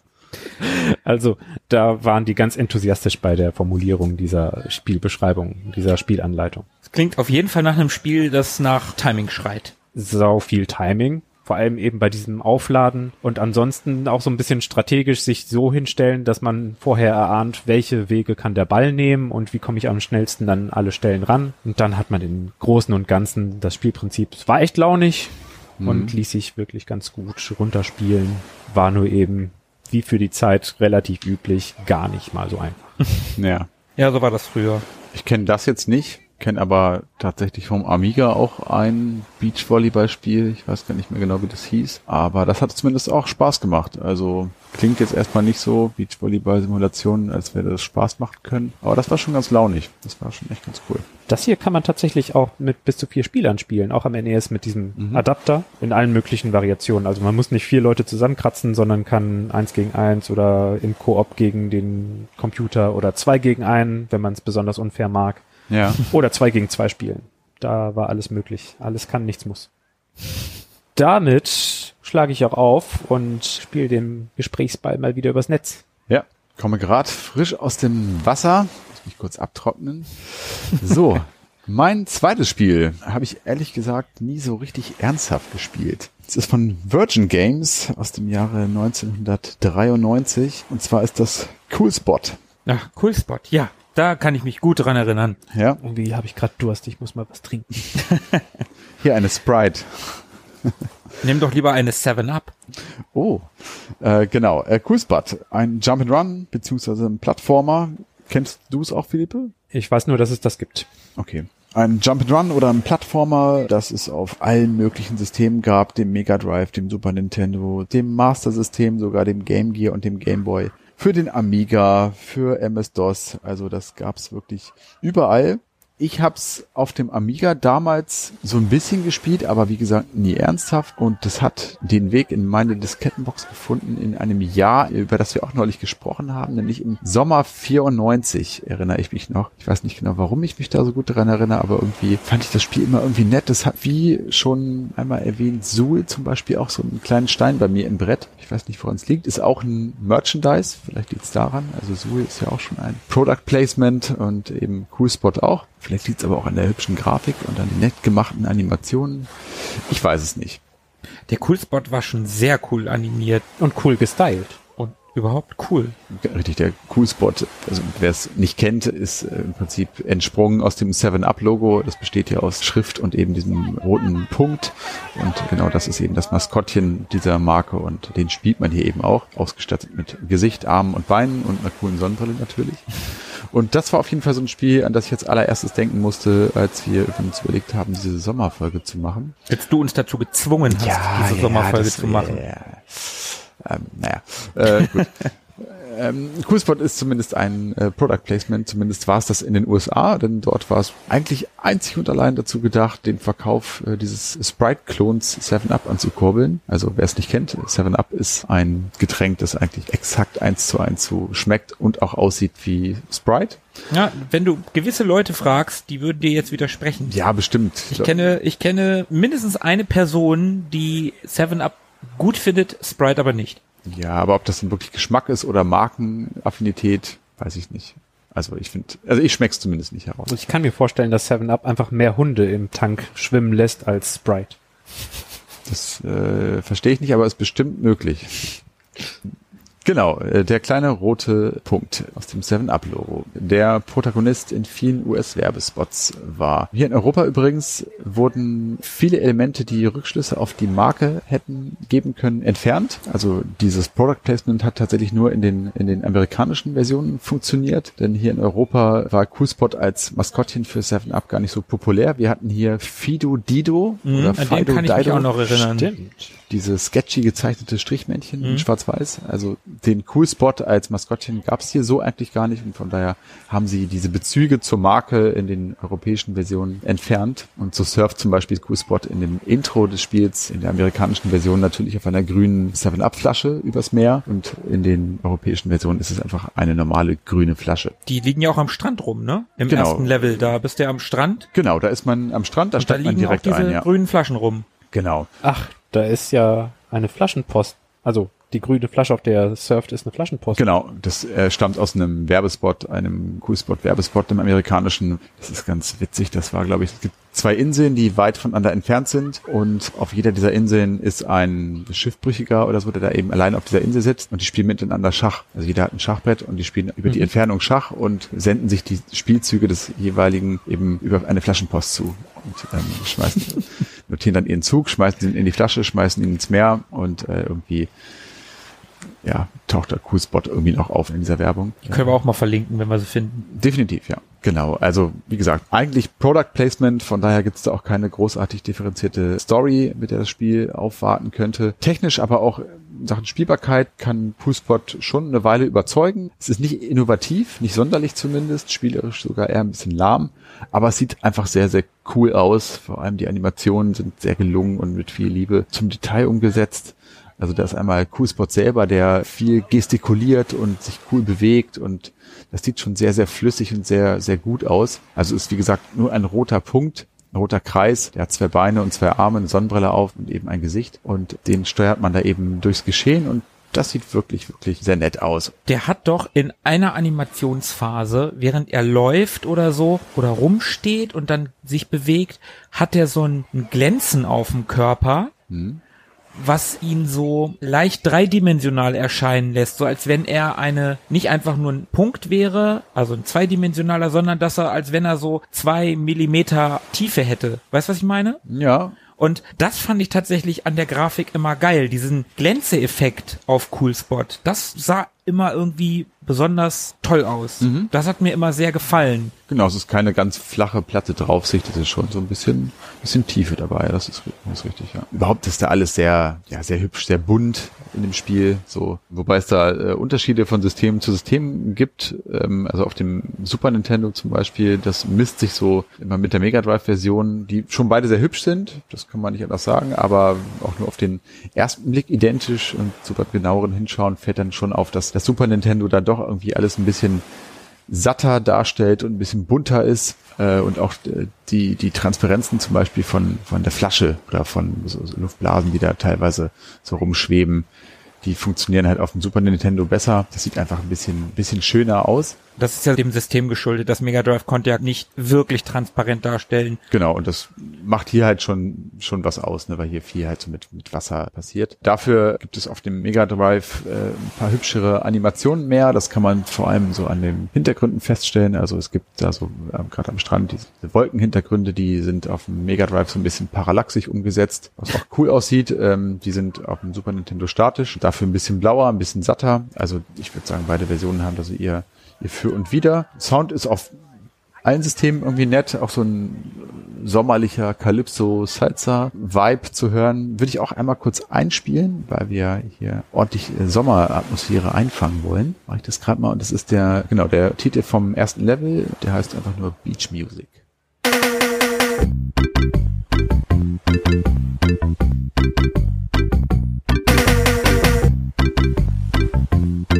Also da waren die ganz enthusiastisch bei der Formulierung dieser Spielbeschreibung, dieser Spielanleitung. Das klingt auf jeden Fall nach einem Spiel, das nach Timing schreit. Sau viel Timing, Vor allem eben bei diesem Aufladen und ansonsten auch so ein bisschen strategisch sich so hinstellen, dass man vorher erahnt, welche Wege kann der Ball nehmen und wie komme ich am schnellsten dann alle Stellen ran. Und dann hat man den Großen und Ganzen das Spielprinzip. Es war echt launig mhm. und ließ sich wirklich ganz gut runterspielen. War nur eben, wie für die Zeit relativ üblich, gar nicht mal so einfach. [laughs] ja. Ja, so war das früher. Ich kenne das jetzt nicht kenne aber tatsächlich vom Amiga auch ein Beachvolleyball-Spiel. Ich weiß gar nicht mehr genau, wie das hieß. Aber das hat zumindest auch Spaß gemacht. Also klingt jetzt erstmal nicht so Beachvolleyball-Simulationen, als wäre das Spaß machen können. Aber das war schon ganz launig. Das war schon echt ganz cool. Das hier kann man tatsächlich auch mit bis zu vier Spielern spielen, auch am NES mit diesem mhm. Adapter in allen möglichen Variationen. Also man muss nicht vier Leute zusammenkratzen, sondern kann eins gegen eins oder im Koop gegen den Computer oder zwei gegen einen, wenn man es besonders unfair mag. Ja. Oder zwei gegen zwei spielen. Da war alles möglich. Alles kann, nichts muss. Damit schlage ich auch auf und spiele den Gesprächsball mal wieder übers Netz. Ja, komme gerade frisch aus dem Wasser. Muss mich kurz abtrocknen. So, [laughs] mein zweites Spiel habe ich ehrlich gesagt nie so richtig ernsthaft gespielt. Es ist von Virgin Games aus dem Jahre 1993 und zwar ist das Cool Spot. Ach, Cool Spot, ja. Da kann ich mich gut dran erinnern. Ja. Irgendwie habe ich gerade Durst, ich muss mal was trinken. [laughs] Hier eine Sprite. Nimm doch lieber eine 7-Up. Oh, äh, genau. Äh, Spot. Ein Jump'n'Run beziehungsweise ein Plattformer. Kennst du es auch, Philippe? Ich weiß nur, dass es das gibt. Okay. Ein Jump'n'Run oder ein Plattformer, das es auf allen möglichen Systemen gab, dem Mega Drive, dem Super Nintendo, dem Master System, sogar dem Game Gear und dem Game Boy für den Amiga, für MS-DOS. Also das gab's wirklich überall. Ich hab's auf dem Amiga damals so ein bisschen gespielt, aber wie gesagt, nie ernsthaft. Und das hat den Weg in meine Diskettenbox gefunden in einem Jahr, über das wir auch neulich gesprochen haben, nämlich im Sommer 94, erinnere ich mich noch. Ich weiß nicht genau, warum ich mich da so gut daran erinnere, aber irgendwie fand ich das Spiel immer irgendwie nett. Das hat, wie schon einmal erwähnt, Suhl zum Beispiel auch so einen kleinen Stein bei mir im Brett. Ich weiß nicht, woran es liegt. Ist auch ein Merchandise, vielleicht liegt's daran. Also Suhl ist ja auch schon ein Product Placement und eben Cool Spot auch. Vielleicht liegt es aber auch an der hübschen Grafik und an den nett gemachten Animationen. Ich weiß es nicht. Der Coolspot war schon sehr cool animiert und cool gestylt überhaupt cool. Richtig, der Coolspot, also wer es nicht kennt, ist äh, im Prinzip entsprungen aus dem 7-Up-Logo. Das besteht ja aus Schrift und eben diesem roten Punkt. Und genau das ist eben das Maskottchen dieser Marke und den spielt man hier eben auch, ausgestattet mit Gesicht, Armen und Beinen und einer coolen Sonnenbrille natürlich. Und das war auf jeden Fall so ein Spiel, an das ich jetzt allererstes denken musste, als wir uns überlegt haben, diese Sommerfolge zu machen. Jetzt du uns dazu gezwungen hast, ja, diese ja, Sommerfolge zu machen. Ja, ähm, naja, äh, gut. [laughs] ähm, Coolspot ist zumindest ein äh, Product Placement, zumindest war es das in den USA, denn dort war es eigentlich einzig und allein dazu gedacht, den Verkauf äh, dieses Sprite-Klons 7-Up anzukurbeln. Also wer es nicht kennt, 7-Up ist ein Getränk, das eigentlich exakt eins zu eins so schmeckt und auch aussieht wie Sprite. Ja, wenn du gewisse Leute fragst, die würden dir jetzt widersprechen. Ja, bestimmt. Ich kenne, ich kenne mindestens eine Person, die 7-Up gut findet, Sprite aber nicht. Ja, aber ob das dann wirklich Geschmack ist oder Markenaffinität, weiß ich nicht. Also ich finde, also ich schmeck's zumindest nicht heraus. Ich kann mir vorstellen, dass 7-Up einfach mehr Hunde im Tank schwimmen lässt als Sprite. Das äh, verstehe ich nicht, aber ist bestimmt möglich. Genau, äh, der kleine rote Punkt aus dem 7-Up-Logo, der Protagonist in vielen US-Werbespots war. Hier in Europa übrigens wurden viele Elemente, die Rückschlüsse auf die Marke hätten geben können, entfernt. Also dieses Product Placement hat tatsächlich nur in den, in den amerikanischen Versionen funktioniert, denn hier in Europa war Coolspot als Maskottchen für 7-Up gar nicht so populär. Wir hatten hier Fido Dido mhm, oder Fido Dido. kann ich mich auch noch erinnern. Stimmt diese sketchy gezeichnete Strichmännchen mhm. in Schwarz-Weiß. Also den Cool Spot als Maskottchen gab es hier so eigentlich gar nicht und von daher haben sie diese Bezüge zur Marke in den europäischen Versionen entfernt. Und so surft zum Beispiel Cool Spot in dem Intro des Spiels in der amerikanischen Version natürlich auf einer grünen 7-Up-Flasche übers Meer und in den europäischen Versionen ist es einfach eine normale grüne Flasche. Die liegen ja auch am Strand rum, ne? Im genau. ersten Level, da bist du am Strand. Genau, da ist man am Strand, da steigt man direkt auch diese ein, ja. grünen Flaschen rum. Genau. Ach, da ist ja eine Flaschenpost. Also die grüne Flasche, auf der er surft, ist eine Flaschenpost. Genau, das äh, stammt aus einem Werbespot, einem Coolspot-Werbespot im amerikanischen. Das ist ganz witzig. Das war, glaube ich, es gibt zwei Inseln, die weit voneinander entfernt sind und auf jeder dieser Inseln ist ein Schiffbrüchiger oder so, der da eben allein auf dieser Insel sitzt und die spielen miteinander Schach. Also jeder hat ein Schachbrett und die spielen über die mhm. Entfernung Schach und senden sich die Spielzüge des jeweiligen eben über eine Flaschenpost zu und ähm, schmeißen, [laughs] notieren dann ihren Zug, schmeißen ihn in die Flasche, schmeißen ihn ins Meer und äh, irgendwie ja, taucht der Coolspot irgendwie noch auf in dieser Werbung. Die können wir auch mal verlinken, wenn wir sie finden. Definitiv, ja. Genau. Also, wie gesagt, eigentlich Product Placement, von daher gibt es da auch keine großartig differenzierte Story, mit der das Spiel aufwarten könnte. Technisch aber auch in Sachen Spielbarkeit kann Coolspot schon eine Weile überzeugen. Es ist nicht innovativ, nicht sonderlich zumindest, spielerisch sogar eher ein bisschen lahm, aber es sieht einfach sehr, sehr cool aus. Vor allem die Animationen sind sehr gelungen und mit viel Liebe zum Detail umgesetzt. Also da ist einmal Coolspot selber, der viel gestikuliert und sich cool bewegt und das sieht schon sehr, sehr flüssig und sehr, sehr gut aus. Also ist wie gesagt nur ein roter Punkt, ein roter Kreis, der hat zwei Beine und zwei Arme, eine Sonnenbrille auf und eben ein Gesicht und den steuert man da eben durchs Geschehen und das sieht wirklich, wirklich sehr nett aus. Der hat doch in einer Animationsphase, während er läuft oder so oder rumsteht und dann sich bewegt, hat er so ein Glänzen auf dem Körper. Hm was ihn so leicht dreidimensional erscheinen lässt, so als wenn er eine, nicht einfach nur ein Punkt wäre, also ein zweidimensionaler, sondern dass er, als wenn er so zwei Millimeter Tiefe hätte. Weißt du, was ich meine? Ja. Und das fand ich tatsächlich an der Grafik immer geil, diesen Glänzeeffekt auf Coolspot. Das sah immer irgendwie besonders toll aus. Mhm. Das hat mir immer sehr gefallen. Genau, es ist keine ganz flache, platte Draufsicht, es ist schon so ein bisschen, bisschen Tiefe dabei, das ist, das ist richtig, ja. Überhaupt ist da alles sehr, ja, sehr hübsch, sehr bunt in dem Spiel, so, wobei es da äh, Unterschiede von System zu System gibt, ähm, also auf dem Super Nintendo zum Beispiel, das misst sich so immer mit der Mega Drive Version, die schon beide sehr hübsch sind, das kann man nicht anders sagen, aber auch nur auf den ersten Blick identisch und so beim genaueren Hinschauen fällt dann schon auf, dass das Super Nintendo da doch irgendwie alles ein bisschen satter darstellt und ein bisschen bunter ist äh, und auch äh, die die Transparenzen zum Beispiel von von der Flasche oder von so, so Luftblasen, die da teilweise so rumschweben, die funktionieren halt auf dem Super Nintendo besser. Das sieht einfach ein bisschen bisschen schöner aus. Das ist ja dem System geschuldet. Das Mega Drive konnte ja nicht wirklich transparent darstellen. Genau, und das macht hier halt schon, schon was aus, ne, weil hier viel halt so mit, mit Wasser passiert. Dafür gibt es auf dem Mega Drive äh, ein paar hübschere Animationen mehr. Das kann man vor allem so an den Hintergründen feststellen. Also es gibt da so äh, gerade am Strand diese Wolkenhintergründe, die sind auf dem Mega Drive so ein bisschen parallaxisch umgesetzt, was auch cool aussieht. Ähm, die sind auf dem Super Nintendo statisch, dafür ein bisschen blauer, ein bisschen satter. Also ich würde sagen, beide Versionen haben da so ihr ihr Für und Wider. Sound ist auf allen Systemen irgendwie nett, auch so ein sommerlicher Calypso Salsa Vibe zu hören, würde ich auch einmal kurz einspielen, weil wir hier ordentlich äh, Sommeratmosphäre einfangen wollen. Mache ich das gerade mal und das ist der genau der Titel vom ersten Level, der heißt einfach nur Beach Music.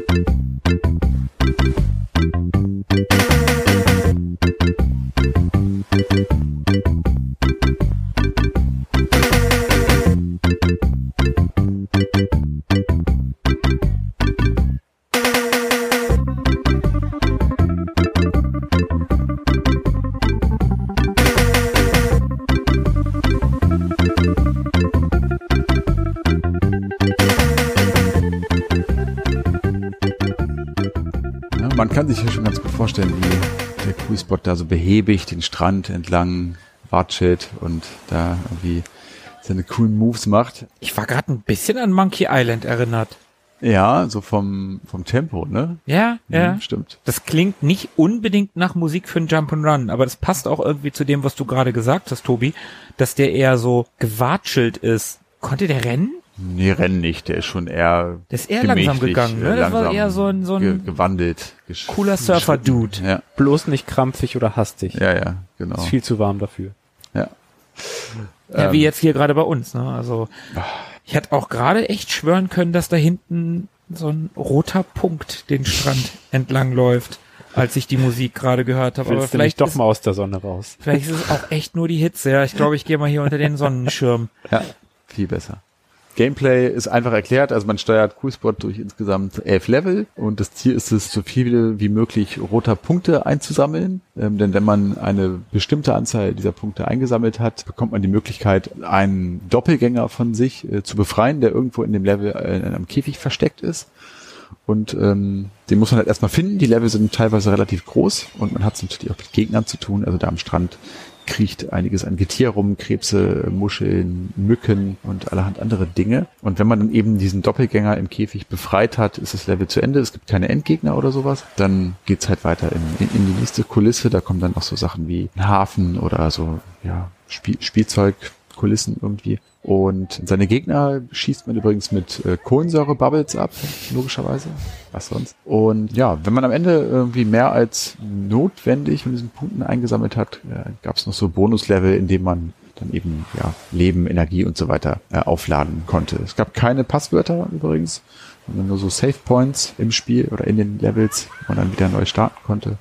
kann vorstellen, wie der Cruise-Bot da so behäbig den Strand entlang watschelt und da irgendwie seine coolen Moves macht. Ich war gerade ein bisschen an Monkey Island erinnert. Ja, so vom, vom Tempo, ne? Ja, mhm, ja. Stimmt. Das klingt nicht unbedingt nach Musik für einen Jump and Run, aber das passt auch irgendwie zu dem, was du gerade gesagt hast, Tobi, dass der eher so gewatschelt ist. Konnte der rennen? Nee, Rennen nicht, der ist schon eher. Der ist eher langsam gegangen, ne? Das war eher so ein, so ein gewandelt. Cooler Surfer-Dude. Ja. Bloß nicht krampfig oder hastig. Ja, ja, genau. Ist viel zu warm dafür. Ja. Ja, ähm. wie jetzt hier gerade bei uns, ne? Also, ich hätte auch gerade echt schwören können, dass da hinten so ein roter Punkt den Strand entlang läuft, als ich die Musik gerade gehört habe. Aber vielleicht doch ist, mal aus der Sonne raus. Vielleicht ist es auch echt nur die Hitze, ja. Ich glaube, ich gehe mal hier unter den [laughs] Sonnenschirm. Ja, viel besser. Gameplay ist einfach erklärt. Also man steuert Coolspot durch insgesamt elf Level und das Ziel ist es, so viele wie möglich roter Punkte einzusammeln. Ähm, denn wenn man eine bestimmte Anzahl dieser Punkte eingesammelt hat, bekommt man die Möglichkeit, einen Doppelgänger von sich äh, zu befreien, der irgendwo in dem Level äh, in einem Käfig versteckt ist. Und ähm, den muss man halt erstmal finden. Die Level sind teilweise relativ groß und man hat es natürlich auch mit Gegnern zu tun. Also da am Strand kriecht einiges an Getier rum, Krebse, Muscheln, Mücken und allerhand andere Dinge. Und wenn man dann eben diesen Doppelgänger im Käfig befreit hat, ist das Level zu Ende. Es gibt keine Endgegner oder sowas. Dann geht's halt weiter in, in, in die nächste Kulisse. Da kommen dann noch so Sachen wie ein Hafen oder so, ja, Spiel, Spielzeug, Kulissen irgendwie. Und seine Gegner schießt man übrigens mit äh, Kohlensäure-Bubbles ab, logischerweise. Was sonst? Und ja, wenn man am Ende irgendwie mehr als notwendig von diesen Punkten eingesammelt hat, äh, gab es noch so Bonuslevel, in dem man dann eben ja Leben, Energie und so weiter äh, aufladen konnte. Es gab keine Passwörter übrigens, sondern nur so Save Points im Spiel oder in den Levels, wo man dann wieder neu starten konnte.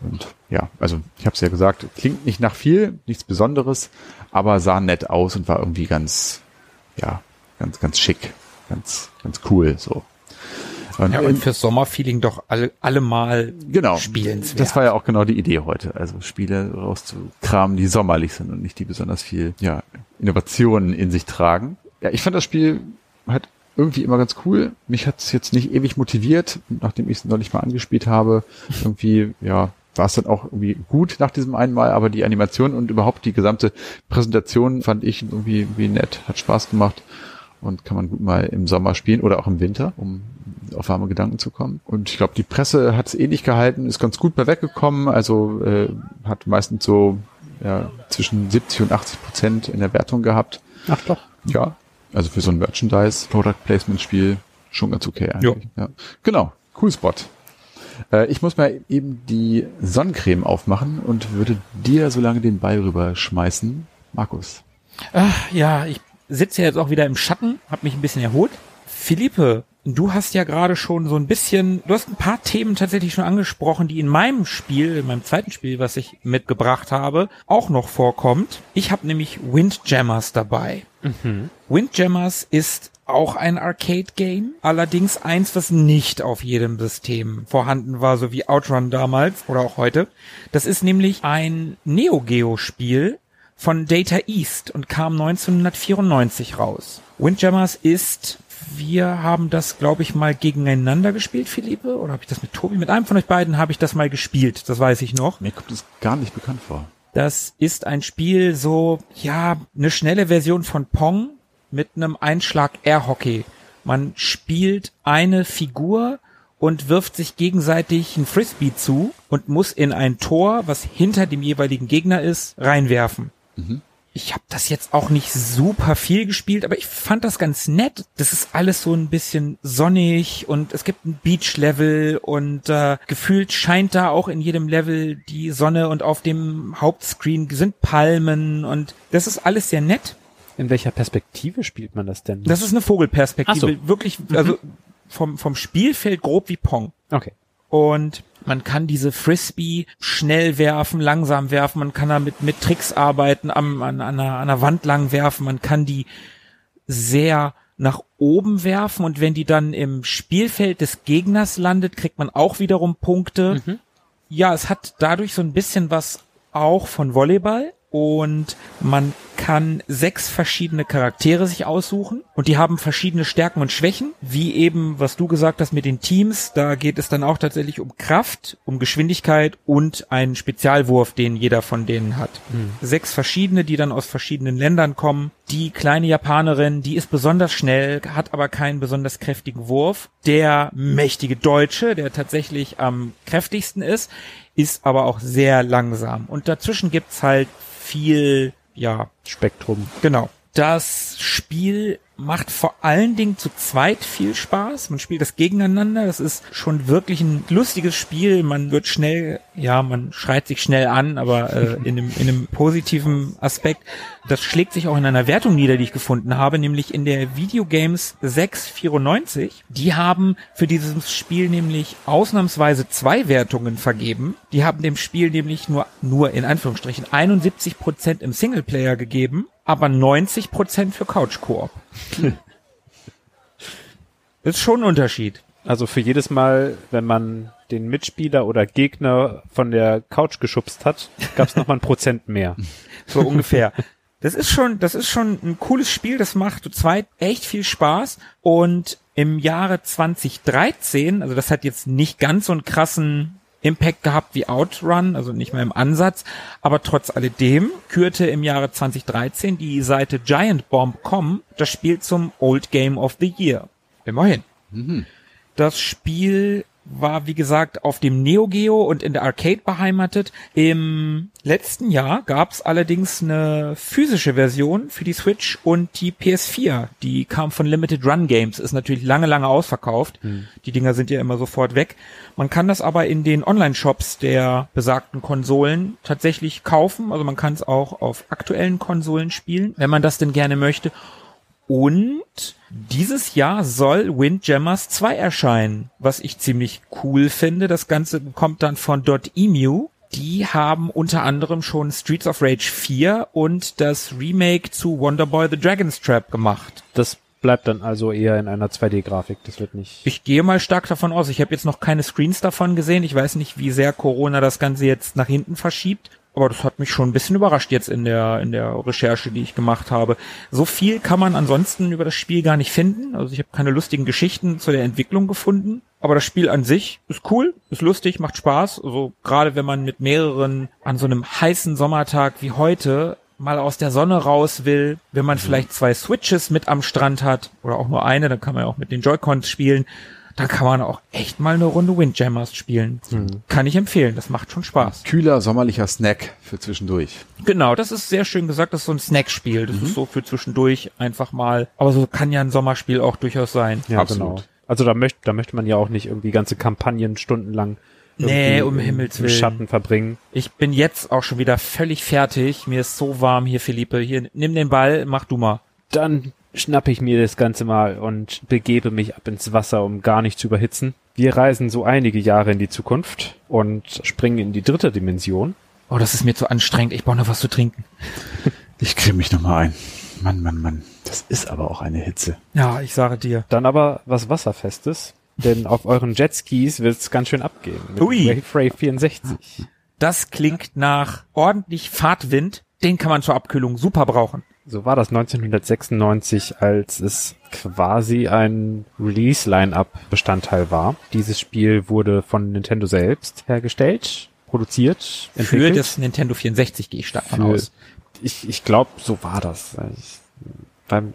Und ja, also ich habe es ja gesagt, klingt nicht nach viel, nichts Besonderes, aber sah nett aus und war irgendwie ganz, ja, ganz, ganz schick, ganz, ganz cool so. Und, ja, und fürs Sommerfeeling doch alle, alle mal genau, spielenswert. Das war ja auch genau die Idee heute. Also Spiele rauszukramen, die sommerlich sind und nicht die besonders viel, ja, Innovationen in sich tragen. Ja, ich fand das Spiel halt irgendwie immer ganz cool. Mich hat es jetzt nicht ewig motiviert, nachdem ich es noch nicht mal angespielt habe. Irgendwie, ja, war es dann auch irgendwie gut nach diesem einen Mal, aber die Animation und überhaupt die gesamte Präsentation fand ich irgendwie, irgendwie nett, hat Spaß gemacht und kann man gut mal im Sommer spielen oder auch im Winter, um auf warme Gedanken zu kommen. Und ich glaube, die Presse hat es ähnlich gehalten, ist ganz gut bei weggekommen, also äh, hat meistens so ja, zwischen 70 und 80 Prozent in der Wertung gehabt. Ach doch. Ja, also für so ein Merchandise, Product Placement Spiel schon ganz okay eigentlich. Ja. Genau, cool Spot. Äh, ich muss mal eben die Sonnencreme aufmachen und würde dir so lange den Ball rüber schmeißen. Markus. Ach, ja, ich sitze ja jetzt auch wieder im Schatten, habe mich ein bisschen erholt. Philippe, du hast ja gerade schon so ein bisschen, du hast ein paar Themen tatsächlich schon angesprochen, die in meinem Spiel, in meinem zweiten Spiel, was ich mitgebracht habe, auch noch vorkommt. Ich habe nämlich Windjammers dabei. Mhm. Windjammers ist auch ein Arcade-Game, allerdings eins, was nicht auf jedem System vorhanden war, so wie Outrun damals oder auch heute. Das ist nämlich ein Neo Geo-Spiel von Data East und kam 1994 raus. Windjammers ist wir haben das, glaube ich, mal gegeneinander gespielt, Philippe. Oder habe ich das mit Tobi? Mit einem von euch beiden habe ich das mal gespielt. Das weiß ich noch. Mir kommt das gar nicht bekannt vor. Das ist ein Spiel so, ja, eine schnelle Version von Pong, mit einem Einschlag Air Hockey. Man spielt eine Figur und wirft sich gegenseitig ein Frisbee zu und muss in ein Tor, was hinter dem jeweiligen Gegner ist, reinwerfen. Mhm. Ich habe das jetzt auch nicht super viel gespielt, aber ich fand das ganz nett. Das ist alles so ein bisschen sonnig und es gibt ein Beach-Level und äh, gefühlt scheint da auch in jedem Level die Sonne und auf dem Hauptscreen sind Palmen und das ist alles sehr nett. In welcher Perspektive spielt man das denn? Das ist eine Vogelperspektive. So. Wirklich, mhm. also vom, vom Spielfeld grob wie Pong. Okay. Und man kann diese Frisbee schnell werfen, langsam werfen, man kann damit mit Tricks arbeiten, am, an, an, einer, an einer Wand lang werfen, man kann die sehr nach oben werfen und wenn die dann im Spielfeld des Gegners landet, kriegt man auch wiederum Punkte. Mhm. Ja, es hat dadurch so ein bisschen was auch von Volleyball und man kann sechs verschiedene Charaktere sich aussuchen und die haben verschiedene Stärken und Schwächen, wie eben, was du gesagt hast mit den Teams, da geht es dann auch tatsächlich um Kraft, um Geschwindigkeit und einen Spezialwurf, den jeder von denen hat. Mhm. Sechs verschiedene, die dann aus verschiedenen Ländern kommen. Die kleine Japanerin, die ist besonders schnell, hat aber keinen besonders kräftigen Wurf. Der mächtige Deutsche, der tatsächlich am kräftigsten ist, ist aber auch sehr langsam. Und dazwischen gibt's halt viel, ja. Spektrum. Genau. Das Spiel macht vor allen Dingen zu zweit viel Spaß. Man spielt das gegeneinander. Das ist schon wirklich ein lustiges Spiel. Man wird schnell, ja, man schreit sich schnell an, aber äh, [laughs] in, einem, in einem positiven Aspekt. Das schlägt sich auch in einer Wertung nieder, die ich gefunden habe, nämlich in der Videogames 694. Die haben für dieses Spiel nämlich ausnahmsweise zwei Wertungen vergeben. Die haben dem Spiel nämlich nur, nur in Anführungsstrichen 71 Prozent im Singleplayer gegeben aber 90 Prozent für Couch Koop. [laughs] Ist schon ein Unterschied. Also für jedes Mal, wenn man den Mitspieler oder Gegner von der Couch geschubst hat, gab es nochmal ein Prozent mehr. [laughs] So ungefähr. Das ist schon, das ist schon ein cooles Spiel, das macht zu zweit echt viel Spaß und im Jahre 2013, also das hat jetzt nicht ganz so einen krassen Impact gehabt wie Outrun, also nicht mehr im Ansatz, aber trotz alledem kürte im Jahre 2013 die Seite GiantBomb.com das Spiel zum Old Game of the Year. Immerhin. Mhm. Das Spiel war, wie gesagt, auf dem Neo Geo und in der Arcade beheimatet. Im letzten Jahr gab es allerdings eine physische Version für die Switch und die PS4. Die kam von Limited Run Games, ist natürlich lange, lange ausverkauft. Hm. Die Dinger sind ja immer sofort weg. Man kann das aber in den Online-Shops der besagten Konsolen tatsächlich kaufen. Also man kann es auch auf aktuellen Konsolen spielen, wenn man das denn gerne möchte. Und dieses Jahr soll Windjammers 2 erscheinen, was ich ziemlich cool finde. Das Ganze kommt dann von .emu. Die haben unter anderem schon Streets of Rage 4 und das Remake zu Wonderboy the Dragon's Trap gemacht. Das bleibt dann also eher in einer 2D-Grafik. Das wird nicht. Ich gehe mal stark davon aus. Ich habe jetzt noch keine Screens davon gesehen. Ich weiß nicht, wie sehr Corona das Ganze jetzt nach hinten verschiebt. Aber das hat mich schon ein bisschen überrascht jetzt in der, in der Recherche, die ich gemacht habe. So viel kann man ansonsten über das Spiel gar nicht finden. Also ich habe keine lustigen Geschichten zu der Entwicklung gefunden. Aber das Spiel an sich ist cool, ist lustig, macht Spaß. Also gerade wenn man mit mehreren an so einem heißen Sommertag wie heute mal aus der Sonne raus will, wenn man mhm. vielleicht zwei Switches mit am Strand hat oder auch nur eine, dann kann man ja auch mit den Joy-Cons spielen da kann man auch echt mal eine Runde Windjammers spielen. Mhm. Kann ich empfehlen, das macht schon Spaß. Kühler sommerlicher Snack für zwischendurch. Genau, das ist sehr schön gesagt, das ist so ein Snackspiel. Das mhm. ist so für zwischendurch einfach mal. Aber so kann ja ein Sommerspiel auch durchaus sein. Ja, Absolut. genau. Also da möchte, da möchte man ja auch nicht irgendwie ganze Kampagnen stundenlang Nee, um Himmels Willen. Schatten verbringen. Ich bin jetzt auch schon wieder völlig fertig. Mir ist so warm hier, Philippe. Hier, nimm den Ball, mach du mal. Dann schnappe ich mir das Ganze mal und begebe mich ab ins Wasser, um gar nicht zu überhitzen. Wir reisen so einige Jahre in die Zukunft und springen in die dritte Dimension. Oh, das ist mir zu anstrengend. Ich brauche noch was zu trinken. [laughs] Ich creme mich noch mal ein. Mann, Mann, Mann. Das ist aber auch eine Hitze. Ja, ich sage dir. Dann aber was Wasserfestes, denn auf euren Jetskis wird's ganz schön abgehen. Mit Ui. Wave 64. Das klingt nach ordentlich Fahrtwind. Den kann man zur Abkühlung super brauchen. So war das 1996, als es quasi ein Release-Line-Up-Bestandteil war. Dieses Spiel wurde von Nintendo selbst hergestellt, produziert, entwickelt. Für das Nintendo 64 gehe ich stark von aus. Ich, ich glaube, so war das. Ich, beim,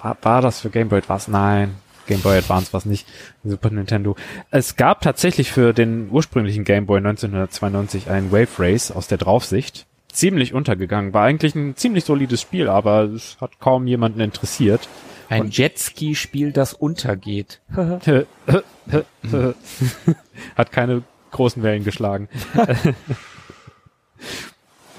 war, war das für Game Boy Advance? Nein, Game Boy Advance war es nicht, Super Nintendo. Es gab tatsächlich für den ursprünglichen Game Boy 1992 einen Wave Race aus der Draufsicht ziemlich untergegangen. War eigentlich ein ziemlich solides Spiel, aber es hat kaum jemanden interessiert. Ein Jetski-Spiel, das untergeht. [laughs] hat keine großen Wellen geschlagen. [laughs]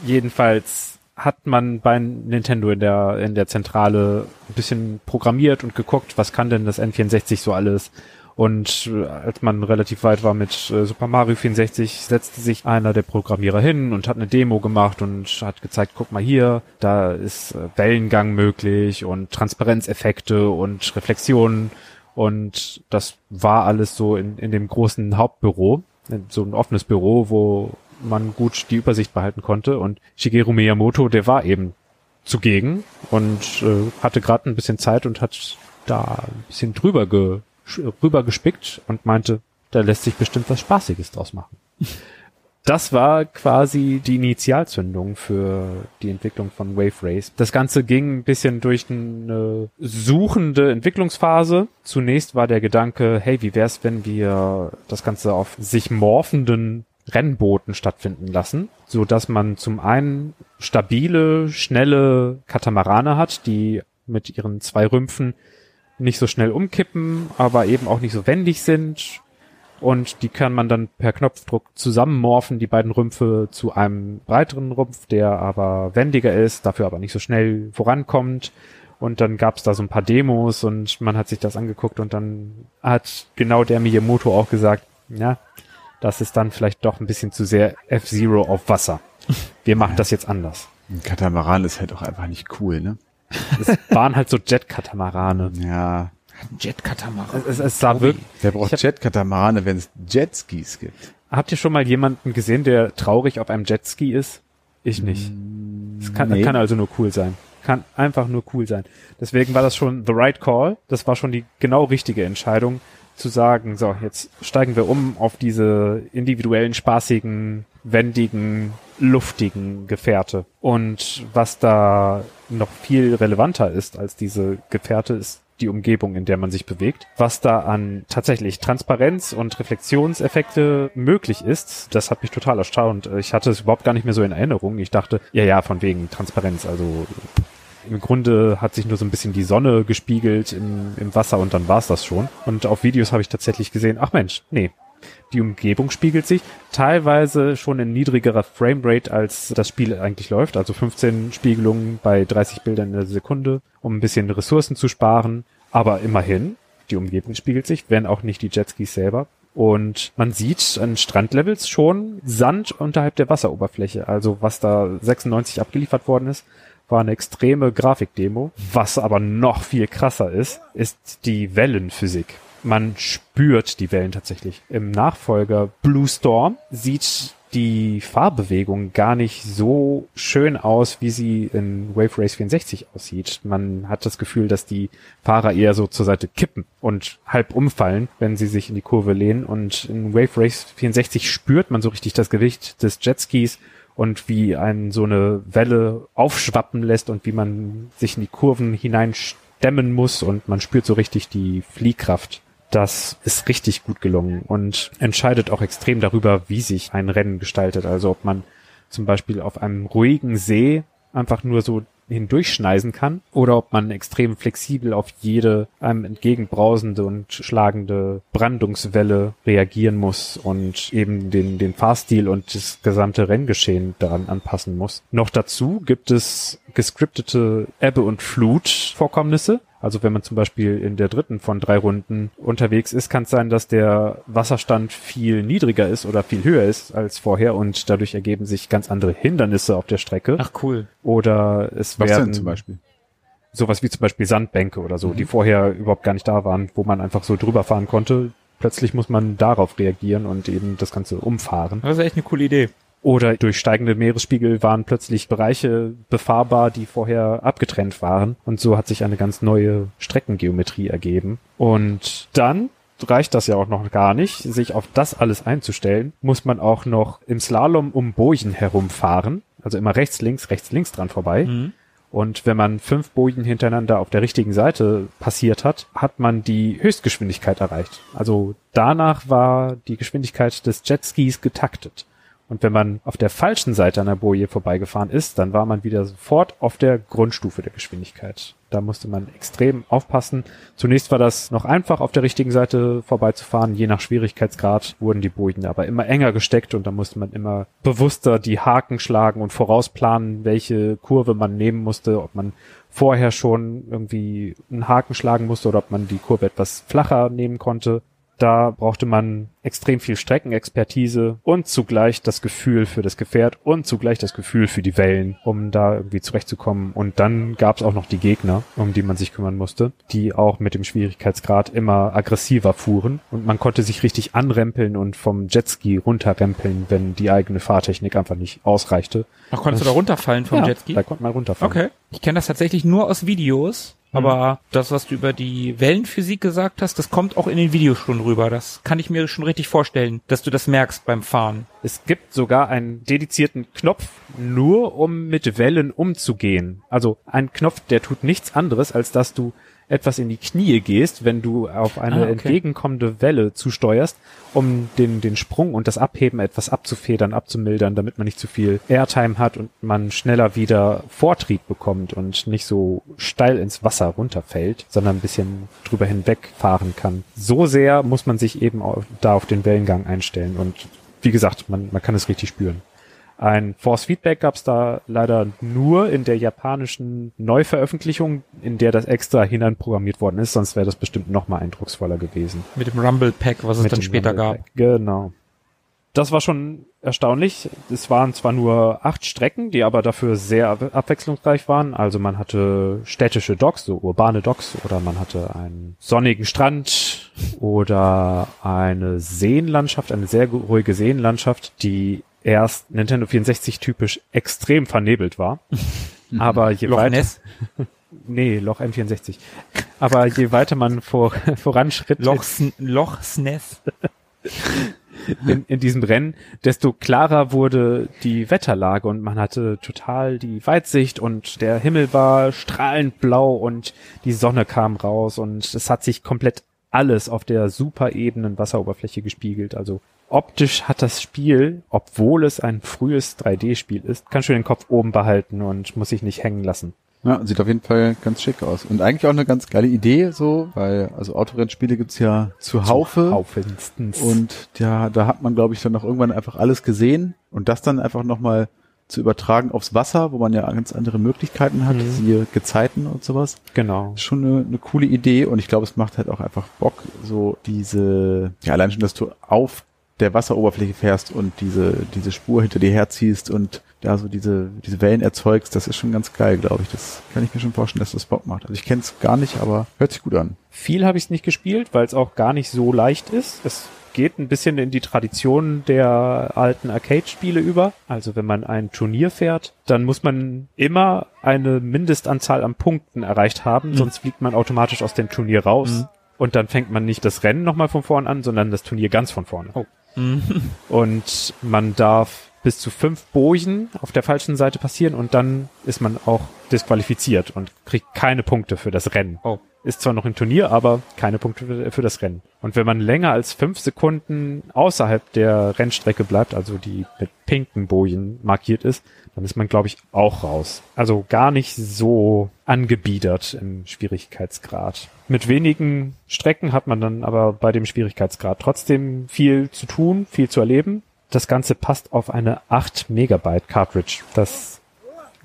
Jedenfalls hat man bei Nintendo in der, in der Zentrale ein bisschen programmiert und geguckt, was kann denn das N64 so alles und äh, als man relativ weit war mit äh, Super Mario 64, setzte sich einer der Programmierer hin und hat eine Demo gemacht und hat gezeigt, guck mal hier, da ist äh, Wellengang möglich und Transparenzeffekte und Reflexionen. Und das war alles so in, in dem großen Hauptbüro, so ein offenes Büro, wo man gut die Übersicht behalten konnte. Und Shigeru Miyamoto, der war eben zugegen und äh, hatte gerade ein bisschen Zeit und hat da ein bisschen drüber ge rüber gespickt und meinte, da lässt sich bestimmt was Spaßiges draus machen. Das war quasi die Initialzündung für die Entwicklung von Wave Race. Das Ganze ging ein bisschen durch eine suchende Entwicklungsphase. Zunächst war der Gedanke, hey, wie wär's, wenn wir das Ganze auf sich morphenden Rennbooten stattfinden lassen, so dass man zum einen stabile, schnelle Katamarane hat, die mit ihren zwei Rümpfen nicht so schnell umkippen, aber eben auch nicht so wendig sind. Und die kann man dann per Knopfdruck zusammenmorphen, die beiden Rümpfe zu einem breiteren Rumpf, der aber wendiger ist, dafür aber nicht so schnell vorankommt. Und dann gab es da so ein paar Demos und man hat sich das angeguckt und dann hat genau der Miyamoto auch gesagt, ja, das ist dann vielleicht doch ein bisschen zu sehr F-Zero auf Wasser. Wir machen das jetzt anders. Ein Katamaran ist halt auch einfach nicht cool, ne? Es waren halt so Jet-Katamarane. Ja, Jet-Katamaran. Es, es sah wirklich. Wer braucht Jet-Katamane, wenn es Jetskis gibt? Habt ihr schon mal jemanden gesehen, der traurig auf einem Jetski ist? Ich nicht. Es kann, Nee. kann also nur cool sein. Kann einfach nur cool sein. Deswegen war das schon the right call. Das war schon die genau richtige Entscheidung, zu sagen, so, jetzt steigen wir um auf diese individuellen, spaßigen, wendigen, luftigen Gefährte. Und was da noch viel relevanter ist als diese Gefährte, ist die Umgebung, in der man sich bewegt. Was da an tatsächlich Transparenz und Reflexionseffekte möglich ist, das hat mich total erstaunt. Ich hatte es überhaupt gar nicht mehr so in Erinnerung. Ich dachte, ja, ja, von wegen Transparenz. Also im Grunde hat sich nur so ein bisschen die Sonne gespiegelt im, im Wasser und dann war's das schon. Und auf Videos habe ich tatsächlich gesehen, ach Mensch, nee. Die Umgebung spiegelt sich teilweise schon in niedrigerer Framerate, als das Spiel eigentlich läuft. Also 15 Spiegelungen bei 30 Bildern in der Sekunde, um ein bisschen Ressourcen zu sparen. Aber immerhin, die Umgebung spiegelt sich, wenn auch nicht die Jetskis selber. Und man sieht an Strandlevels schon Sand unterhalb der Wasseroberfläche. Also was da 96 abgeliefert worden ist, war eine extreme Grafikdemo. Was aber noch viel krasser ist, ist die Wellenphysik. Man spürt die Wellen tatsächlich. Im Nachfolger Blue Storm sieht die Fahrbewegung gar nicht so schön aus, wie sie in Wave Race 64 aussieht. Man hat das Gefühl, dass die Fahrer eher so zur Seite kippen und halb umfallen, wenn sie sich in die Kurve lehnen. Und in Wave Race 64 spürt man so richtig das Gewicht des Jetskis und wie einen so eine Welle aufschwappen lässt und wie man sich in die Kurven hineinstemmen muss und man spürt so richtig die Fliehkraft. Das ist richtig gut gelungen und entscheidet auch extrem darüber, wie sich ein Rennen gestaltet. Also ob man zum Beispiel auf einem ruhigen See einfach nur so hindurchschneisen kann oder ob man extrem flexibel auf jede einem entgegenbrausende und schlagende Brandungswelle reagieren muss und eben den, den Fahrstil und das gesamte Renngeschehen daran anpassen muss. Noch dazu gibt es gescriptete Ebbe- und Flut-Vorkommnisse. Also wenn man zum Beispiel in der dritten von drei Runden unterwegs ist, kann es sein, dass der Wasserstand viel niedriger ist oder viel höher ist als vorher und dadurch ergeben sich ganz andere Hindernisse auf der Strecke. Ach cool. Oder es Was werden denn zum Beispiel? sowas wie zum Beispiel Sandbänke oder so, die vorher überhaupt gar nicht da waren, wo man einfach so drüber fahren konnte. Plötzlich muss man darauf reagieren und eben das Ganze umfahren. Das ist echt eine coole Idee. Oder durch steigende Meeresspiegel waren plötzlich Bereiche befahrbar, die vorher abgetrennt waren. Und so hat sich eine ganz neue Streckengeometrie ergeben. Und dann reicht das ja auch noch gar nicht, sich auf das alles einzustellen, muss man auch noch im Slalom um Bojen herumfahren. Also immer rechts, links, rechts, links dran vorbei. Und wenn man fünf Bojen hintereinander auf der richtigen Seite passiert hat, hat man die Höchstgeschwindigkeit erreicht. Also danach war die Geschwindigkeit des Jetskis getaktet. Und wenn man auf der falschen Seite einer Boje vorbeigefahren ist, dann war man wieder sofort auf der Grundstufe der Geschwindigkeit. Da musste man extrem aufpassen. Zunächst war das noch einfach, auf der richtigen Seite vorbeizufahren. Je nach Schwierigkeitsgrad wurden die Bojen aber immer enger gesteckt und da musste man immer bewusster die Haken schlagen und vorausplanen, welche Kurve man nehmen musste, ob man vorher schon irgendwie einen Haken schlagen musste oder ob man die Kurve etwas flacher nehmen konnte. Da brauchte man extrem viel Streckenexpertise und zugleich das Gefühl für das Gefährt und zugleich das Gefühl für die Wellen, um da irgendwie zurechtzukommen. Und dann gab es auch noch die Gegner, um die man sich kümmern musste, die auch mit dem Schwierigkeitsgrad immer aggressiver fuhren. Und man konnte sich richtig anrempeln und vom Jetski runterrempeln, wenn die eigene Fahrtechnik einfach nicht ausreichte. Ach, konntest du da runterfallen vom ja, Jetski? Da konnte man runterfahren. Okay. Ich kenne das tatsächlich nur aus Videos, aber das, was du über die Wellenphysik gesagt hast, das kommt auch in den Videos schon rüber. Das kann ich mir schon richtig vorstellen, dass du das merkst beim Fahren. Es gibt sogar einen dedizierten Knopf, nur um mit Wellen umzugehen. Also ein Knopf, der tut nichts anderes, als dass du etwas in die Knie gehst, wenn du auf eine Ah, okay. entgegenkommende Welle zusteuerst, um den, den Sprung und das Abheben etwas abzufedern, abzumildern, damit man nicht zu viel Airtime hat und man schneller wieder Vortrieb bekommt und nicht so steil ins Wasser runterfällt, sondern ein bisschen drüber hinweg fahren kann. So sehr muss man sich eben auch da auf den Wellengang einstellen und wie gesagt, man, man kann es richtig spüren. Ein Force Feedback gab es da leider nur in der japanischen Neuveröffentlichung, in der das extra hineinprogrammiert worden ist, sonst wäre das bestimmt noch mal eindrucksvoller gewesen. Mit dem Rumble Pack, was es Mit dann später Rumble gab. Pack. Genau. das war schon erstaunlich. Es waren zwar nur acht Strecken, die aber dafür sehr abwechslungsreich waren. Also man hatte städtische Docks, so urbane Docks, oder man hatte einen sonnigen Strand oder eine Seenlandschaft, eine sehr ruhige Seenlandschaft, die erst Nintendo 64 typisch extrem vernebelt war. [laughs] aber je Loch weiter, Ness? [laughs] nee, Loch M64. Aber je weiter man vor, [laughs] voranschritt, Loch, Loch Sness. in, in diesem Rennen, desto klarer wurde die Wetterlage und man hatte total die Weitsicht und der Himmel war strahlend blau und die Sonne kam raus und es hat sich komplett alles auf der super ebenen Wasseroberfläche gespiegelt. Also optisch hat das Spiel, obwohl es ein frühes 3D-Spiel ist, kann schon den Kopf oben behalten und muss sich nicht hängen lassen. Ja, sieht auf jeden Fall ganz schick aus. Und eigentlich auch eine ganz geile Idee, so, weil, also Autorennspiele gibt's ja zuhaufe. Haufenstens. Und ja, da hat man, glaube ich, dann noch irgendwann einfach alles gesehen und das dann einfach nochmal zu übertragen aufs Wasser, wo man ja ganz andere Möglichkeiten hat, Mhm. siehe Gezeiten und sowas. genau. Ist schon eine, eine coole Idee und ich glaube, es macht halt auch einfach Bock, so diese, ja, allein schon, dass du auf der Wasseroberfläche fährst und diese, diese Spur hinter dir herziehst und da so diese, diese Wellen erzeugst, das ist schon ganz geil, glaube ich. Das kann ich mir schon vorstellen, dass das Bock macht. Also ich kenne es gar nicht, aber hört sich gut an. Viel habe ich es nicht gespielt, weil es auch gar nicht so leicht ist. Es geht ein bisschen in die Tradition der alten Arcade-Spiele über. Also wenn man ein Turnier fährt, dann muss man immer eine Mindestanzahl an Punkten erreicht haben, sonst fliegt man automatisch aus dem Turnier raus. Und dann fängt man nicht das Rennen nochmal von vorn an, sondern das Turnier ganz von vorne. Oh. [laughs] Und man darf bis zu fünf Bojen auf der falschen Seite passieren und dann ist man auch disqualifiziert und kriegt keine Punkte für das Rennen. Oh. Ist zwar noch ein Turnier, aber keine Punkte für, das Rennen. Und wenn man länger als fünf Sekunden außerhalb der Rennstrecke bleibt, also die mit pinken Bojen markiert ist, dann ist man, glaube ich, auch raus. Also gar nicht so angebiedert im Schwierigkeitsgrad. Mit wenigen Strecken hat man dann aber bei dem Schwierigkeitsgrad trotzdem viel zu tun, viel zu erleben. Das Ganze passt auf eine 8 Megabyte Cartridge. Das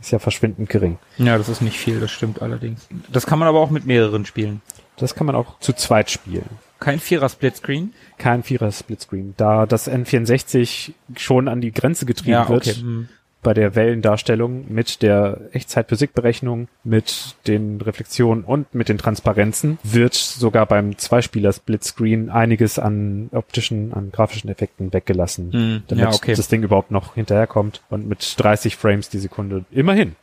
ist ja verschwindend gering. Ja, das ist nicht viel, das stimmt allerdings. Das kann man aber auch mit mehreren spielen. Das kann man auch zu zweit spielen. Kein Vierer-Splitscreen? Kein Vierer Splitscreen, da das N64 schon an die Grenze getrieben wird Hm. Bei der Wellendarstellung mit der Echtzeitphysikberechnung, mit den Reflexionen und mit den Transparenzen wird sogar beim Zweispieler Splitscreen einiges an optischen, an grafischen Effekten weggelassen, Hm, damit ja, okay. das Ding überhaupt noch hinterherkommt und mit 30 Frames die Sekunde immerhin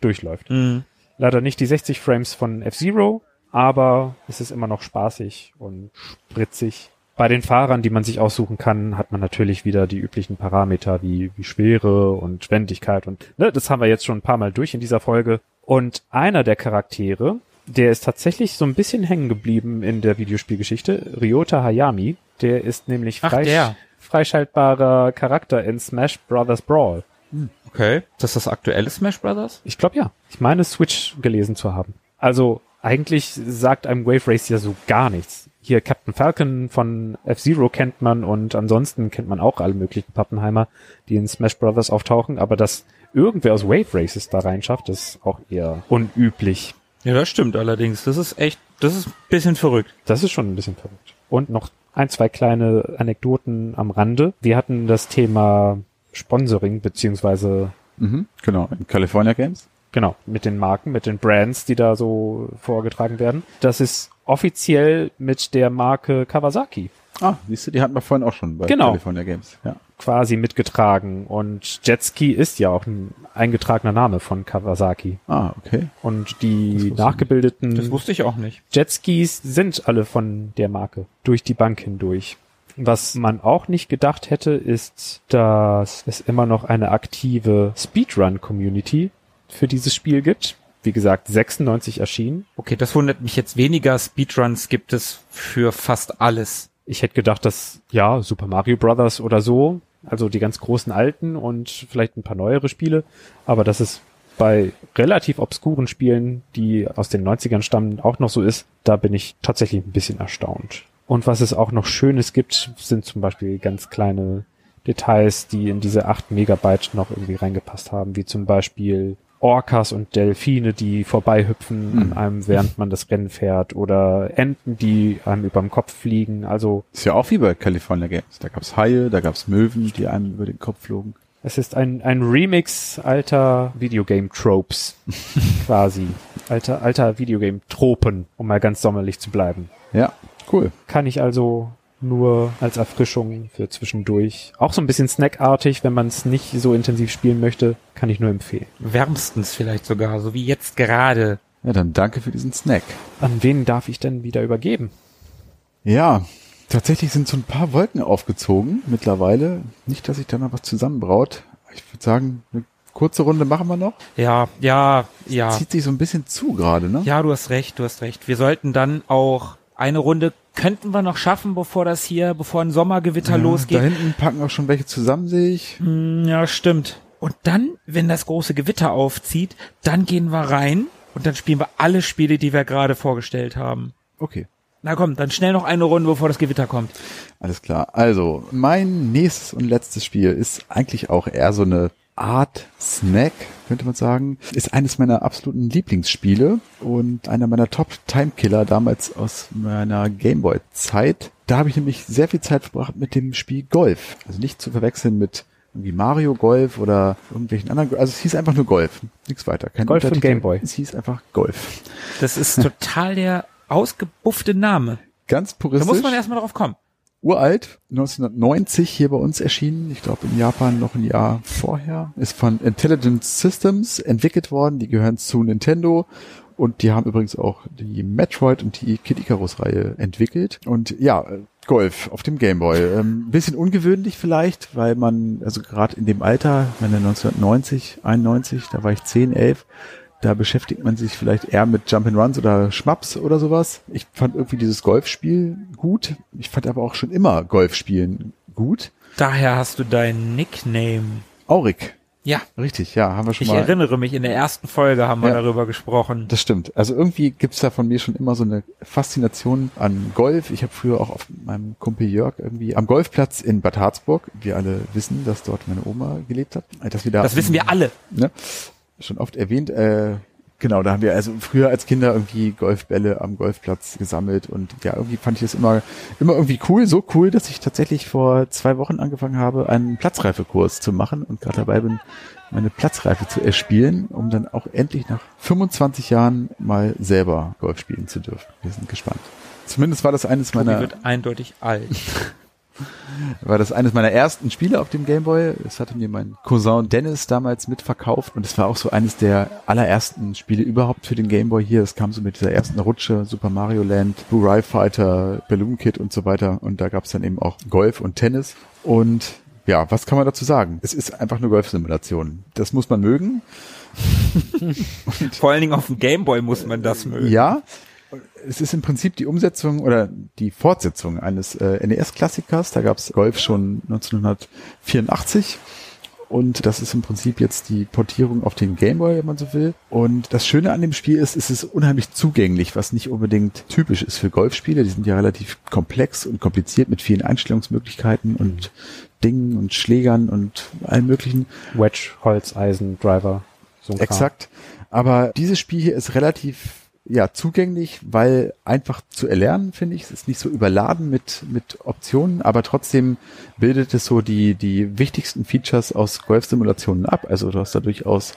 durchläuft. Hm. Leider nicht die 60 Frames von F-Zero, aber es ist immer noch spaßig und spritzig. Bei den Fahrern, die man sich aussuchen kann, hat man natürlich wieder die üblichen Parameter wie, wie Schwere und Wendigkeit und ne, das haben wir jetzt schon ein paar Mal durch in dieser Folge. Und einer der Charaktere, der ist tatsächlich so ein bisschen hängen geblieben in der Videospielgeschichte, Ryota Hayami, der ist nämlich Ach, freisch- der. freischaltbarer Charakter in Smash Brothers Brawl. Okay. Ist das das aktuelle Smash Brothers? Ich glaube ja. Ich meine Switch gelesen zu haben. Also eigentlich sagt einem Wave Race ja so gar nichts. Hier Captain Falcon von F-Zero kennt man und ansonsten kennt man auch alle möglichen Pappenheimer, die in Smash Brothers auftauchen, aber dass irgendwer aus Wave Races da reinschafft, ist auch eher unüblich. Ja, das stimmt allerdings. Das ist echt, das ist ein bisschen verrückt. Das ist schon ein bisschen verrückt. Und noch ein, zwei kleine Anekdoten am Rande. Wir hatten das Thema Sponsoring beziehungsweise Mhm, genau, in California Games. Genau, mit den Marken, mit den Brands, die da so vorgetragen werden. Das ist offiziell mit der Marke Kawasaki Ah, siehst du, die hatten wir vorhin auch schon bei Genau. California Games. Ja. quasi mitgetragen. Und Jetski ist ja auch ein eingetragener Name von Kawasaki. Ah, okay. Und Das die ich nachgebildeten Das wusste ich auch nicht. Jetskis sind alle von der Marke durch die Bank hindurch. Was man auch nicht gedacht hätte, ist, dass es immer noch eine aktive Speedrun-Community für dieses Spiel gibt. Wie gesagt, 96 erschienen. Okay, das wundert mich jetzt weniger. Speedruns gibt es für fast alles. Ich hätte gedacht, dass, ja, Super Mario Brothers oder so, also die ganz großen alten und vielleicht ein paar neuere Spiele, aber dass es bei relativ obskuren Spielen, die aus den 90ern stammen, auch noch so ist, da bin ich tatsächlich ein bisschen erstaunt. Und was es auch noch Schönes gibt, sind zum Beispiel ganz kleine Details, die in diese 8 Megabyte noch irgendwie reingepasst haben, wie zum Beispiel Orcas und Delfine, die vorbeihüpfen mhm. an einem, während man das Rennen fährt oder Enten, die einem überm Kopf fliegen. Also ist ja auch wie bei California Games. Da gab's Haie, da gab's Möwen, die einem über den Kopf flogen. Es ist ein, ein Remix alter Videogame-Tropes, [laughs] quasi. Alter, alter Videogame-Tropen, um mal ganz sommerlich zu bleiben. Ja, cool. Kann ich also nur als Erfrischung für zwischendurch. Auch so ein bisschen snackartig, wenn man es nicht so intensiv spielen möchte, kann ich nur empfehlen. Wärmstens vielleicht sogar, so wie jetzt gerade. Ja, dann danke für diesen Snack. An wen darf ich denn wieder übergeben? Ja, tatsächlich sind so ein paar Wolken aufgezogen mittlerweile. Nicht, dass sich da noch was zusammenbraut. Ich würde sagen, eine kurze Runde machen wir noch. Ja, ja, ja. Zieht sich so ein bisschen zu gerade, ne? Ja, du hast recht, du hast recht. Wir sollten dann auch eine Runde könnten wir noch schaffen, bevor das hier, bevor ein Sommergewitter ja, losgeht. Da hinten packen auch schon welche zusammen, sehe ich. Hm, ja, stimmt. Und dann, wenn das große Gewitter aufzieht, dann gehen wir rein und dann spielen wir alle Spiele, die wir gerade vorgestellt haben. Okay. Na komm, dann schnell noch eine Runde, bevor das Gewitter kommt. Alles klar. Also, mein nächstes und letztes Spiel ist eigentlich auch eher so eine Art Snack, könnte man sagen, ist eines meiner absoluten Lieblingsspiele und einer meiner Top-Timekiller damals aus meiner Gameboy-Zeit. Da habe ich nämlich sehr viel Zeit verbracht mit dem Spiel Golf. Also nicht zu verwechseln mit irgendwie Mario Golf oder irgendwelchen anderen. Also es hieß einfach nur Golf, nichts weiter. Kein Golf und Gameboy. Es hieß einfach Golf. Das ist total der ausgebuffte Name. Ganz puristisch. Da muss man erstmal drauf kommen uralt, 1990 hier bei uns erschienen, ich glaube in Japan noch ein Jahr vorher, ist von Intelligent Systems entwickelt worden, die gehören zu Nintendo. Und die haben übrigens auch die Metroid und die Kid Icarus Reihe entwickelt. Und ja, Golf auf dem Gameboy. Ähm, bisschen ungewöhnlich vielleicht, weil man, also gerade in dem Alter, meine 1990, 91, da war ich 10, 11, da beschäftigt man sich vielleicht eher mit Jump'n'Runs oder Schmaps oder sowas. Ich fand irgendwie dieses Golfspiel gut. Ich fand aber auch schon immer Golfspielen gut. Daher hast du deinen Nickname. Aurik. Ja. Richtig, ja, haben wir schon ich mal. Ich erinnere mich, in der ersten Folge haben wir ja, darüber gesprochen. Das stimmt. Also irgendwie gibt's da von mir schon immer so eine Faszination an Golf. Ich habe früher auch auf meinem Kumpel Jörg irgendwie am Golfplatz in Bad Harzburg, wir alle wissen, dass dort meine Oma gelebt hat. Dass wir da das wissen wir alle. Ne? Schon oft erwähnt. Äh, genau, da haben wir also früher als Kinder irgendwie Golfbälle am Golfplatz gesammelt und ja, irgendwie fand ich das immer, immer irgendwie cool, so cool, dass ich tatsächlich vor zwei Wochen angefangen habe, einen Platzreifekurs zu machen und gerade dabei bin, meine Platzreife zu erspielen, um dann auch endlich nach 25 Jahren mal selber Golf spielen zu dürfen. Wir sind gespannt. Zumindest war das eines meiner. Tobi wird eindeutig alt. [laughs] war das eines meiner ersten Spiele auf dem Gameboy. Das hatte mir mein Cousin Dennis damals mitverkauft und es war auch so eines der allerersten Spiele überhaupt für den Gameboy hier. Es kam so mit dieser ersten Rutsche, Super Mario Land, Burai Fighter, Balloon Kid und so weiter und da gab es dann eben auch Golf und Tennis und ja, was kann man dazu sagen? Es ist einfach eine Golfsimulation. Das muss man mögen. [laughs] Vor allen Dingen auf dem Gameboy muss man das mögen. Ja, es ist im Prinzip die Umsetzung oder die Fortsetzung eines äh, NES-Klassikers. Da gab es Golf schon 1984. Und das ist im Prinzip jetzt die Portierung auf den Gameboy, wenn man so will. Und das Schöne an dem Spiel ist, es ist unheimlich zugänglich, was nicht unbedingt typisch ist für Golfspiele. Die sind ja relativ komplex und kompliziert mit vielen Einstellungsmöglichkeiten und Dingen und Schlägern und allem möglichen. Wedge, Holz, Eisen, Driver. So ein Exakt. Aber dieses Spiel hier ist relativ ja, zugänglich, weil einfach zu erlernen, finde ich. Es ist nicht so überladen mit, mit Optionen, aber trotzdem bildet es so die, die wichtigsten Features aus Golf-Simulationen ab. Also du hast da durchaus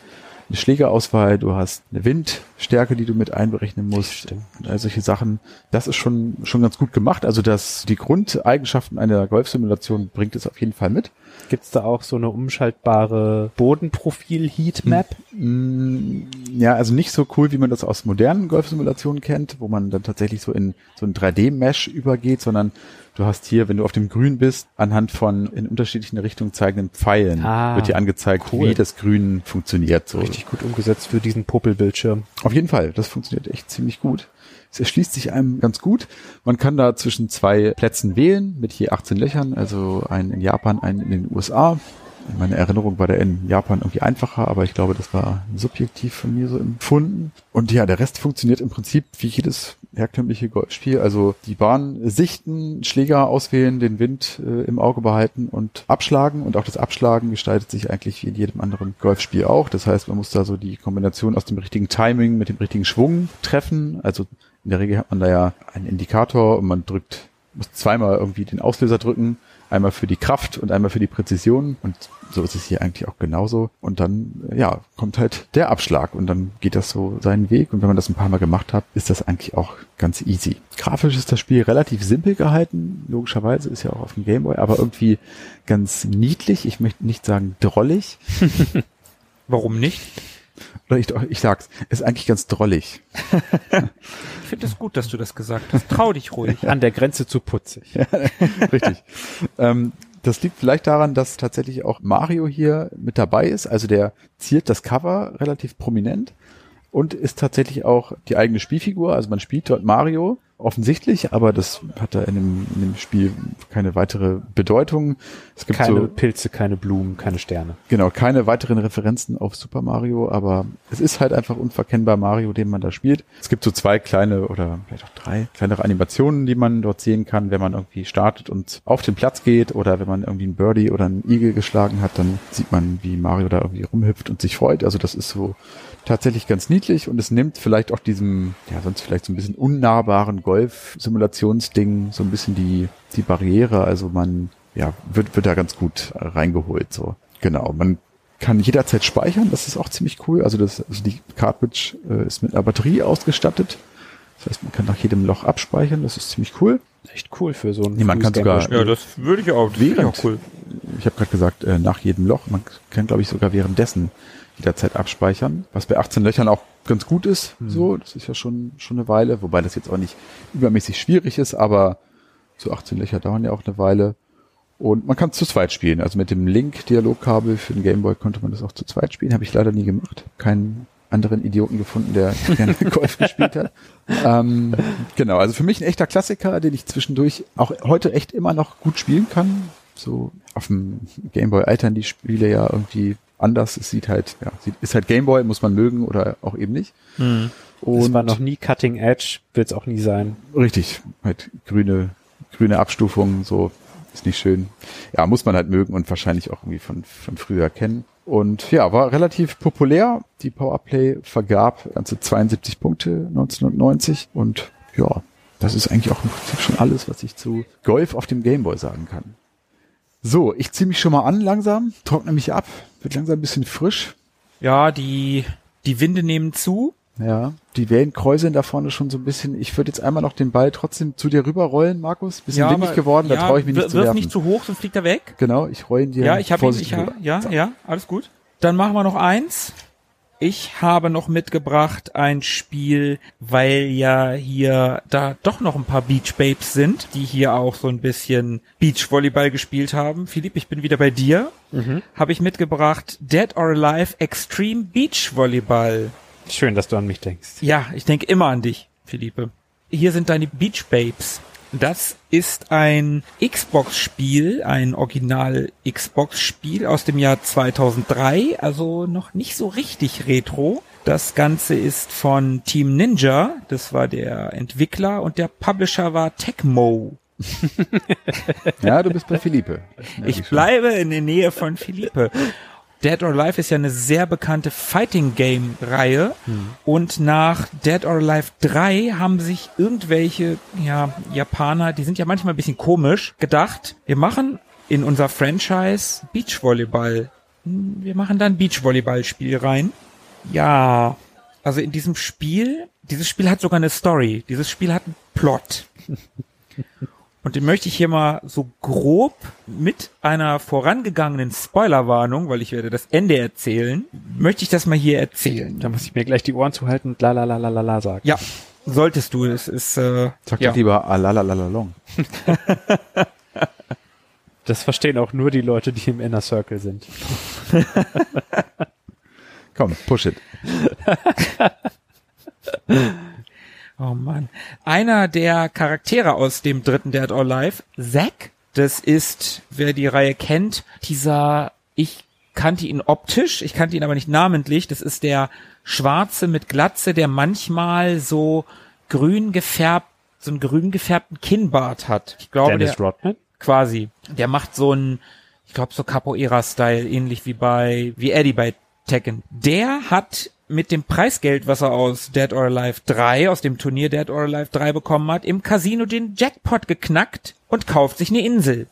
eine Schlägerauswahl, du hast eine Windstärke, die du mit einberechnen musst. Und all solche Sachen. Das ist schon, schon ganz gut gemacht. Also das, die Grundeigenschaften einer Golfsimulation bringt es auf jeden Fall mit. Gibt's da auch so eine umschaltbare Bodenprofil-Heatmap? Mm, ja, also nicht so cool, wie man das aus modernen Golfsimulationen kennt, wo man dann tatsächlich so in so ein 3D-Mesh übergeht, sondern du hast hier, wenn du auf dem Grün bist, anhand von in unterschiedlichen Richtungen zeigenden Pfeilen ah, wird dir angezeigt, cool. wie das Grün funktioniert. So. Richtig gut umgesetzt für diesen Popelbildschirm. Auf jeden Fall, das funktioniert echt ziemlich gut. Es erschließt sich einem ganz gut. Man kann da zwischen zwei Plätzen wählen mit je 18 Löchern, also einen in Japan, einen in den USA. In meiner Erinnerung war der in Japan irgendwie einfacher, aber ich glaube, das war subjektiv von mir so empfunden. Und ja, der Rest funktioniert im Prinzip wie jedes herkömmliche Golfspiel. Also die Bahn sichten, Schläger auswählen, den Wind äh, im Auge behalten und abschlagen. Und auch das Abschlagen gestaltet sich eigentlich wie in jedem anderen Golfspiel auch. Das heißt, man muss da so die Kombination aus dem richtigen Timing mit dem richtigen Schwung treffen. Also in der Regel hat man da ja einen Indikator und man drückt, muss zweimal irgendwie den Auslöser drücken Einmal für die Kraft und einmal für die Präzision. Und so ist es hier eigentlich auch genauso. Und dann, ja, kommt halt der Abschlag und dann geht das so seinen Weg. Und wenn man das ein paar Mal gemacht hat, ist das eigentlich auch ganz easy. Grafisch ist das Spiel relativ simpel gehalten. Logischerweise ist ja auch auf dem Gameboy, aber irgendwie ganz niedlich. Ich möchte nicht sagen drollig. [laughs] Warum nicht? Oder ich, ich sag's, ist eigentlich ganz drollig. [laughs] ich finde es gut, dass du das gesagt hast. Trau dich ruhig. An der Grenze zu putzig. ja, [laughs] richtig. ähm, das liegt vielleicht daran, dass tatsächlich auch Mario hier mit dabei ist. Also der ziert das Cover relativ prominent und ist tatsächlich auch die eigene Spielfigur. Also man spielt dort Mario offensichtlich, aber das hat da in dem, in dem Spiel keine weitere Bedeutung. Es gibt keine so, Pilze, keine Blumen, keine Sterne. Genau, keine weiteren Referenzen auf Super Mario, aber es ist halt einfach unverkennbar Mario, den man da spielt. Es gibt so zwei kleine oder vielleicht auch drei kleinere Animationen, die man dort sehen kann, wenn man irgendwie startet und auf den Platz geht oder wenn man irgendwie einen Birdie oder einen Igel geschlagen hat, dann sieht man, wie Mario da irgendwie rumhüpft und sich freut. Also das ist so tatsächlich ganz niedlich und es nimmt vielleicht auch diesem, ja, sonst vielleicht so ein bisschen unnahbaren Golf-Simulationsding so ein bisschen die, die Barriere. Also man, ja, wird, wird da ganz gut reingeholt, so. Genau. Man kann jederzeit speichern, das ist auch ziemlich cool. Also das, also die Cartridge äh, ist mit einer Batterie ausgestattet. Das heißt, man kann nach jedem Loch abspeichern, das ist ziemlich cool. Echt cool für so ein nee, man kann sogar Ja, das würde ich auch. Das während, auch cool. Ich habe gerade gesagt, äh, nach jedem Loch, man kann glaube ich sogar währenddessen jederzeit abspeichern, was bei 18 Löchern auch ganz gut ist. Mhm. So, das ist ja schon schon eine Weile, wobei das jetzt auch nicht übermäßig schwierig ist, aber so 18 Löcher dauern ja auch eine Weile. Und man kann zu zweit spielen. Also mit dem Link-Dialogkabel für den Gameboy konnte man das auch zu zweit spielen. Habe ich leider nie gemacht. Keinen anderen Idioten gefunden, der [laughs] gerne Golf gespielt hat. Ähm, genau, also für mich ein echter Klassiker, den ich zwischendurch auch heute echt immer noch gut spielen kann. So auf dem Gameboy altern die Spiele ja irgendwie anders. Es sieht halt, ja, ist halt Gameboy, muss man mögen oder auch eben nicht. Mhm. Und es war noch nie Cutting Edge, wird es auch nie sein. Richtig, halt grüne, grüne Abstufungen, so ist nicht schön. Ja, muss man halt mögen und wahrscheinlich auch irgendwie von, von früher kennen. Und ja, war relativ populär. Die Powerplay vergab ganze 72 Punkte 1990 und ja, das ist eigentlich auch im Prinzip schon alles, was ich zu Golf auf dem Gameboy sagen kann. So, ich ziehe mich schon mal an langsam, trockne mich ab, wird langsam ein bisschen frisch. Ja, die, die Winde nehmen zu. Ja, die Wellen kräuseln da vorne schon so ein bisschen. Ich würde jetzt einmal noch den Ball trotzdem zu dir rüberrollen, Markus. Bisschen ja, windig geworden, ja, da traue ich mich nicht zu werfen. nicht zu hoch, sonst fliegt er weg. Genau, ich roll ihn dir Ja, ich habe ihn, ich, ja, ja, ja, alles gut. Dann machen wir noch eins. Ich habe noch mitgebracht ein Spiel, weil ja hier da doch noch ein paar Beach Babes sind, die hier auch so ein bisschen Beachvolleyball gespielt haben. Philipp, ich bin wieder bei dir. Mhm. Habe ich mitgebracht Dead or Alive Extreme Beach Volleyball. Schön, dass du an mich denkst. Ja, ich denke immer an dich, Philippe. Hier sind deine Beach Babes. Das ist ein Xbox-Spiel, ein Original-Xbox-Spiel aus dem Jahr 2003, also noch nicht so richtig retro. Das Ganze ist von Team Ninja, das war der Entwickler und der Publisher war Tecmo. [laughs] ja, du bist bei Philippe. Ich bleibe in der Nähe von Philippe. Dead or Alive ist ja eine sehr bekannte Fighting Game Reihe hm. und nach Dead or Alive 3 haben sich irgendwelche ja, Japaner, die sind ja manchmal ein bisschen komisch, gedacht, wir machen in unser Franchise Beachvolleyball. Wir machen dann Beachvolleyball-Spiel rein. Ja, also in diesem Spiel, dieses Spiel hat sogar eine Story. Dieses Spiel hat einen Plot. [laughs] Und den möchte ich hier mal so grob mit einer vorangegangenen Spoilerwarnung, weil ich werde das Ende erzählen, möchte ich das mal hier erzählen. Da muss ich mir gleich die Ohren zuhalten und la la la la la la sagen. Ja, solltest du. Es ist äh, Sag ja. doch lieber ah, la la la la long. [laughs] das verstehen auch nur die Leute, die im Inner Circle sind. [laughs] Komm, push it. [laughs] Oh Mann. Einer der Charaktere aus dem dritten Dead or Alive, Zack, das ist, wer die Reihe kennt, dieser, ich kannte ihn optisch, ich kannte ihn aber nicht namentlich, das ist der Schwarze mit Glatze, der manchmal so grün gefärbt, so einen grün gefärbten Kinnbart hat. Ich glaube, Dennis der, Rodman? quasi, der macht so einen, ich glaube so Capoeira-Style, ähnlich wie bei, wie Eddie bei Tekken. Der hat mit dem Preisgeld, was er aus Dead or Alive 3, aus dem Turnier Dead or Alive 3 bekommen hat, im Casino den Jackpot geknackt und kauft sich eine Insel.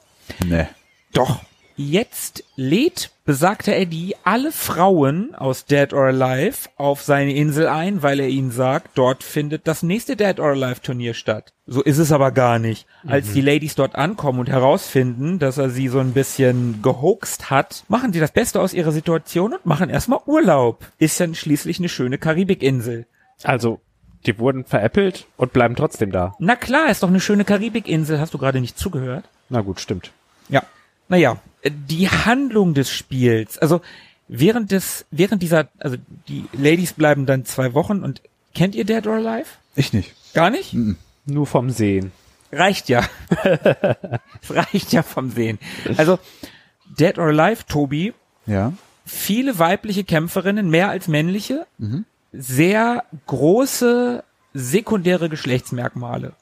Ne. Doch. Jetzt lädt besagter Eddie alle Frauen aus Dead or Alive auf seine Insel ein, weil er ihnen sagt, dort findet das nächste Dead or Alive Turnier statt. So ist es aber gar nicht. Als die Ladies dort ankommen und herausfinden, dass er sie so ein bisschen gehoxt hat, machen sie das Beste aus ihrer Situation und machen erstmal Urlaub. Ist dann schließlich eine schöne Karibikinsel. Also, die wurden veräppelt und bleiben trotzdem da. Na klar, ist doch eine schöne Karibikinsel. Hast du gerade nicht zugehört? Na gut, stimmt. Ja. Naja, die Handlung des Spiels, also während des, während dieser, also die Ladies bleiben dann zwei Wochen und kennt ihr Dead or Alive? Ich nicht. Gar nicht? Nur vom Sehen. Reicht ja. [laughs] Es reicht ja vom Sehen. Also Dead or Alive, Tobi, Ja. viele weibliche Kämpferinnen, mehr als männliche, sehr große sekundäre Geschlechtsmerkmale,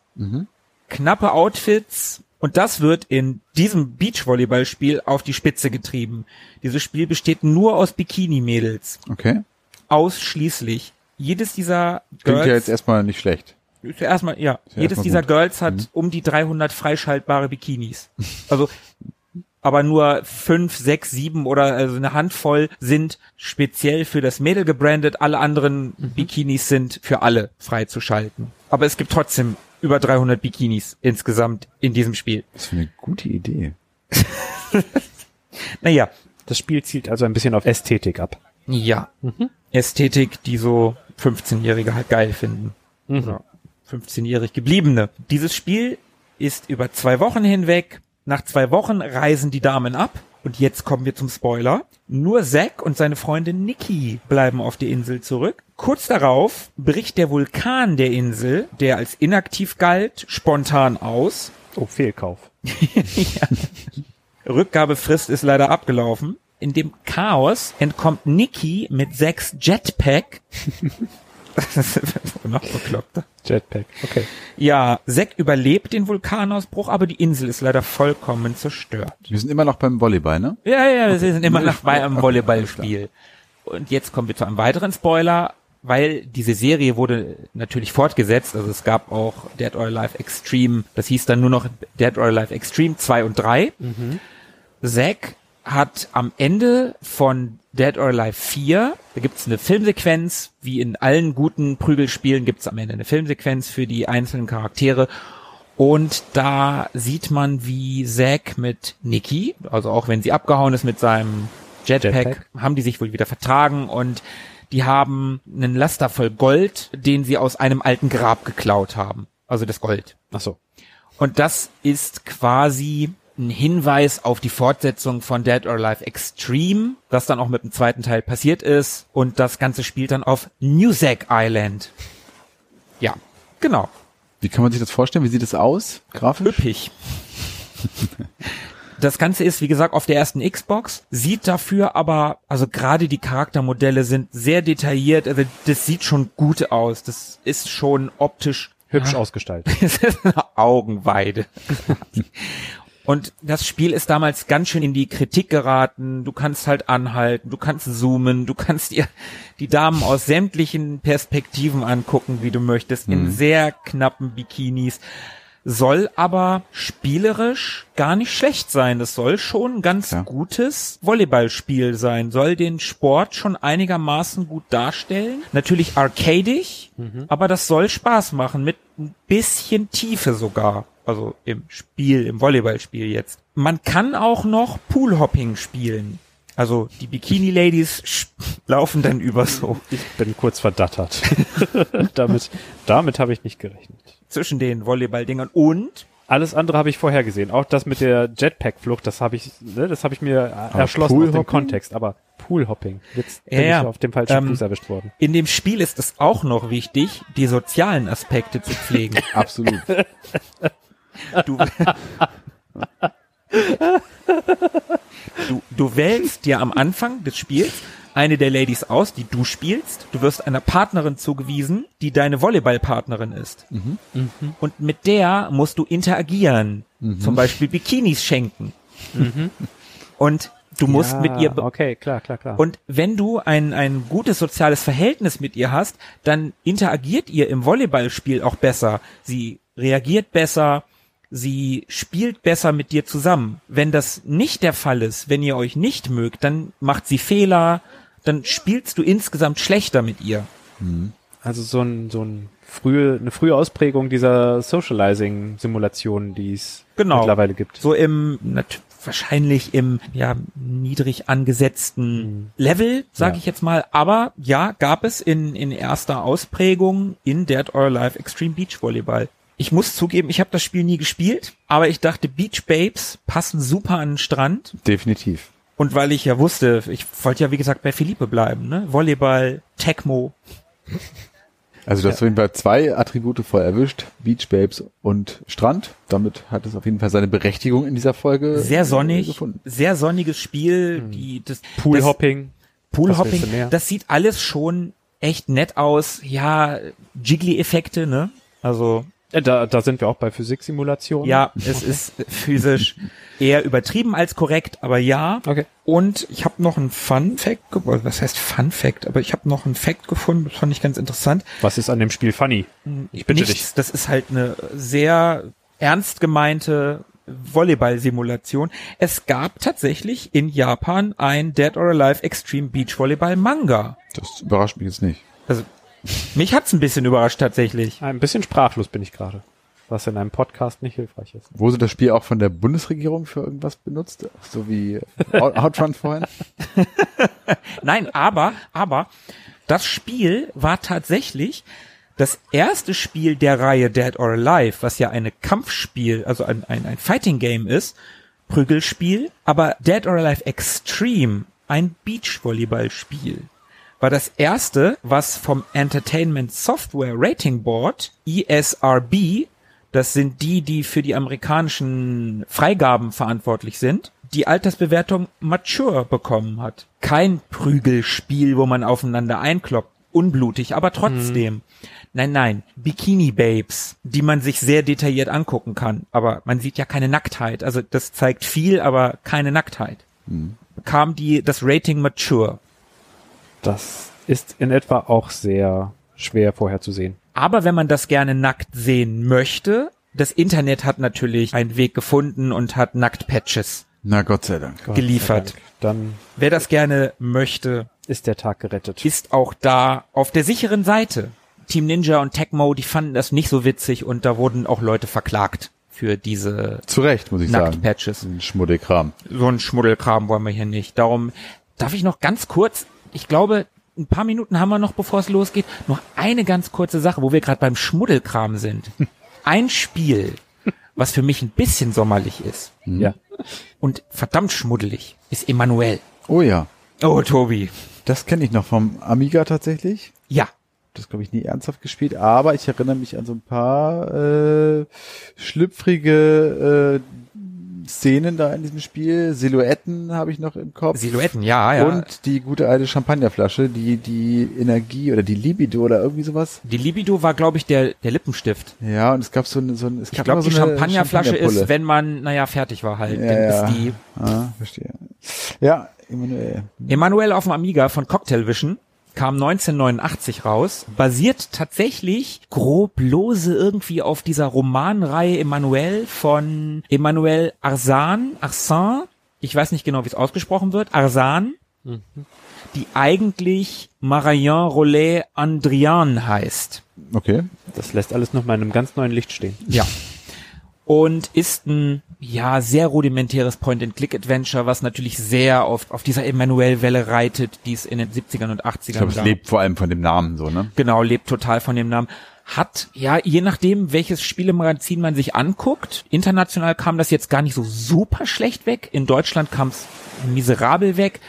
knappe Outfits und das wird in diesem Beachvolleyballspiel auf die Spitze getrieben. Dieses Spiel besteht nur aus Bikini-Mädels, Okay. ausschließlich. Jedes dieser Klingt ja Girls jetzt erstmal nicht schlecht. ist ja erstmal, ja, ja jedes erstmal dieser gut. Girls hat um die 300 freischaltbare Bikinis. Also, aber nur fünf, sechs, sieben oder also eine Handvoll sind speziell für das Mädel gebrandet. Alle anderen Bikinis sind für alle freizuschalten. Aber es gibt trotzdem über 300 Bikinis insgesamt in diesem Spiel. Das ist eine gute Idee. [laughs] Naja, Das Spiel zielt also ein bisschen auf Ästhetik ab. ja. Ästhetik, die so 15-Jährige halt geil finden. Oder 15-jährig gebliebene. Dieses Spiel ist über zwei Wochen hinweg. Nach zwei Wochen reisen die Damen ab. Und jetzt kommen wir zum Spoiler. Nur Zack und seine Freundin Nikki bleiben auf der Insel zurück. Kurz darauf bricht der Vulkan der Insel, der als inaktiv galt, spontan aus. Oh, Fehlkauf. [laughs] Rückgabefrist ist leider abgelaufen. In dem Chaos entkommt Nikki mit Zacks Jetpack. Das ist noch bekloppter. Jetpack. Okay. Ja, Zack überlebt den Vulkanausbruch, aber die Insel ist leider vollkommen zerstört. Wir sind immer noch beim Volleyball, ne? Ja, ja, wir sind immer noch bei einem Volleyballspiel. Und jetzt kommen wir zu einem weiteren Spoiler, weil diese Serie wurde natürlich fortgesetzt. Also es gab auch Dead or Alive Extreme, das hieß dann nur noch Dead or Alive Extreme 2 und 3. Zack hat am Ende von Dead or Alive 4, da gibt's eine Filmsequenz, wie in allen guten Prügelspielen gibt's am Ende eine Filmsequenz für die einzelnen Charaktere. Und da sieht man, wie Zack mit Nikki, also auch wenn sie abgehauen ist mit seinem Jetpack, Jetpack. haben die sich wohl wieder vertragen und die haben einen Laster voll Gold, den sie aus einem alten Grab geklaut haben. Also das Gold. Ach so. Und das ist quasi ein Hinweis auf die Fortsetzung von Dead or Alive Extreme, das dann auch mit dem zweiten Teil passiert ist. Und das Ganze spielt dann auf New Zack Island. Ja, genau. Wie kann man sich das vorstellen? Wie sieht es aus? Grafisch? Üppig. Das Ganze ist, wie gesagt, auf der ersten Xbox, sieht dafür aber, also gerade die Charaktermodelle sind sehr detailliert, also das sieht schon gut aus. Das ist schon optisch Hübsch [laughs] ausgestaltet. es ist eine Augenweide. [laughs] Und das Spiel ist damals ganz schön in die Kritik geraten. Du kannst halt anhalten, du kannst zoomen, du kannst dir die Damen aus sämtlichen Perspektiven angucken, wie du möchtest, in sehr knappen Bikinis. Soll aber spielerisch gar nicht schlecht sein. Das soll schon ein ganz Ja. gutes Volleyballspiel sein. Soll den Sport schon einigermaßen gut darstellen. Natürlich arcadisch, aber das soll Spaß machen mit ein bisschen Tiefe sogar. Also im Spiel, im Volleyballspiel jetzt. Man kann auch noch Poolhopping spielen. Also die Bikini-Ladies [laughs] laufen dann über so Ich bin kurz verdattert. [laughs] damit damit habe ich nicht gerechnet. zwischen den Volleyball-Dingern und Alles andere habe ich vorher gesehen. Auch das mit der Jetpack-Flucht, das habe ich, ne, das habe ich mir äh, erschlossen aus dem? Kontext. Aber Poolhopping, jetzt bin ja. ich auf dem falschen Ähm, Fuß erwischt worden. in dem Spiel ist es auch noch wichtig, die sozialen Aspekte zu pflegen. [laughs] Absolut. Du, du, du wählst dir am Anfang des Spiels eine der Ladies aus, die du spielst. Du wirst einer Partnerin zugewiesen, die deine Volleyballpartnerin ist. Mhm. Und mit der musst du interagieren. Zum Beispiel Bikinis schenken. Und du musst Ja, mit ihr Okay, klar, klar, klar. und wenn du ein, ein gutes soziales Verhältnis mit ihr hast, dann interagiert ihr im Volleyballspiel auch besser. Sie reagiert besser, sie spielt besser mit dir zusammen. Wenn das nicht der Fall ist, wenn ihr euch nicht mögt, dann macht sie Fehler, dann spielst du insgesamt schlechter mit ihr. Also so ein, so ein frühe, eine frühe Ausprägung dieser Socializing-Simulationen, die es Genau. mittlerweile gibt. So im, wahrscheinlich im, ja, niedrig angesetzten Level, sage Ja. ich jetzt mal. Aber ja, gab es in, in erster Ausprägung in Dead or Alive Extreme Beach Volleyball. Ich muss zugeben, ich habe das Spiel nie gespielt, aber ich dachte, Beach Babes passen super an den Strand. Definitiv. Und weil ich ja wusste, ich wollte ja wie gesagt bei Philippe bleiben, ne? Volleyball, Tecmo. Also du hast auf jeden Fall zwei Attribute voll erwischt. Beach Babes und Strand. Damit hat es auf jeden Fall seine Berechtigung in dieser Folge Sehr äh, sonnig, gefunden. sehr sonniges Spiel. Die, das, das, Poolhopping. Was Poolhopping, das sieht alles schon echt nett aus. Ja, Jiggly-Effekte, ne? Also, Da, da sind wir auch bei Physiksimulationen. ja, [laughs] es ist physisch eher übertrieben als korrekt, aber ja. Okay. Und ich habe noch einen Fun Fact, ge- was heißt Fun Fact, aber ich habe noch einen Fact gefunden, das fand ich ganz interessant. Was ist an dem Spiel funny? Ich bitte Nichts, das ist halt eine sehr ernst gemeinte Volleyball-Simulation. Es gab tatsächlich in Japan ein Dead or Alive Extreme Beach Volleyball Manga. Das überrascht mich jetzt nicht. Also, mich hat's ein bisschen überrascht tatsächlich. Ein bisschen sprachlos bin ich gerade. Was in einem Podcast nicht hilfreich ist. Wurde das Spiel auch von der Bundesregierung für irgendwas benutzt? So wie Out- Outrun vorhin? [laughs] Nein, aber, aber, das Spiel war tatsächlich das erste Spiel der Reihe Dead or Alive, was ja eine Kampfspiel, also ein, ein, ein Fighting Game ist, Prügelspiel, aber Dead or Alive Extreme, ein Beachvolleyballspiel, war das erste, was vom Entertainment Software Rating Board, ESRB, das sind die, die für die amerikanischen Freigaben verantwortlich sind, die Altersbewertung Mature bekommen hat. Kein Prügelspiel, wo man aufeinander einkloppt. Unblutig, aber trotzdem. Nein, nein. Bikini Babes, die man sich sehr detailliert angucken kann. Aber man sieht ja keine Nacktheit. Also das zeigt viel, aber keine Nacktheit. Bekam die das Rating Mature. Das ist in etwa auch sehr schwer vorherzusehen. Aber wenn man das gerne nackt sehen möchte, das Internet hat natürlich einen Weg gefunden und hat Nacktpatches Na Gott sei Dank. Geliefert. sei Dank. Dann Wer das gerne möchte, ist der Tag gerettet. ist auch da auf der sicheren Seite. Team Ninja und Tecmo, die fanden das nicht so witzig und da wurden auch Leute verklagt für diese Zu Recht, muss ich sagen. Nacktpatches. Ein Schmuddelkram. So ein Schmuddelkram wollen wir hier nicht. Darum darf ich noch ganz kurz, ich glaube, ein paar Minuten haben wir noch, bevor es losgeht, noch eine ganz kurze Sache, wo wir gerade beim Schmuddelkram sind. [laughs] Ein Spiel, was für mich ein bisschen sommerlich ist Ja. und verdammt schmuddelig, ist Emanuel. Oh ja. Oh, Tobi. Das kenne ich noch vom Amiga tatsächlich. Ja, Das glaube ich nie ernsthaft gespielt, aber ich erinnere mich an so ein paar äh, schlüpfrige äh, Szenen da in diesem Spiel. Silhouetten habe ich noch im Kopf. Silhouetten, ja, ja. Und die gute alte Champagnerflasche, die die Energie oder die Libido oder irgendwie sowas. die Libido war, glaube ich, der, der Lippenstift. Ja, und es gab so eine, so ein, es Ich gab glaube, immer die so eine Champagnerflasche Champagnerpulle. ist, wenn man, naja, fertig war halt. ja, dann ja. ist die Ah, verstehe. Ja, Emanuel. Emanuel auf dem Amiga von Cocktail Vision kam 1989 raus, basiert tatsächlich grob lose irgendwie auf dieser Romanreihe Emanuel von Emmanuel Arsan, Arsan, ich weiß nicht genau, wie es ausgesprochen wird, Arsan, die eigentlich Marion Rollet Andrian heißt. Okay. Das lässt alles noch mal in einem ganz neuen Licht stehen. Ja. Und ist ein, ja, sehr rudimentäres Point-and-Click-Adventure, was natürlich sehr auf, auf dieser Emanuel-Welle reitet, die es in den 70ern und 80ern Ich glaube, es gab. lebt vor allem von dem Namen so, ne? Genau, lebt total von dem Namen. Hat, ja, je nachdem, welches Spielemagazin man sich anguckt, international kam das jetzt gar nicht so super schlecht weg. In Deutschland kam es miserabel weg.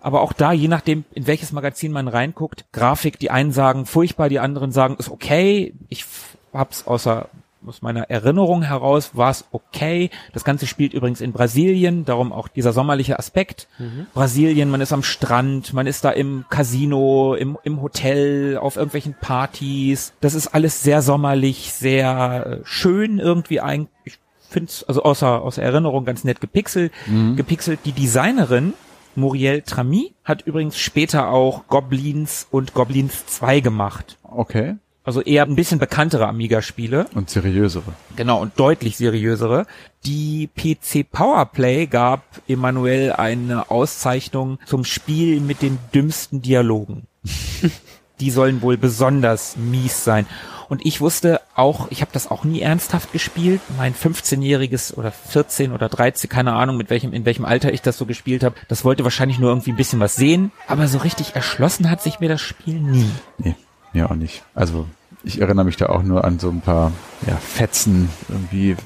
Aber auch da, je nachdem, in welches Magazin man reinguckt, Grafik, die einen sagen furchtbar, die anderen sagen, ist okay. Ich hab's außer aus meiner Erinnerung heraus war es okay. Das Ganze spielt übrigens in Brasilien, darum auch dieser sommerliche Aspekt. Mhm. Brasilien, man ist am Strand, man ist da im Casino, im, im Hotel, auf irgendwelchen Partys. Das ist alles sehr sommerlich, sehr äh, schön irgendwie eigentlich. Ich finde es, also außer, außer Erinnerung ganz nett gepixelt. Mhm. Gepixelt. Die Designerin, Muriel Trami, hat übrigens später auch Goblins und Goblins 2 gemacht. Okay. Also eher ein bisschen bekanntere Amiga-Spiele. Und seriösere. Genau, und deutlich seriösere. Die PC Powerplay gab Emanuel eine Auszeichnung zum Spiel mit den dümmsten Dialogen. [laughs] die sollen wohl besonders mies sein. Und ich wusste auch, ich habe das auch nie ernsthaft gespielt. Mein 15-jähriges oder 14 oder 13, keine Ahnung, mit welchem, in welchem Alter ich das so gespielt habe, das wollte wahrscheinlich nur irgendwie ein bisschen was sehen. Aber so richtig erschlossen hat sich mir das Spiel nie. Nee, ja auch nicht. Also ich erinnere mich da auch nur an so ein paar ja, Fetzen, irgendwie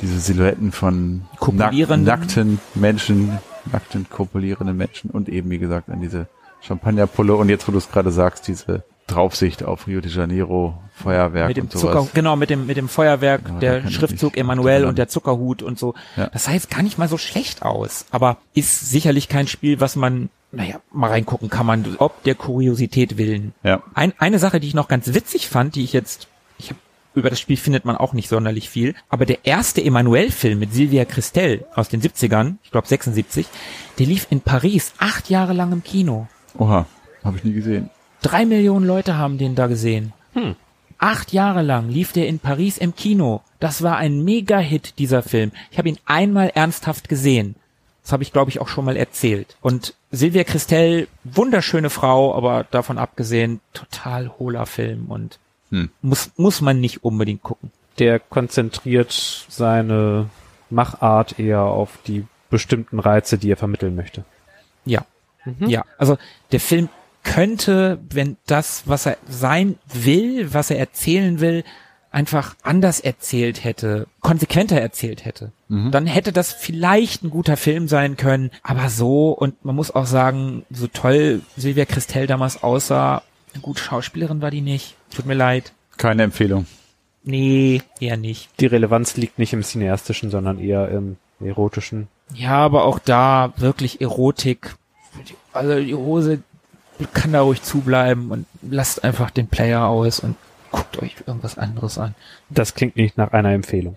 diese Silhouetten von nack nackten Menschen, nackten kopulierenden Menschen und eben, wie gesagt, an diese Champagnerpulle und jetzt, wo du es gerade sagst, diese Draufsicht auf Rio de Janeiro, Feuerwerk mit dem und sowas. Zucker, genau, mit dem, mit dem Feuerwerk, genau, der Schriftzug Emanuel und der Zuckerhut und so. Ja. Das sah jetzt gar nicht mal so schlecht aus, aber ist sicherlich kein Spiel, was man naja, mal reingucken kann man, ob der Kuriosität willen. Ja. Ein, eine Sache, die ich noch ganz witzig fand, die ich jetzt, ich hab, über das Spiel findet man auch nicht sonderlich viel, aber der erste Emanuel-Film mit Silvia Christel aus den 70ern, ich glaube 76, der lief in Paris acht Jahre lang im Kino. Oha, habe ich nie gesehen. Drei Millionen Leute haben den da gesehen. Hm. Acht Jahre lang lief der in Paris im Kino. Das war ein Mega-Hit, dieser Film. Ich habe ihn einmal ernsthaft gesehen. Das habe ich, glaube ich, auch schon mal erzählt. Und Silvia Christel, wunderschöne Frau, aber davon abgesehen, total hohler Film und hm. muss, muss man nicht unbedingt gucken. Der konzentriert seine Machart eher auf die bestimmten Reize, die er vermitteln möchte. Ja. Mhm. Ja, also der Film könnte, wenn das, was er sein will, was er erzählen will, einfach anders erzählt hätte, konsequenter erzählt hätte, mhm. dann hätte das vielleicht ein guter Film sein können. Aber so, und man muss auch sagen, so toll Silvia Christel damals aussah, eine gute Schauspielerin war die nicht. Tut mir leid. Keine Empfehlung. Nee, eher nicht. Die Relevanz liegt nicht im cineastischen, sondern eher im erotischen. Ja, aber auch da wirklich Erotik. Also die Hose kann da ruhig zubleiben und lasst einfach den Player aus und guckt euch irgendwas anderes an. Das klingt nicht nach einer Empfehlung.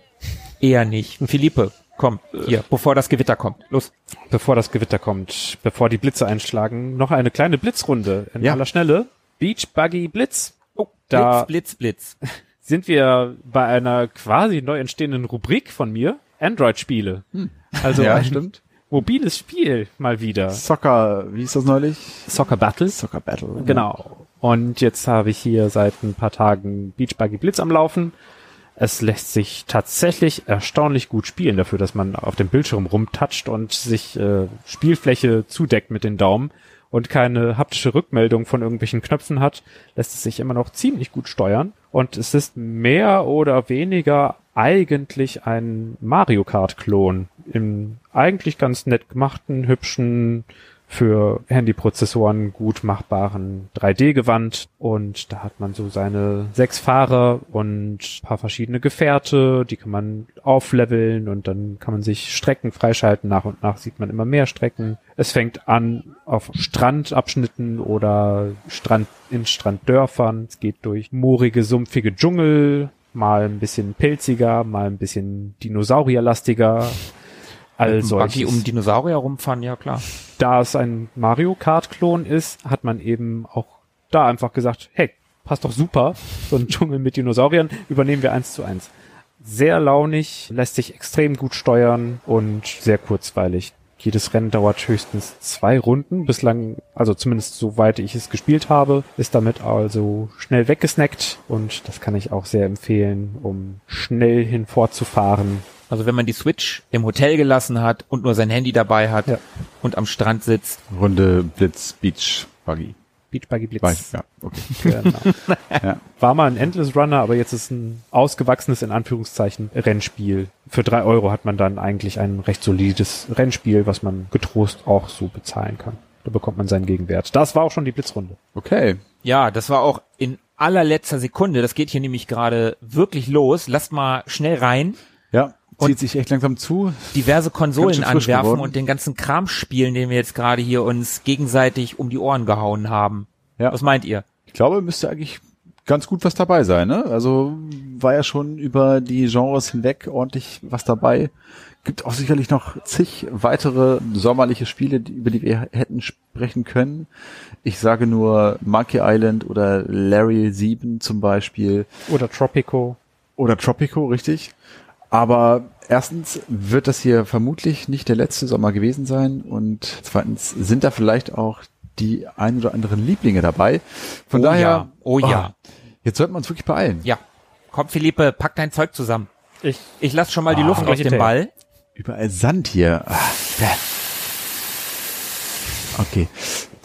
Eher nicht. Philippe, komm, hier, bevor das Gewitter kommt. Los. Bevor das Gewitter kommt, bevor die Blitze einschlagen, noch eine kleine Blitzrunde in ja. aller Schnelle. Beach Buggy Blitz. Oh, da Blitz, Blitz, Blitz. [laughs] Sind wir bei einer quasi neu entstehenden Rubrik von mir. Android-Spiele. Hm. Also [laughs] ja, stimmt. mobiles Spiel mal wieder. Soccer, wie ist das neulich? Soccer Battle. Soccer Battle. Genau. Und jetzt habe ich hier seit ein paar Tagen Beach Buggy Blitz am Laufen. Es lässt sich tatsächlich erstaunlich gut spielen dafür, dass man auf dem Bildschirm rumtatscht und sich äh, Spielfläche zudeckt mit den Daumen und keine haptische Rückmeldung von irgendwelchen Knöpfen hat, lässt es sich immer noch ziemlich gut steuern. Und es ist mehr oder weniger eigentlich ein Mario Kart Klon im eigentlich ganz nett gemachten, hübschen, für Handyprozessoren gut machbaren 3D-Gewand und da hat man so seine sechs Fahrer und paar verschiedene Gefährte, die kann man aufleveln und dann kann man sich Strecken freischalten. Nach und nach sieht man immer mehr Strecken. Es fängt an auf Strandabschnitten oder Strand in Stranddörfern. Es geht durch moorige, sumpfige Dschungel, mal ein bisschen pilziger, mal ein bisschen dinosaurierlastiger all solches. um Dinosaurier rumfahren, ja klar. Da es ein Mario Kart Klon ist, hat man eben auch da einfach gesagt, hey, passt doch super, so ein Dschungel mit Dinosauriern, übernehmen wir eins zu eins. Sehr launig, lässt sich extrem gut steuern und sehr kurzweilig. Jedes Rennen dauert höchstens zwei Runden. Bislang, also zumindest soweit ich es gespielt habe, ist damit also schnell weggesnackt und das kann ich auch sehr empfehlen, um schnell hinfortzufahren also wenn man die Switch im Hotel gelassen hat und nur sein Handy dabei hat ja. und am Strand sitzt. Runde Blitz Beach Buggy. Beach Buggy Blitz. Weiß, ja, okay. [laughs] Genau. ja. War mal ein Endless Runner, aber jetzt ist ein ausgewachsenes, in Anführungszeichen, Rennspiel. Für drei Euro hat man dann eigentlich ein recht solides Rennspiel, was man getrost auch so bezahlen kann. Da bekommt man seinen Gegenwert. Das war auch schon die Blitzrunde. Okay. Ja, das war auch in allerletzter Sekunde, das geht hier nämlich gerade wirklich los, lasst mal schnell rein. Ja, zieht und sich echt langsam zu. Diverse Konsolen anwerfen geworden. und den ganzen Kram spielen, den wir jetzt gerade hier uns gegenseitig um die Ohren gehauen haben. Ja. Was meint ihr? Ich glaube, müsste eigentlich ganz gut was dabei sein, ne? Also war ja schon über die Genres hinweg ordentlich was dabei. Gibt auch sicherlich noch zig weitere sommerliche Spiele, über die wir hätten sprechen können. Ich sage nur Monkey Island oder Larry 7 zum Beispiel. Oder Tropico. Oder Tropico, richtig. Aber erstens wird das hier vermutlich nicht der letzte Sommer gewesen sein und zweitens sind da vielleicht auch die ein oder anderen Lieblinge dabei. Von oh daher, ja. oh ja. Oh, jetzt sollten wir uns wirklich beeilen. Ja. Komm, Philippe, pack dein Zeug zusammen. Ich, ich lass schon mal die ah, Luft aus dem Ball. Überall Sand hier. Okay.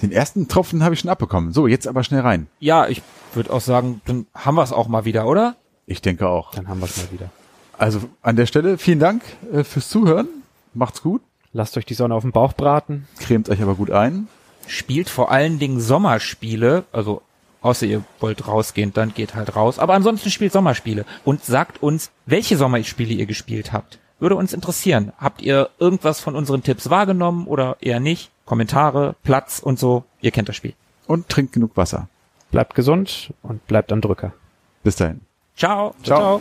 Den ersten Tropfen habe ich schon abbekommen. So, jetzt aber schnell rein. Ja, ich würde auch sagen, dann haben wir es auch mal wieder, oder? Ich denke auch. Dann haben wir es mal wieder. Also an der Stelle vielen Dank äh, fürs Zuhören. Macht's gut. Lasst euch die Sonne auf den Bauch braten. Cremt euch aber gut ein. Spielt vor allen Dingen Sommerspiele, also außer ihr wollt rausgehen, dann geht halt raus. Aber ansonsten spielt Sommerspiele und sagt uns, welche Sommerspiele ihr gespielt habt. Würde uns interessieren. Habt ihr irgendwas von unseren Tipps wahrgenommen oder eher nicht? Kommentare, Platz und so. Ihr kennt das Spiel. Und trinkt genug Wasser. Bleibt gesund und bleibt am Drücker. Bis dahin. Ciao. Ciao. Ciao.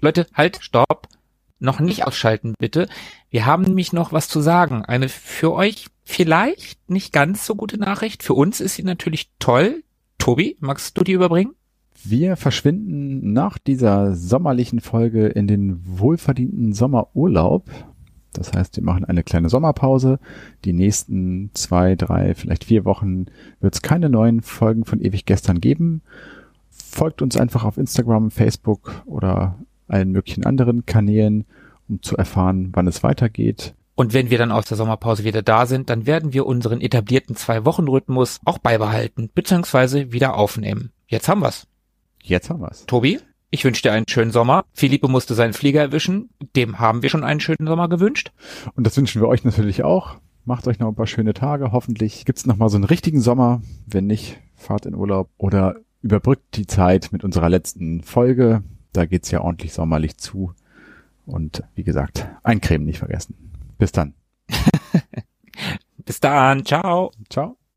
Leute, halt, stopp. Noch nicht ausschalten, bitte. Wir haben nämlich noch was zu sagen. Eine für euch vielleicht nicht ganz so gute Nachricht. Für uns ist sie natürlich toll. Tobi, magst du die überbringen? Wir verschwinden nach dieser sommerlichen Folge in den wohlverdienten Sommerurlaub. Das heißt, wir machen eine kleine Sommerpause. Die nächsten zwei, drei, vielleicht vier Wochen wird es keine neuen Folgen von Ewig Gestern geben. Folgt uns einfach auf Instagram, Facebook oder allen möglichen anderen Kanälen, um zu erfahren, wann es weitergeht. Und wenn wir dann aus der Sommerpause wieder da sind, dann werden wir unseren etablierten Zwei-Wochen-Rhythmus auch beibehalten, beziehungsweise wieder aufnehmen. Jetzt haben wir's. Jetzt haben wir's. Tobi, ich wünsche dir einen schönen Sommer. Philippe musste seinen Flieger erwischen. Dem haben wir schon einen schönen Sommer gewünscht. Und das wünschen wir euch natürlich auch. Macht euch noch ein paar schöne Tage. Hoffentlich gibt's noch mal so einen richtigen Sommer. Wenn nicht, fahrt in Urlaub oder überbrückt die Zeit mit unserer letzten Folge. Da geht's ja ordentlich sommerlich zu. Und wie gesagt, eincremen nicht vergessen. Bis dann. [laughs] Bis dann. Ciao. Ciao.